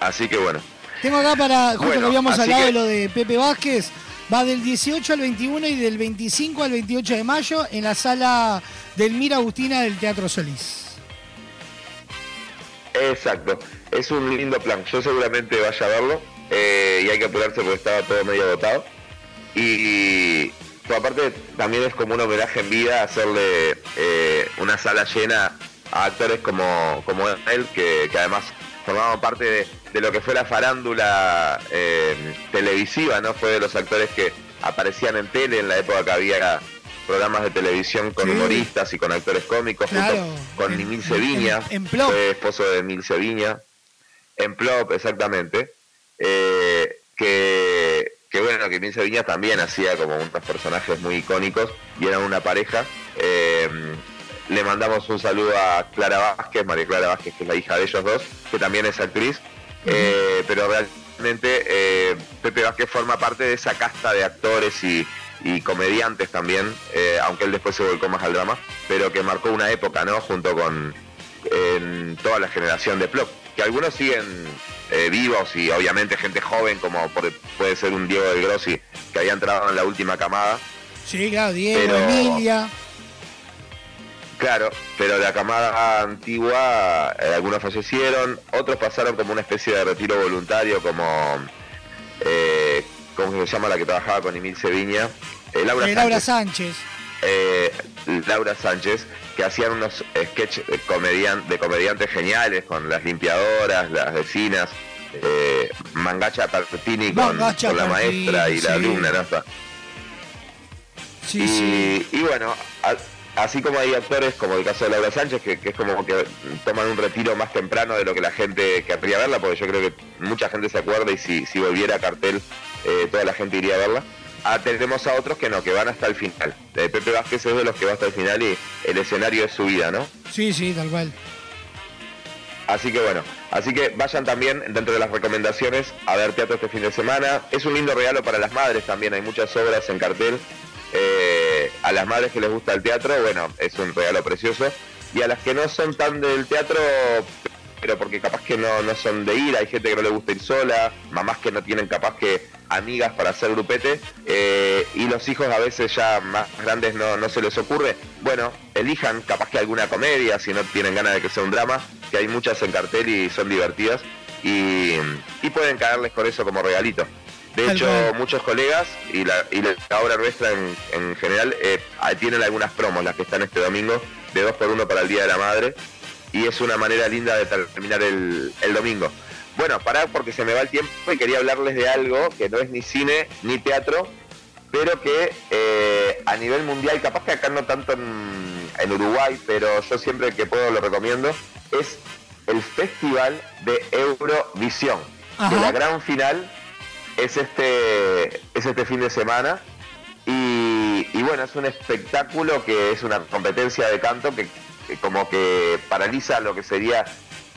Así que bueno. Tengo acá para, justo Bueno, que habíamos hablado que- de lo de Pepe Vázquez, va del 18 al 21 y del 25 al 28 de mayo en la sala del Mira Agustina del Teatro Solís. Exacto, es un lindo plan. Yo seguramente vaya a verlo eh, y hay que apurarse porque estaba todo medio agotado. Y, pues, aparte también es como un homenaje en vida hacerle eh, una sala llena a actores como, como él, que, que además formaban parte de, de lo que fue la farándula eh, televisiva, ¿no? Fue de los actores que aparecían en tele en la época que había programas de televisión con Sí. humoristas y con actores cómicos, junto con Emil Seviña, en Plop. fue esposo de Emil Seviña, en Plop, exactamente, eh, que, que bueno, que Emil Seviña también hacía como unos personajes muy icónicos y eran una pareja. Eh, le mandamos un saludo a Clara Vázquez, María Clara Vázquez, que es la hija de ellos dos, que también es actriz, eh, pero realmente eh, Pepe Vázquez forma parte de esa casta de actores y, y comediantes también, aunque él después se volcó más al drama, pero que marcó una época, ¿no? Junto con en toda la generación de Plop, que algunos siguen eh, vivos y obviamente gente joven como por- puede ser un Diego del Grossi que había entrado en la última camada, Sí, claro, Diego, Pero- Emilia. Claro, pero la camada antigua, eh, algunos fallecieron, otros pasaron como una especie de retiro voluntario, como, eh, ¿cómo se llama la que trabajaba con Emil Seviña? Eh, Laura Laura Sánchez. Sánchez. Eh, Laura Sánchez, que hacían unos sketches de, comedian- de comediantes geniales con las limpiadoras, las vecinas, eh, Mangacha Tartini con, Mangacha con la Tartini, maestra y la alumna, ¿no? Sí, y, sí. y bueno, a- así como hay actores como el caso de Laura Sánchez, que, que es como que toman un retiro más temprano de lo que la gente querría verla, porque yo creo que mucha gente se acuerda y si, si volviera a cartel, eh, toda la gente iría a verla. Ah, tenemos a otros que no, que van hasta el final. Eh, Pepe Vázquez es de los que va hasta el final y el escenario es su vida, ¿no? Sí, sí, tal cual. Así que bueno, así que vayan también dentro de las recomendaciones a ver teatro este fin de semana. Es un lindo regalo para las madres también, hay muchas obras en cartel. Eh, a las madres que les gusta el teatro, bueno, es un regalo precioso. Y a las que no son tan del teatro, pero porque capaz que no, no son de ir, hay gente que no le gusta ir sola, mamás que no tienen capaz que amigas para hacer grupete, eh, y los hijos a veces ya más grandes no, no se les ocurre. Bueno, elijan capaz que alguna comedia, si no tienen ganas de que sea un drama, que hay muchas en cartel y son divertidas, y, y pueden caerles con eso como regalito. De hecho, muchos colegas y la, y la obra nuestra en, en general eh, tienen algunas promos, las que están este domingo, de 2 por 1 para el Día de la Madre, y es una manera linda de terminar el, el domingo. Bueno, pará porque se me va el tiempo y quería hablarles de algo que no es ni cine ni teatro, pero que eh, a nivel mundial, capaz que acá no tanto en, en Uruguay, pero yo siempre que puedo lo recomiendo, es el Festival de Eurovisión. Que la gran final es este, es este fin de semana. Y, y bueno, es un espectáculo que es una competencia de canto que, que como que paraliza lo que sería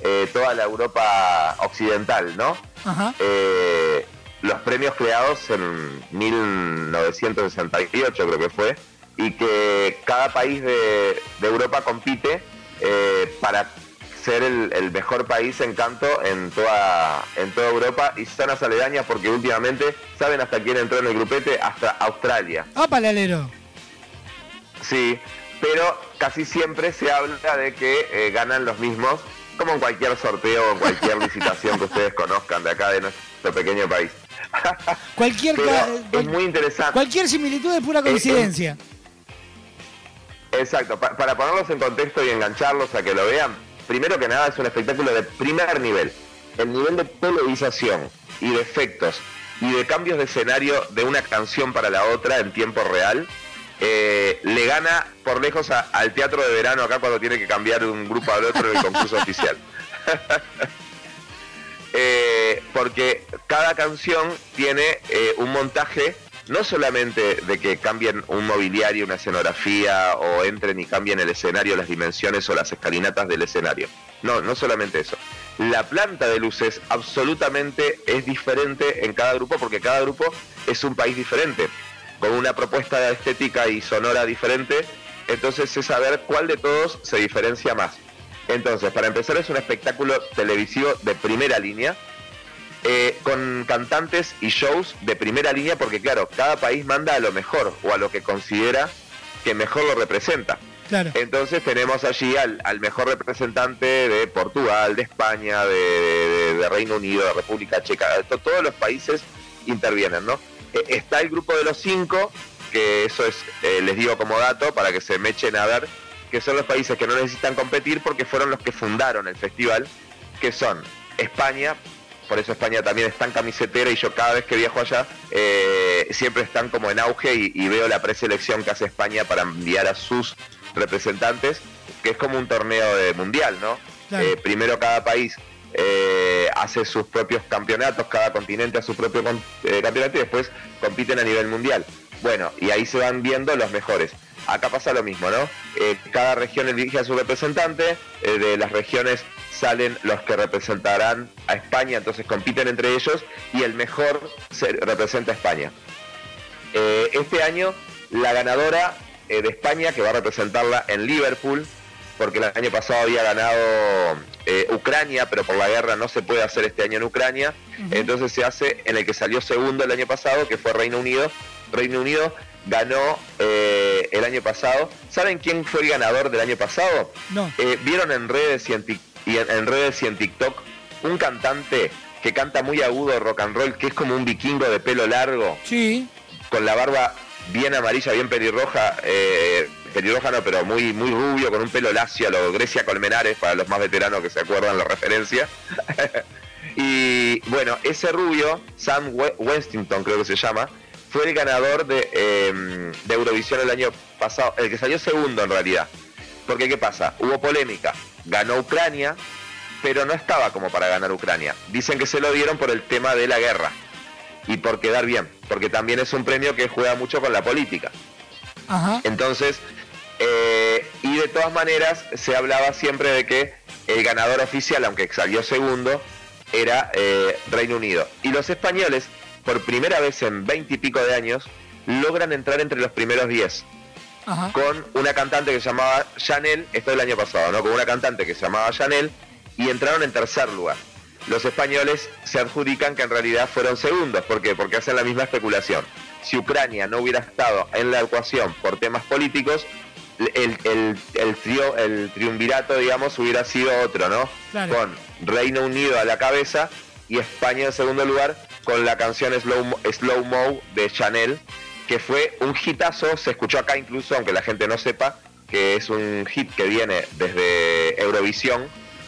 eh, toda la Europa occidental, ¿no? Ajá. Eh, los premios creados en 1968 creo que fue, y que cada país de, de Europa compite eh, para ser el, el mejor país en canto en toda, en toda Europa y zonas aledañas porque últimamente, ¿saben hasta quién entró en el grupete? Hasta Australia. ¡Ah, palalero! Sí, pero casi siempre se habla de que eh, ganan los mismos, como en cualquier sorteo o en cualquier licitación que ustedes conozcan de acá de nuestro pequeño país. Cualquier, es muy interesante. cualquier similitud es pura coincidencia. Exacto, pa- para ponerlos en contexto y engancharlos a que lo vean, primero que nada es un espectáculo de primer nivel. El nivel de televisación y de efectos y de cambios de escenario de una canción para la otra en tiempo real, eh, le gana por lejos a- al teatro de verano acá cuando tiene que cambiar de un grupo al otro en el concurso oficial. Eh, porque cada canción tiene eh, un montaje no solamente de que cambien un mobiliario, una escenografía o entren y cambien el escenario, las dimensiones o las escalinatas del escenario. No, no solamente eso. la planta de luces absolutamente es diferente en cada grupo porque cada grupo es un país diferente, con una propuesta estética y sonora diferente, entonces es saber cuál de todos se diferencia más. Entonces, para empezar es un espectáculo televisivo de primera línea, eh, con cantantes y shows de primera línea, porque claro, cada país manda a lo mejor o a lo que considera que mejor lo representa. Entonces tenemos allí al, al mejor representante de Portugal, de España, de, de- de Reino Unido, de República Checa, to- todos los países intervienen, ¿no? Eh, está el grupo de los cinco, que eso es, eh, les digo como dato, para que se me echen a ver, que son los países que no necesitan competir porque fueron los que fundaron el festival, que son España, por eso España también es tan camisetera y yo cada vez que viajo allá eh, siempre están como en auge y, y veo la preselección que hace España para enviar a sus representantes, que es como un torneo de mundial, ¿no? Claro. Eh, primero cada país eh, hace sus propios campeonatos, cada continente hace su propio eh, campeonato y después compiten a nivel mundial. Bueno, y ahí se van viendo los mejores. Acá pasa lo mismo, ¿no? Eh, cada región elige a su representante, de las regiones salen los que representarán a España, entonces compiten entre ellos y el mejor se representa a España. Este año la ganadora de España, que va a representarla en Liverpool, porque el año pasado había ganado eh, Ucrania, pero por la guerra no se puede hacer este año en Ucrania, entonces se hace en el que salió segundo el año pasado, que fue Reino Unido. Reino Unido ganó eh, el año pasado. ¿Saben quién fue el ganador del año pasado? No. Eh, ¿Vieron en redes y en, y en, en redes y en TikTok un cantante que canta muy agudo rock and roll, que es como un vikingo de pelo largo? Sí. Con la barba bien amarilla, bien pelirroja, eh, pelirroja pero muy, muy rubio, con un pelo lacio, a lo Grecia Colmenares, para los más veteranos que se acuerdan la referencia. y bueno, ese rubio, Sam We- Westington creo que se llama, fue el ganador de, eh, de Eurovisión el año pasado, el que salió segundo en realidad. Porque ¿qué pasa? Hubo polémica. Ganó Ucrania, pero no estaba como para ganar Ucrania. Dicen que se lo dieron por el tema de la guerra y por quedar bien, porque también es un premio que juega mucho con la política. Ajá. Entonces, eh, y de todas maneras se hablaba siempre de que el ganador oficial, aunque salió segundo, era eh, Reino Unido. Y los españoles, por primera vez en veinte y pico de años, logran entrar entre los primeros 10 Ajá. con una cantante que se llamaba Chanel, esto el año pasado, ¿no? Con una cantante que se llamaba Chanel y entraron en tercer lugar. Los españoles se adjudican que en realidad fueron segundos, ¿por qué? Porque hacen la misma especulación. Si Ucrania no hubiera estado en la ecuación por temas políticos, el, el, el, trio- el triunvirato, digamos, hubiera sido otro, ¿no? Claro. Con Reino Unido a la cabeza y España en segundo lugar con la canción Slow, Mo- Slow Mo de Chanel, que fue un hitazo, se escuchó acá incluso, aunque la gente no sepa, que es un hit que viene desde Eurovisión,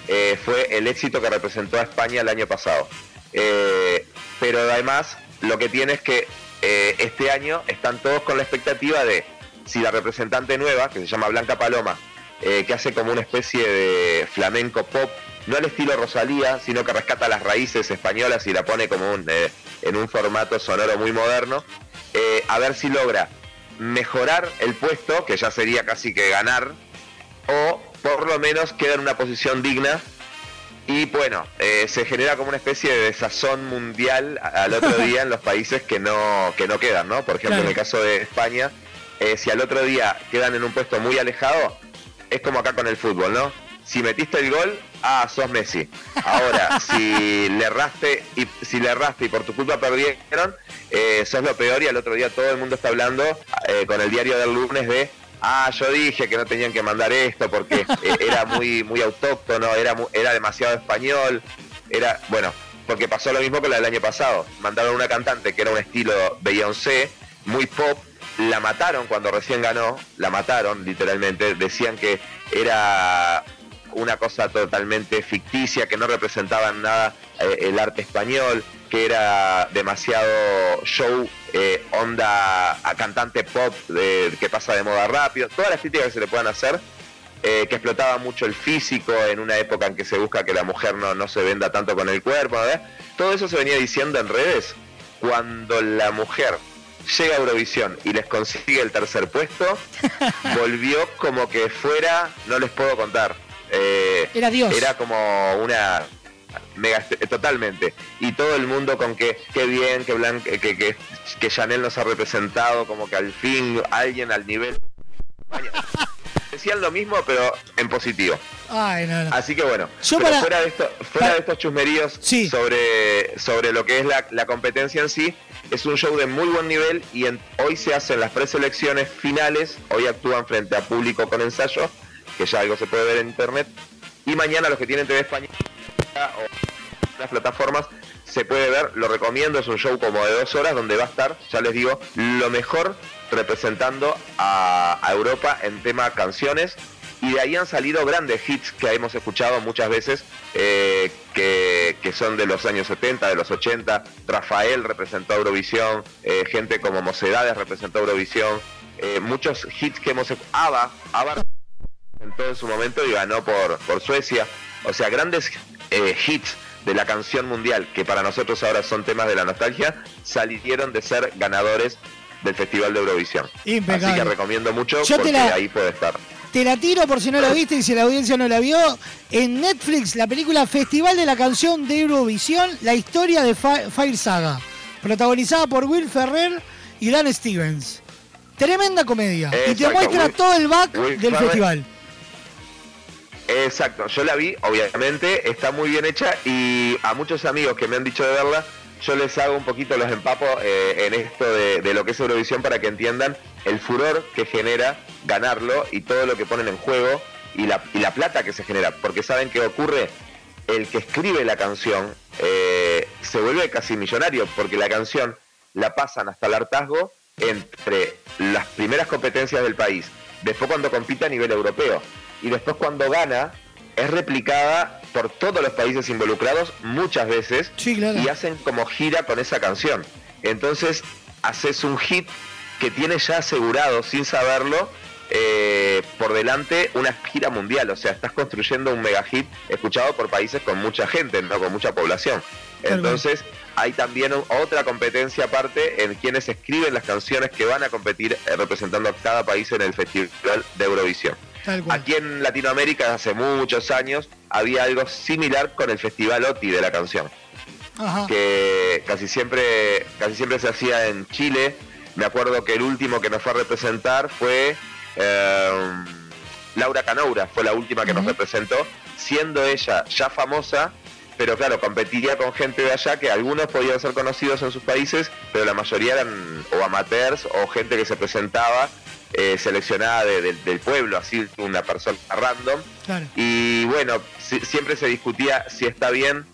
eh, fue el éxito que representó a España el año pasado. Eh, pero además, lo que tiene es que eh, este año están todos con la expectativa de si la representante nueva, que se llama Blanca Paloma, eh, que hace como una especie de flamenco pop, no al estilo Rosalía, sino que rescata las raíces españolas y la pone como un, eh, en un formato sonoro muy moderno, eh, a ver si logra mejorar el puesto, que ya sería casi que ganar, o por lo menos queda en una posición digna. Y bueno, eh, se genera como una especie de desazón mundial al otro día en los países que no, que no quedan, ¿no? Por ejemplo, en el caso de España, eh, si al otro día quedan en un puesto muy alejado, es como acá con el fútbol, ¿no? Si metiste el gol, ah, sos Messi. Ahora, si le erraste y si le erraste y por tu culpa perdieron, eh, sos lo peor y al otro día todo el mundo está hablando eh, con el diario del lunes de ah, yo dije que no tenían que mandar esto porque eh, era muy muy autóctono, era era demasiado español, era bueno, porque pasó lo mismo con la del año pasado. Mandaron una cantante que era un estilo Beyoncé, muy pop, la mataron cuando recién ganó, la mataron literalmente, decían que era una cosa totalmente ficticia, que no representaba en nada eh, el arte español, que era demasiado show, eh, onda a cantante pop de- que pasa de moda rápido, todas las críticas que se le puedan hacer, eh, que explotaba mucho el físico en una época en que se busca que la mujer no, no se venda tanto con el cuerpo, todo eso se venía diciendo en redes cuando la mujer llega a Eurovisión y les consigue el tercer puesto, volvió como que fuera, no les puedo contar. eh, Era Dios. Era como una, mega totalmente. Y todo el mundo con que qué bien, que, Blan- que, que, que Chanel nos ha representado, como que al fin alguien al nivel. Decían lo mismo, pero en positivo. Ay, no, no. Así que bueno, Yo pero para- fuera, de esto, fuera de estos chusmeríos sobre, sobre lo que es la, la competencia en sí, es un show de muy buen nivel y en- hoy se hacen las preselecciones finales, hoy actúan frente a público con ensayo, que ya algo se puede ver en internet, y mañana los que tienen TV España o las plataformas se puede ver, lo recomiendo, es un show como de dos horas donde va a estar, ya les digo, lo mejor representando a, a Europa en tema canciones y de ahí han salido grandes hits que hemos escuchado muchas veces, eh, que, que son de los años 70, de los 80. Rafael representó Eurovisión, eh, gente como Mocedades representó Eurovisión, eh, muchos hits que hemos escuchado. ABBA representó en su momento y ganó por, por Suecia. O sea, grandes eh, hits de la canción mundial, que para nosotros ahora son temas de la nostalgia, salieron de ser ganadores del Festival de Eurovisión. Impecable. Así que recomiendo mucho Yo porque la- ahí puede estar. Te la tiro por si no la viste y si la audiencia no la vio. En Netflix, la película Festival de la Canción de Eurovisión, la historia de Fi- Fire Saga. Protagonizada por Will Ferrer y Dan Stevens. Tremenda comedia. y te muestra Will- todo el back Will del festival. Exacto, yo la vi, obviamente, está muy bien hecha y a muchos amigos que me han dicho de verla, yo les hago un poquito los empapos eh, en esto de, lo que es Eurovisión para que entiendan el furor que genera ganarlo y todo lo que ponen en juego y la, plata que se genera, porque saben que ocurre, el que escribe la canción eh, se vuelve casi millonario, porque la canción la pasan hasta el hartazgo entre las primeras competencias del país, después cuando compite a nivel europeo y después cuando gana es replicada por todos los países involucrados muchas veces y hacen como gira con esa canción. Entonces haces un hit que tiene ya asegurado, sin saberlo, eh, por delante una gira mundial. O sea, estás construyendo un mega hit escuchado por países con mucha gente, no con mucha población. Entonces hay también otra competencia aparte en quienes escriben las canciones que van a competir eh, representando a cada país en el Festival de Eurovisión. Aquí en Latinoamérica hace muchos años había algo similar con el Festival OTI de la canción Ajá. que casi siempre casi siempre se hacía en Chile. Me acuerdo que el último que nos fue a representar fue eh, Laura Canoura, fue la última que nos representó, siendo ella ya famosa, pero claro, competiría con gente de allá que algunos podían ser conocidos en sus países, pero la mayoría eran o amateurs o gente que se presentaba eh, seleccionada de- de- del pueblo, así una persona random. Claro. Y bueno, si- siempre se discutía si está bien,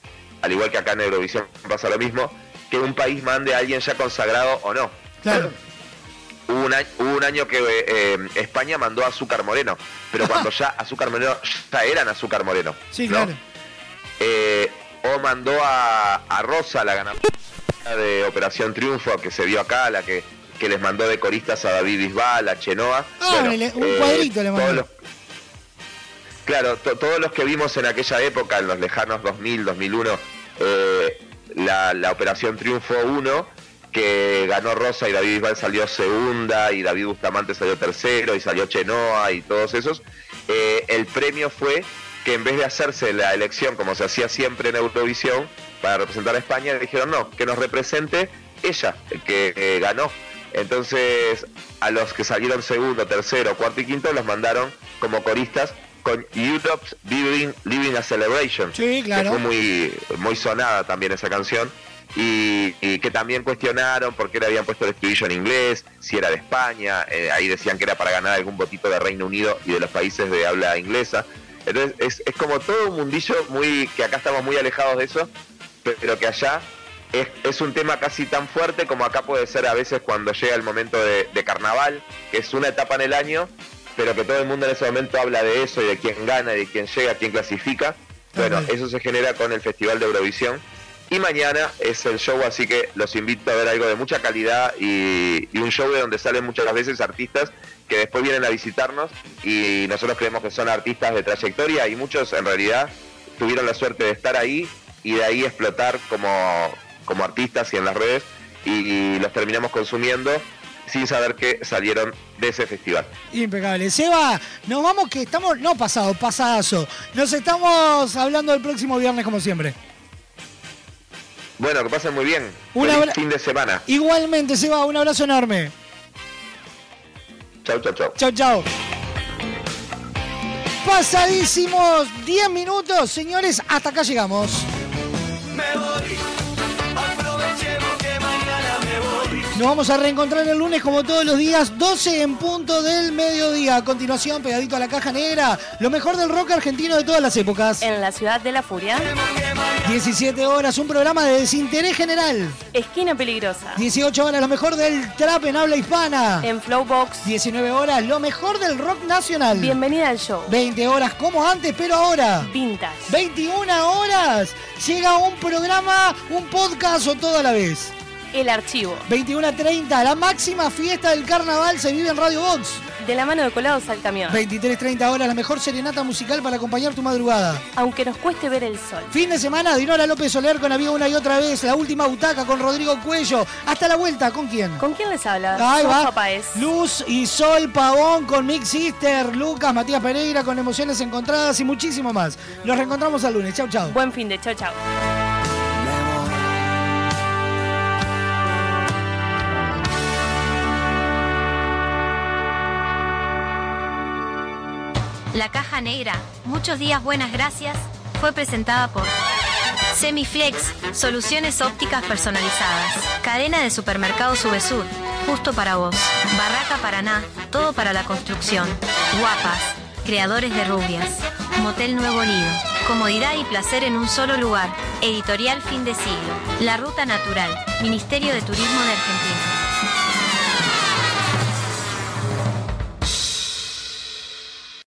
al igual que acá en Eurovisión pasa lo mismo, que un país mande a alguien ya consagrado o no. Claro. Hubo un año, hubo un año que eh, España mandó a Azúcar Moreno, pero cuando ya Azúcar Moreno ya eran Azúcar Moreno. Sí, ¿no? claro. Eh, o mandó a, a Rosa, la ganadora de Operación Triunfo, que se vio acá, la que, que les mandó de coristas a David Bisbal, a Chenoa. Ah, Bueno, un eh, cuadrito le mandó. los- Claro, to- todos los que vimos en aquella época, en los lejanos 2000, 2001, eh, la, la Operación Triunfo 1, que ganó Rosa y David Bisbal salió segunda y David Bustamante salió tercero y salió Chenoa y todos esos, eh, el premio fue que en vez de hacerse la elección como se hacía siempre en Eurovisión para representar a España, le dijeron no, que nos represente ella, el que eh, ganó. Entonces, a los que salieron segundo, tercero, cuarto y quinto los mandaron como coristas con Europe's Living, Living a Celebration. Sí, claro. Que fue muy, muy sonada también esa canción. Y, y que también cuestionaron por qué le habían puesto el estribillo en inglés, si era de España, eh, ahí decían que era para ganar algún votito de Reino Unido y de los países de habla inglesa. Entonces es, es como todo un mundillo muy que acá estamos muy alejados de eso, pero que allá es, es un tema casi tan fuerte como acá puede ser a veces cuando llega el momento de, de carnaval, que es una etapa en el año, pero que todo el mundo en ese momento habla de eso y de quién gana, y de quién llega, quién clasifica. Bueno, eso se genera con el Festival de Eurovisión. Y mañana es el show, así que los invito a ver algo de mucha calidad y, y un show de donde salen muchas veces artistas que después vienen a visitarnos y nosotros creemos que son artistas de trayectoria y muchos en realidad tuvieron la suerte de estar ahí y de ahí explotar como, como artistas y en las redes y, los terminamos consumiendo sin saber que salieron de ese festival. Impecable. Seba, nos vamos que estamos, no pasado, pasadazo. Nos estamos hablando el próximo viernes como siempre. Bueno, que pasen muy bien. Un abra- fin de semana. Igualmente, Seba, un abrazo enorme. Chau, chau, chau. Chau, chau. Pasadísimos 10 minutos, señores, hasta acá llegamos. Me voy, Nos vamos a reencontrar el lunes como todos los días, 12 en punto del mediodía. A continuación, pegadito a la caja negra, lo mejor del rock argentino de todas las épocas. En la ciudad de la furia. 17 horas, un programa de desinterés general. Esquina peligrosa. 18 horas, lo mejor del trap en habla hispana. En Flowbox. 19 horas, lo mejor del rock nacional. Bienvenida al show. 20 horas, como antes, pero ahora. Vintage. 21 horas, llega un programa, un podcast o todo a la vez. El archivo. 21 a 30, la máxima fiesta del carnaval se vive en Radio Box. De la mano de colados al camión. 23.30 horas, la mejor serenata musical para acompañar tu madrugada. Aunque nos cueste ver el sol. Fin de semana, Dinora López Soler con Amigo una y otra vez. La última butaca con Rodrigo Cuello. Hasta la vuelta, ¿con quién? ¿Con quién les habla? Ahí va. Luz y Sol Pavón con Mix Sister, Lucas, Matías Pereira con Emociones Encontradas y muchísimo más. Nos reencontramos el lunes. Chau, chau. Buen fin de chau, chau. La caja negra, muchos días buenas gracias, fue presentada por Semiflex, soluciones ópticas personalizadas. Cadena de supermercados Subesur, justo para vos. Barraca Paraná, todo para la construcción. Guapas, creadores de rubias. Motel Nuevo Lido, comodidad y placer en un solo lugar. Editorial Fin de Siglo. La Ruta Natural, Ministerio de Turismo de Argentina.